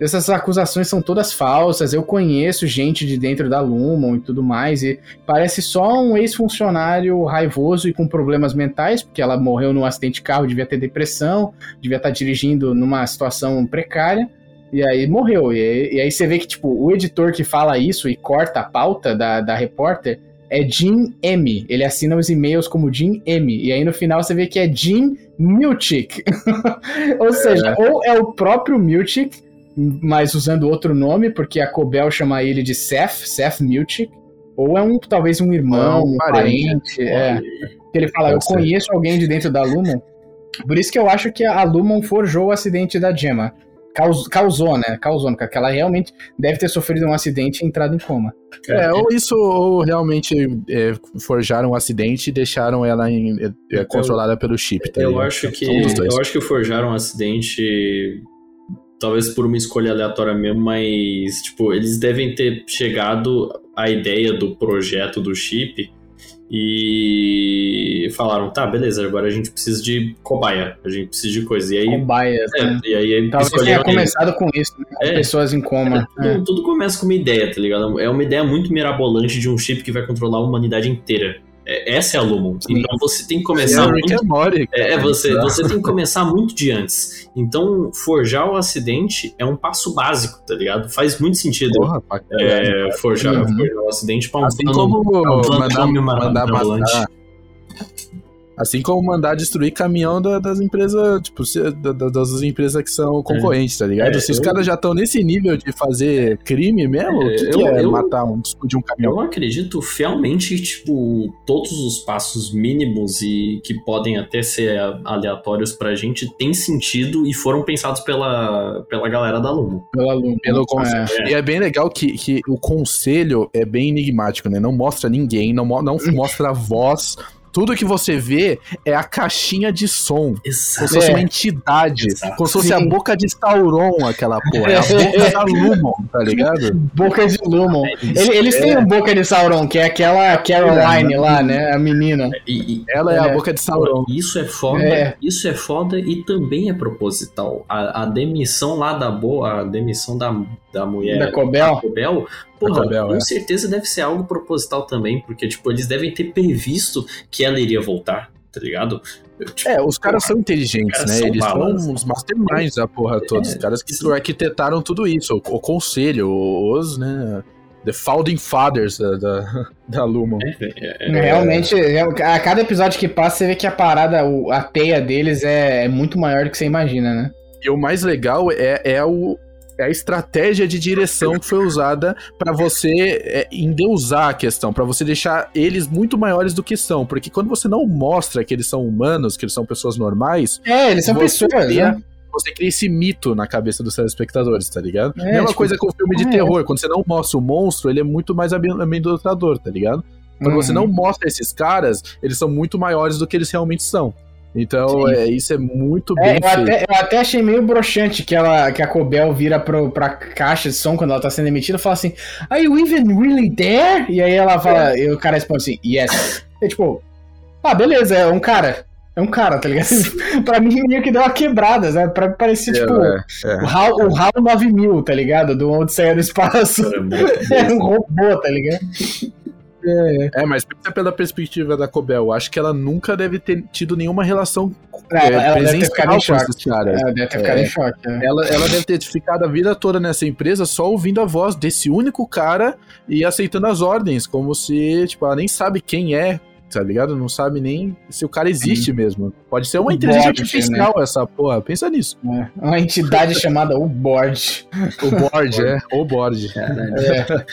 essas acusações são todas falsas, eu conheço gente de dentro da Lumon e tudo mais, e parece só um ex-funcionário raivoso e com problemas mentais, porque ela morreu num acidente de carro, devia ter depressão, devia estar dirigindo numa situação precária, e aí morreu. E, e aí você vê que, tipo, o editor que fala isso e corta a pauta da, da repórter é Jim M. Ele assina os e-mails como Jim M. E aí no final você vê que é Jim Milchik. ou seja, é. ou é o próprio Milchik, mas usando outro nome, porque a Cobel chama ele de Seth, Seth Milchik. Ou é um, talvez um irmão, um, um parente. é. Que ele fala, eu conheço alguém de dentro da Lumon. Por isso que eu acho que a Lumon forjou o acidente da Gemma. Caus, causou, né? Causou, porque ela realmente deve ter sofrido um acidente e entrado em coma. É, ou isso, ou realmente é, forjaram um acidente e deixaram ela em, é, então, controlada pelo chip. Tá eu acho que eu acho que forjaram um acidente talvez por uma escolha aleatória mesmo, mas tipo, eles devem ter chegado à ideia do projeto do chip e falaram, tá, beleza, agora a gente precisa de cobaia, a gente precisa de coisa. E aí, Cobaias, é, né? E aí Talvez tenha começado com isso, né? É, pessoas em coma. É, tudo, tudo, começa com uma ideia, tá ligado? É uma ideia muito mirabolante de um chip que vai controlar a humanidade inteira. É, essa é a Lumon. Sim. Então você tem que começar. muito, é, é, você, você tem que começar muito de antes. Então, forjar o acidente é um passo básico, tá ligado? Faz muito sentido Porra, é, forjar, uhum. forjar o acidente para um assim plano, como um plano mandar, mandar matar, Assim como mandar destruir caminhão da, das empresas, tipo, da, das empresas que são concorrentes, é. tá ligado? É, Se os eu... caras já estão nesse nível de fazer crime mesmo, o que, é, que eu, é eu, matar um, de um caminhão? Eu acredito fielmente que, tipo, todos os passos mínimos e que podem até ser aleatórios pra gente têm sentido e foram pensados pela, pela galera da Lumo. Pela Lumo. Pelo conselho. É. E é bem legal que, que o conselho é bem enigmático, né? Não mostra ninguém, não, não mostra a voz tudo que você vê é a caixinha de som. Exato. Como se fosse uma entidade. Exato. Como se fosse Sim. a boca de Sauron, aquela porra. É a boca da Lumon, tá ligado? Boca de Lumon. Eles têm é. um boca de Sauron, que é aquela Caroline é, lá, né? A menina. E, e ela é, a é. boca de Sauron. Isso é foda. É. Isso é foda e também é proposital. A, a demissão lá da boa, a demissão da, da mulher. Da Cobel. Da Cobel Porra, Cobel, com é. certeza deve ser algo proposital também, porque, tipo, eles devem ter previsto que ela iria voltar, tá ligado? tipo, é, os caras são inteligentes, caras né? São eles balas. são os masterminds da porra toda. É, os caras que sim. arquitetaram tudo isso. O, o, conselho, os, né? The Founding Fathers da, da, da Lumon. É, é, é, Realmente, a cada episódio que passa, você vê que a parada, a teia deles é, é muito maior do que você imagina, né? E o mais legal é, é o, é a estratégia de direção que foi usada para você é, endeusar a questão, para você deixar eles muito maiores do que são. Porque quando você não mostra que eles são humanos, que eles são pessoas normais. É, eles são pessoas, cria, né? Você cria esse mito na cabeça dos telespectadores, tá ligado? É, Mesma tipo, coisa com o filme de é. terror. Quando você não mostra o monstro, ele é muito mais amedrontador, tá ligado? Quando uhum. você não mostra esses caras, eles são muito maiores do que eles realmente são. Então, é, isso é muito é, bem eu feito. Até, eu até achei meio broxante que, ela, que a Cobel vira pro, pra caixa de som quando ela tá sendo emitida e fala assim: Are you even really there? E aí ela fala, é. e o cara responde assim: Yes. E tipo, ah, beleza, é um cara. É um cara, tá ligado? pra mim, meio que deu uma quebrada, né? Pra parecer, é, tipo, é, é. o HAL, o HAL 9000, tá ligado? Do Odisseia do Espaço. É, um robô, tá ligado? É, é, mas pensa pela perspectiva da Cobel. Acho que ela nunca deve ter tido nenhuma relação é, ela, ela deve ter ficado em choque. Ela deve ter ficado em choque. Ela, ela deve ter ficado a vida toda nessa empresa só ouvindo a voz desse único cara e aceitando as ordens, como se, tipo, ela nem sabe quem é, tá ligado? Não sabe nem se o cara existe Sim. mesmo. Pode ser uma inteligência board, artificial né? essa porra, pensa nisso. É. Uma entidade chamada o Board. O Board, é. O Board. É.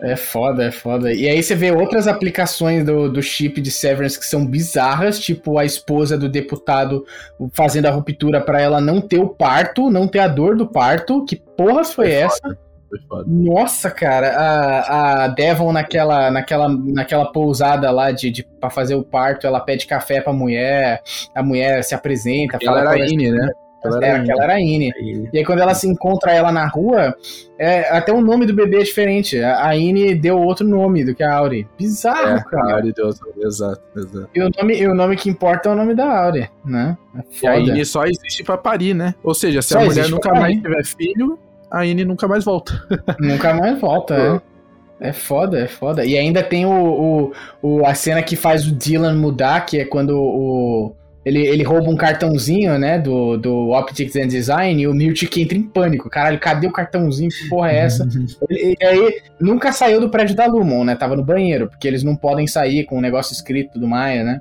É foda, é foda. E aí você vê outras aplicações do, do chip de Severance que são bizarras, tipo a esposa do deputado fazendo a ruptura para ela não ter o parto, não ter a dor do parto. Que porra foi é essa? Foi foda. Nossa, cara, a, a Devon naquela, naquela, naquela pousada lá de, de pra fazer o parto, ela pede café pra mulher, a mulher se apresenta. Ela era Ine, né? Aquela era, é, aquela era a Ine. E aí quando ela se encontra ela na rua, é, até o nome do bebê é diferente. A, Ine deu outro nome do que a Auri. Bizarro, é, cara. A Auri deu outro exato, exato. E o, nome, e o nome que importa é o nome da Auri, né? É e a Ine só existe pra parir, né? Ou seja, se só a mulher nunca mais tiver filho, a Ine nunca mais volta. Nunca mais volta, é. É foda, é foda. E ainda tem o, o, o, a cena que faz o Dylan mudar, que é quando o, ele, ele rouba um cartãozinho, né, do, do Optics and Design e o Miltic entra em pânico. Caralho, cadê o cartãozinho? Que porra é essa? e aí, nunca saiu do prédio da Lumon, né? Tava no banheiro, porque eles não podem sair com o um negócio escrito do Maia, né?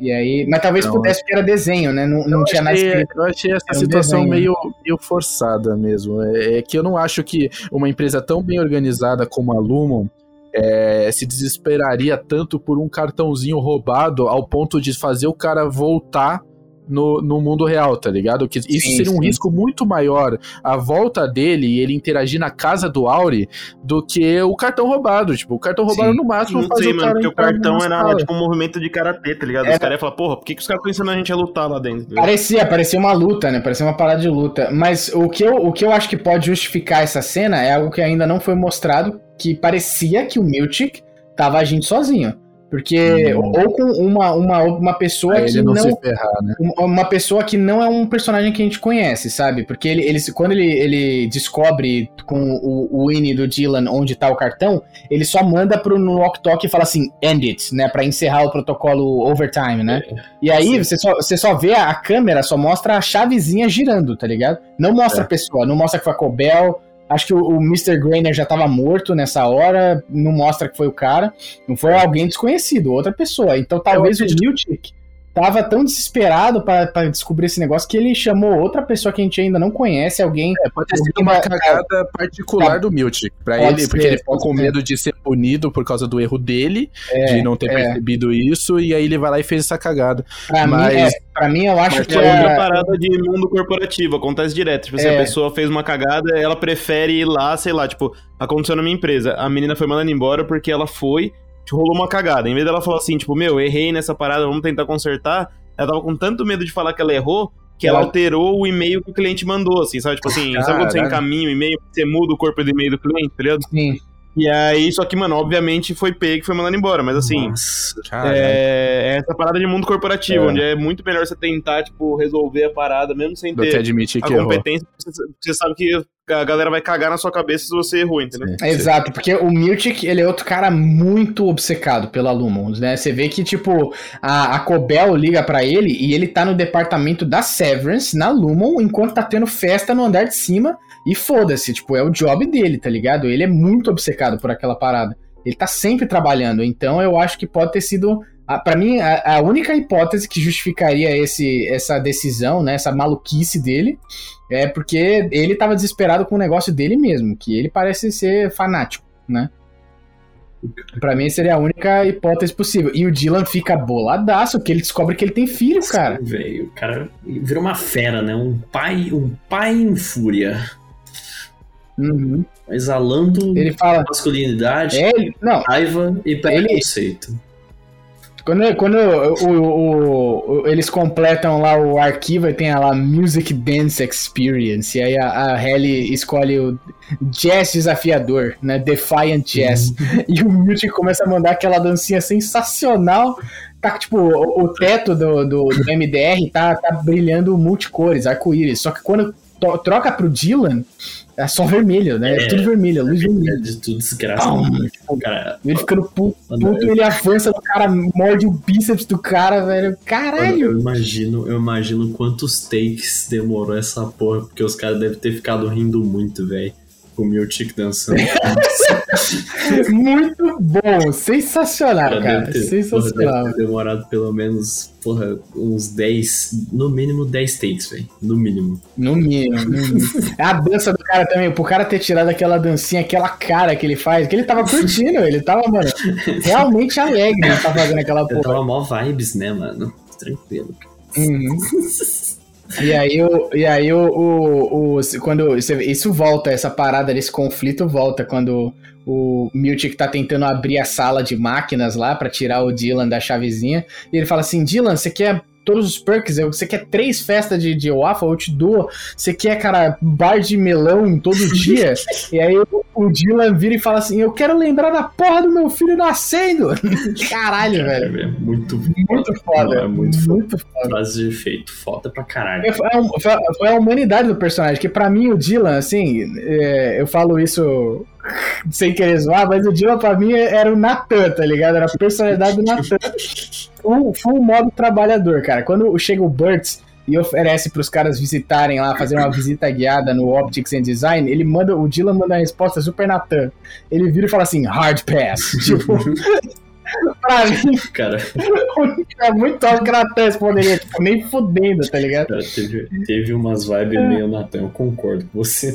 E aí, mas talvez não, pudesse porque era desenho, né? Não, não tinha nada escrito. Eu achei essa situação meio, meio forçada mesmo. É, é que eu não acho que uma empresa tão bem organizada como a Lumon é, se desesperaria tanto por um cartãozinho roubado ao ponto de fazer o cara voltar no, no mundo real, tá ligado? Que isso sim, seria um sim. risco muito maior a volta dele e ele interagir na casa do Auri do que o cartão roubado. Tipo, o cartão roubado sim. no máximo não faz sei, o mano, porque o cartão era tipo um movimento de karatê, tá ligado? Os caras iam falar, porra, por que, que os caras estão ensinando a gente a lutar lá dentro? Tá parecia, parecia uma luta, né? Parecia uma parada de luta. Mas o que, eu, o que eu acho que pode justificar essa cena é algo que ainda não foi mostrado, que parecia que o Miltic tava agindo sozinho. Porque, hum. ou com uma, uma, uma pessoa que não. não ferrar, né? Uma pessoa que não é um personagem que a gente conhece, sabe? Porque ele, ele quando ele, ele descobre com o, o Winnie do Dylan onde tá o cartão, ele só manda pro no Walk Talk e fala assim, end it, né? Pra encerrar o protocolo overtime, né? É. E aí você só, você só vê a, a câmera, só mostra a chavezinha girando, tá ligado? Não mostra é. a pessoa, não mostra que foi a Cobel Acho que o, o Mr. Grainer já estava morto nessa hora, não mostra que foi o cara. Não foi alguém desconhecido, outra pessoa. Então talvez o Newtick tava tão desesperado para descobrir esse negócio que ele chamou outra pessoa que a gente ainda não conhece, alguém. É, pode ter sido uma cagada particular tá, do Miltic para ele, ser, porque ele ficou com ser. medo de ser punido por causa do erro dele, é, de não ter é. percebido isso, e aí ele vai lá e fez essa cagada. Pra Mas... mim, é, pra mim eu acho que é uma parada de mundo corporativo, acontece direto. Tipo, se a é. pessoa fez uma cagada, ela prefere ir lá, sei lá, tipo, aconteceu na minha empresa, a menina foi mandando embora porque ela foi rolou uma cagada. Em vez dela falar assim, tipo, meu, errei nessa parada, vamos tentar consertar, ela tava com tanto medo de falar que ela errou que ela, alterou o e-mail que o cliente mandou, assim, sabe? Tipo assim, Caralho. sabe quando você encaminha o e-mail, você muda o corpo do e-mail do cliente, tá ligado? Sim. E aí, só que, mano, obviamente foi pego e foi mandando embora, mas assim, Nossa, é, é, essa parada de mundo corporativo, é. onde é muito melhor você tentar, tipo, resolver a parada, mesmo sem ter a competência, você, você, sabe que a galera vai cagar na sua cabeça se você errou, entendeu? Sim, Exato, porque o Miltic, ele é outro cara muito obcecado pela Lumons, né? Você vê que, tipo, a, a Cobel liga para ele e ele tá no departamento da Severance, na Lumon, enquanto tá tendo festa no andar de cima, e foda-se, tipo, é o job dele, tá ligado? Ele é muito obcecado por aquela parada. Ele tá sempre trabalhando, então eu acho que pode ter sido. para mim, a, a, única hipótese que justificaria esse, essa decisão, né, essa maluquice dele, é porque ele tava desesperado com o negócio dele mesmo, que ele parece ser fanático, né? Pra mim seria a única hipótese possível. E o Dylan fica boladaço, porque ele descobre que ele tem filho, cara. Velho, o cara vira uma fera, né? Um pai, um pai em fúria. Uhum. Exalando ele fala, masculinidade, é, ele, não, raiva e preconceito. Ele, quando, quando o, o, o, eles completam lá o arquivo e tem lá Music Dance Experience, e aí a, a Helly escolhe o Jazz Desafiador, né? Defiant Jazz. Uhum. E o Music começa a mandar aquela dancinha sensacional. Tá, tipo, o, o teto do, do, do, MDR tá, tá brilhando multicores, arco-íris. Só que quando troca pro Dylan, é só vermelho, né? É, tudo vermelho, luz vermelha. De tudo desgraça. Ah, cara, ele ficando puto, puto ele avança no cara, morde o bíceps do cara, velho. Caralho! eu imagino, eu imagino quantos takes demorou essa porra, porque os caras devem ter ficado rindo muito, velho com o Miltic dançando. Muito bom, sensacional, cara. cara. Ter, sensacional. Porra, deve ter demorado pelo menos, porra, uns 10, no mínimo 10 takes, velho. No mínimo. No mínimo, no mínimo. A dança do cara também, pro cara ter tirado aquela dancinha, aquela cara que ele faz, que ele tava curtindo, ele tava, mano, realmente alegre ele tá fazendo aquela porra. Ele tava mó vibes, né, mano? Tranquilo. Uhum. E aí, o, e aí o, o, o quando isso volta, essa parada desse conflito volta quando o Miltic tá tentando abrir a sala de máquinas lá para tirar o Dylan da chavezinha. E ele fala assim: Dylan, você quer todos os perks. Você quer três festas de, de waffle, eu te dou. Você quer, cara, bar de melão todo dia. e aí o, Dylan vira e fala assim: Eu quero lembrar da porra do meu filho nascendo. caralho, velho. É muito, muito foda. Não, é muito, muito foda. Frase de efeito. Foda pra caralho. É, foi, a, foi a humanidade do personagem. Que pra mim, o Dylan, assim, é, eu falo isso sem querer zoar, mas o Dylan pra mim era o Natan, tá ligado? Era a personalidade do Natan. full, full modo trabalhador, cara. Quando chega o Burt's e oferece para os caras visitarem lá, fazer uma visita guiada no Optics and Design, ele manda, o Dylan manda a resposta super Natan. Ele vira e fala assim, hard pass. tipo, pra mim, cara. é muito alto que Natan responderia, tipo, nem fudendo, tá ligado? Cara, teve, teve umas vibes é. meio Natan, eu concordo com você.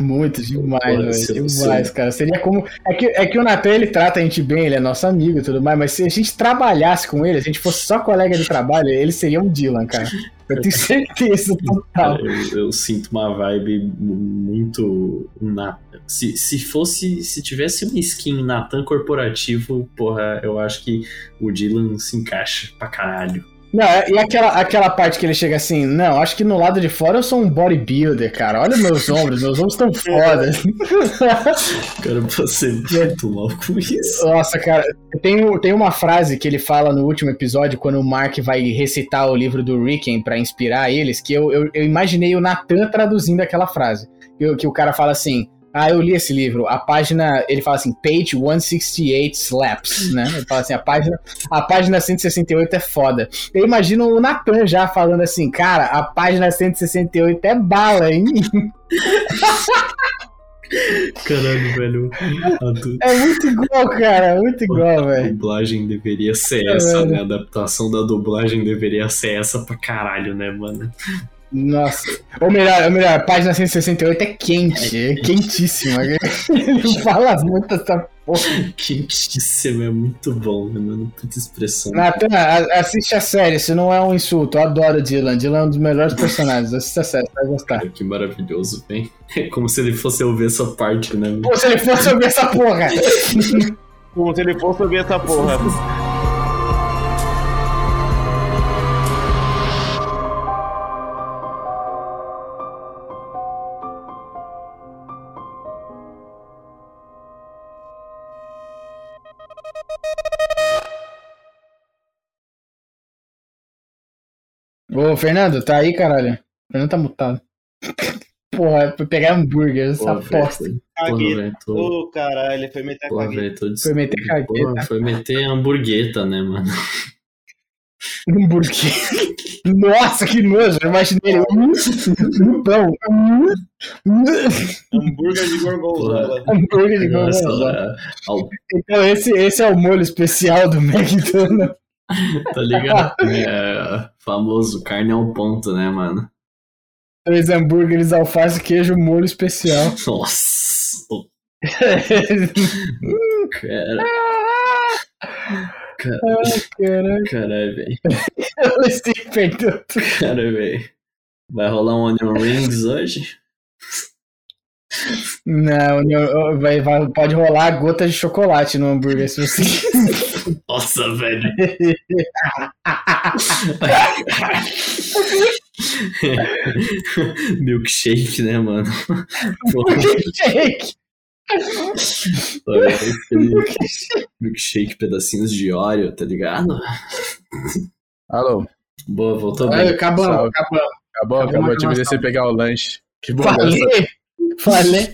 Muito, demais, velho. Demais, cara. Seria como. É que, é que o Natan ele trata a gente bem, ele é nosso amigo e tudo mais, mas se a gente trabalhasse com ele, se a gente fosse só colega de trabalho, ele seria um Dylan, cara. Eu tenho certeza total. Eu, eu, sinto uma vibe muito. Na... Se, se fosse. Se tivesse uma skin Natan corporativo, porra, eu acho que o Dylan se encaixa pra caralho. Não, e aquela, aquela parte que ele chega assim, não, acho que no lado de fora eu sou um bodybuilder, cara. Olha meus ombros, meus ombros estão foda. cara, você muito mal com isso. Nossa, cara, tem, tem uma frase que ele fala no último episódio, quando o Mark vai recitar o livro do Ricken para inspirar eles, que eu, eu, eu imaginei o Nathan traduzindo aquela frase. Que, que o cara fala assim. Ah, eu li esse livro. A página, ele fala assim, page 168 slaps, né? Ele fala assim, a página, a página 168 é foda. Eu imagino o Natan já falando assim, cara, a página 168 é bala, hein? Caralho, velho. É muito igual, cara. Muito igual, velho. A dublagem deveria ser é, essa, né? A adaptação da dublagem deveria ser essa pra caralho, né, mano? Nossa. Ou melhor, ou melhor, a página 168 é quente, é, é quentíssima. Ele fala muito essa porra. Quentíssima, é muito bom, né, mano? Puta expressão. Natan, assiste a série, isso não é um insulto. Eu adoro Dylan. Dylan é um dos melhores personagens. Assiste a série, você vai gostar. Cara, que maravilhoso, bem. É como se ele fosse ouvir essa parte, né? Como se ele fosse ouvir essa porra. como se ele fosse ouvir essa porra. Ô, Fernando, tá aí, caralho? O Fernando tá mutado. Porra, foi pegar hambúrguer, essa aposta. Ô, oh, caralho, foi meter Porra, tô Foi meter cagueta. foi meter hamburgueta, né, mano? Hambúrguer. Nossa, que nojo, eu imaginei ele. Pão. Hambúrguer de gorgonzola. Hambúrguer de gorgonzola. Então, esse, esse é o molho especial do McDonald's. tá ligado? É, famoso, carne ao ponto, né, mano? Três hambúrgueres, alface, queijo, molho especial. Nossa! cara. Caralho, caralho, velho. Eu estou perdendo. Cara, velho. Vai rolar um onion rings hoje? Não, vai, vai, pode rolar gota de chocolate no hambúrguer se você Nossa, velho. Milkshake, né, mano? Milkshake! Milkshake, pedacinhos de óleo, tá ligado? Alô? Boa, voltou bem. Acabou, acabou. Acabou, acabou. Eu tive que descer pegar o lanche. Que bom. Falei, falei.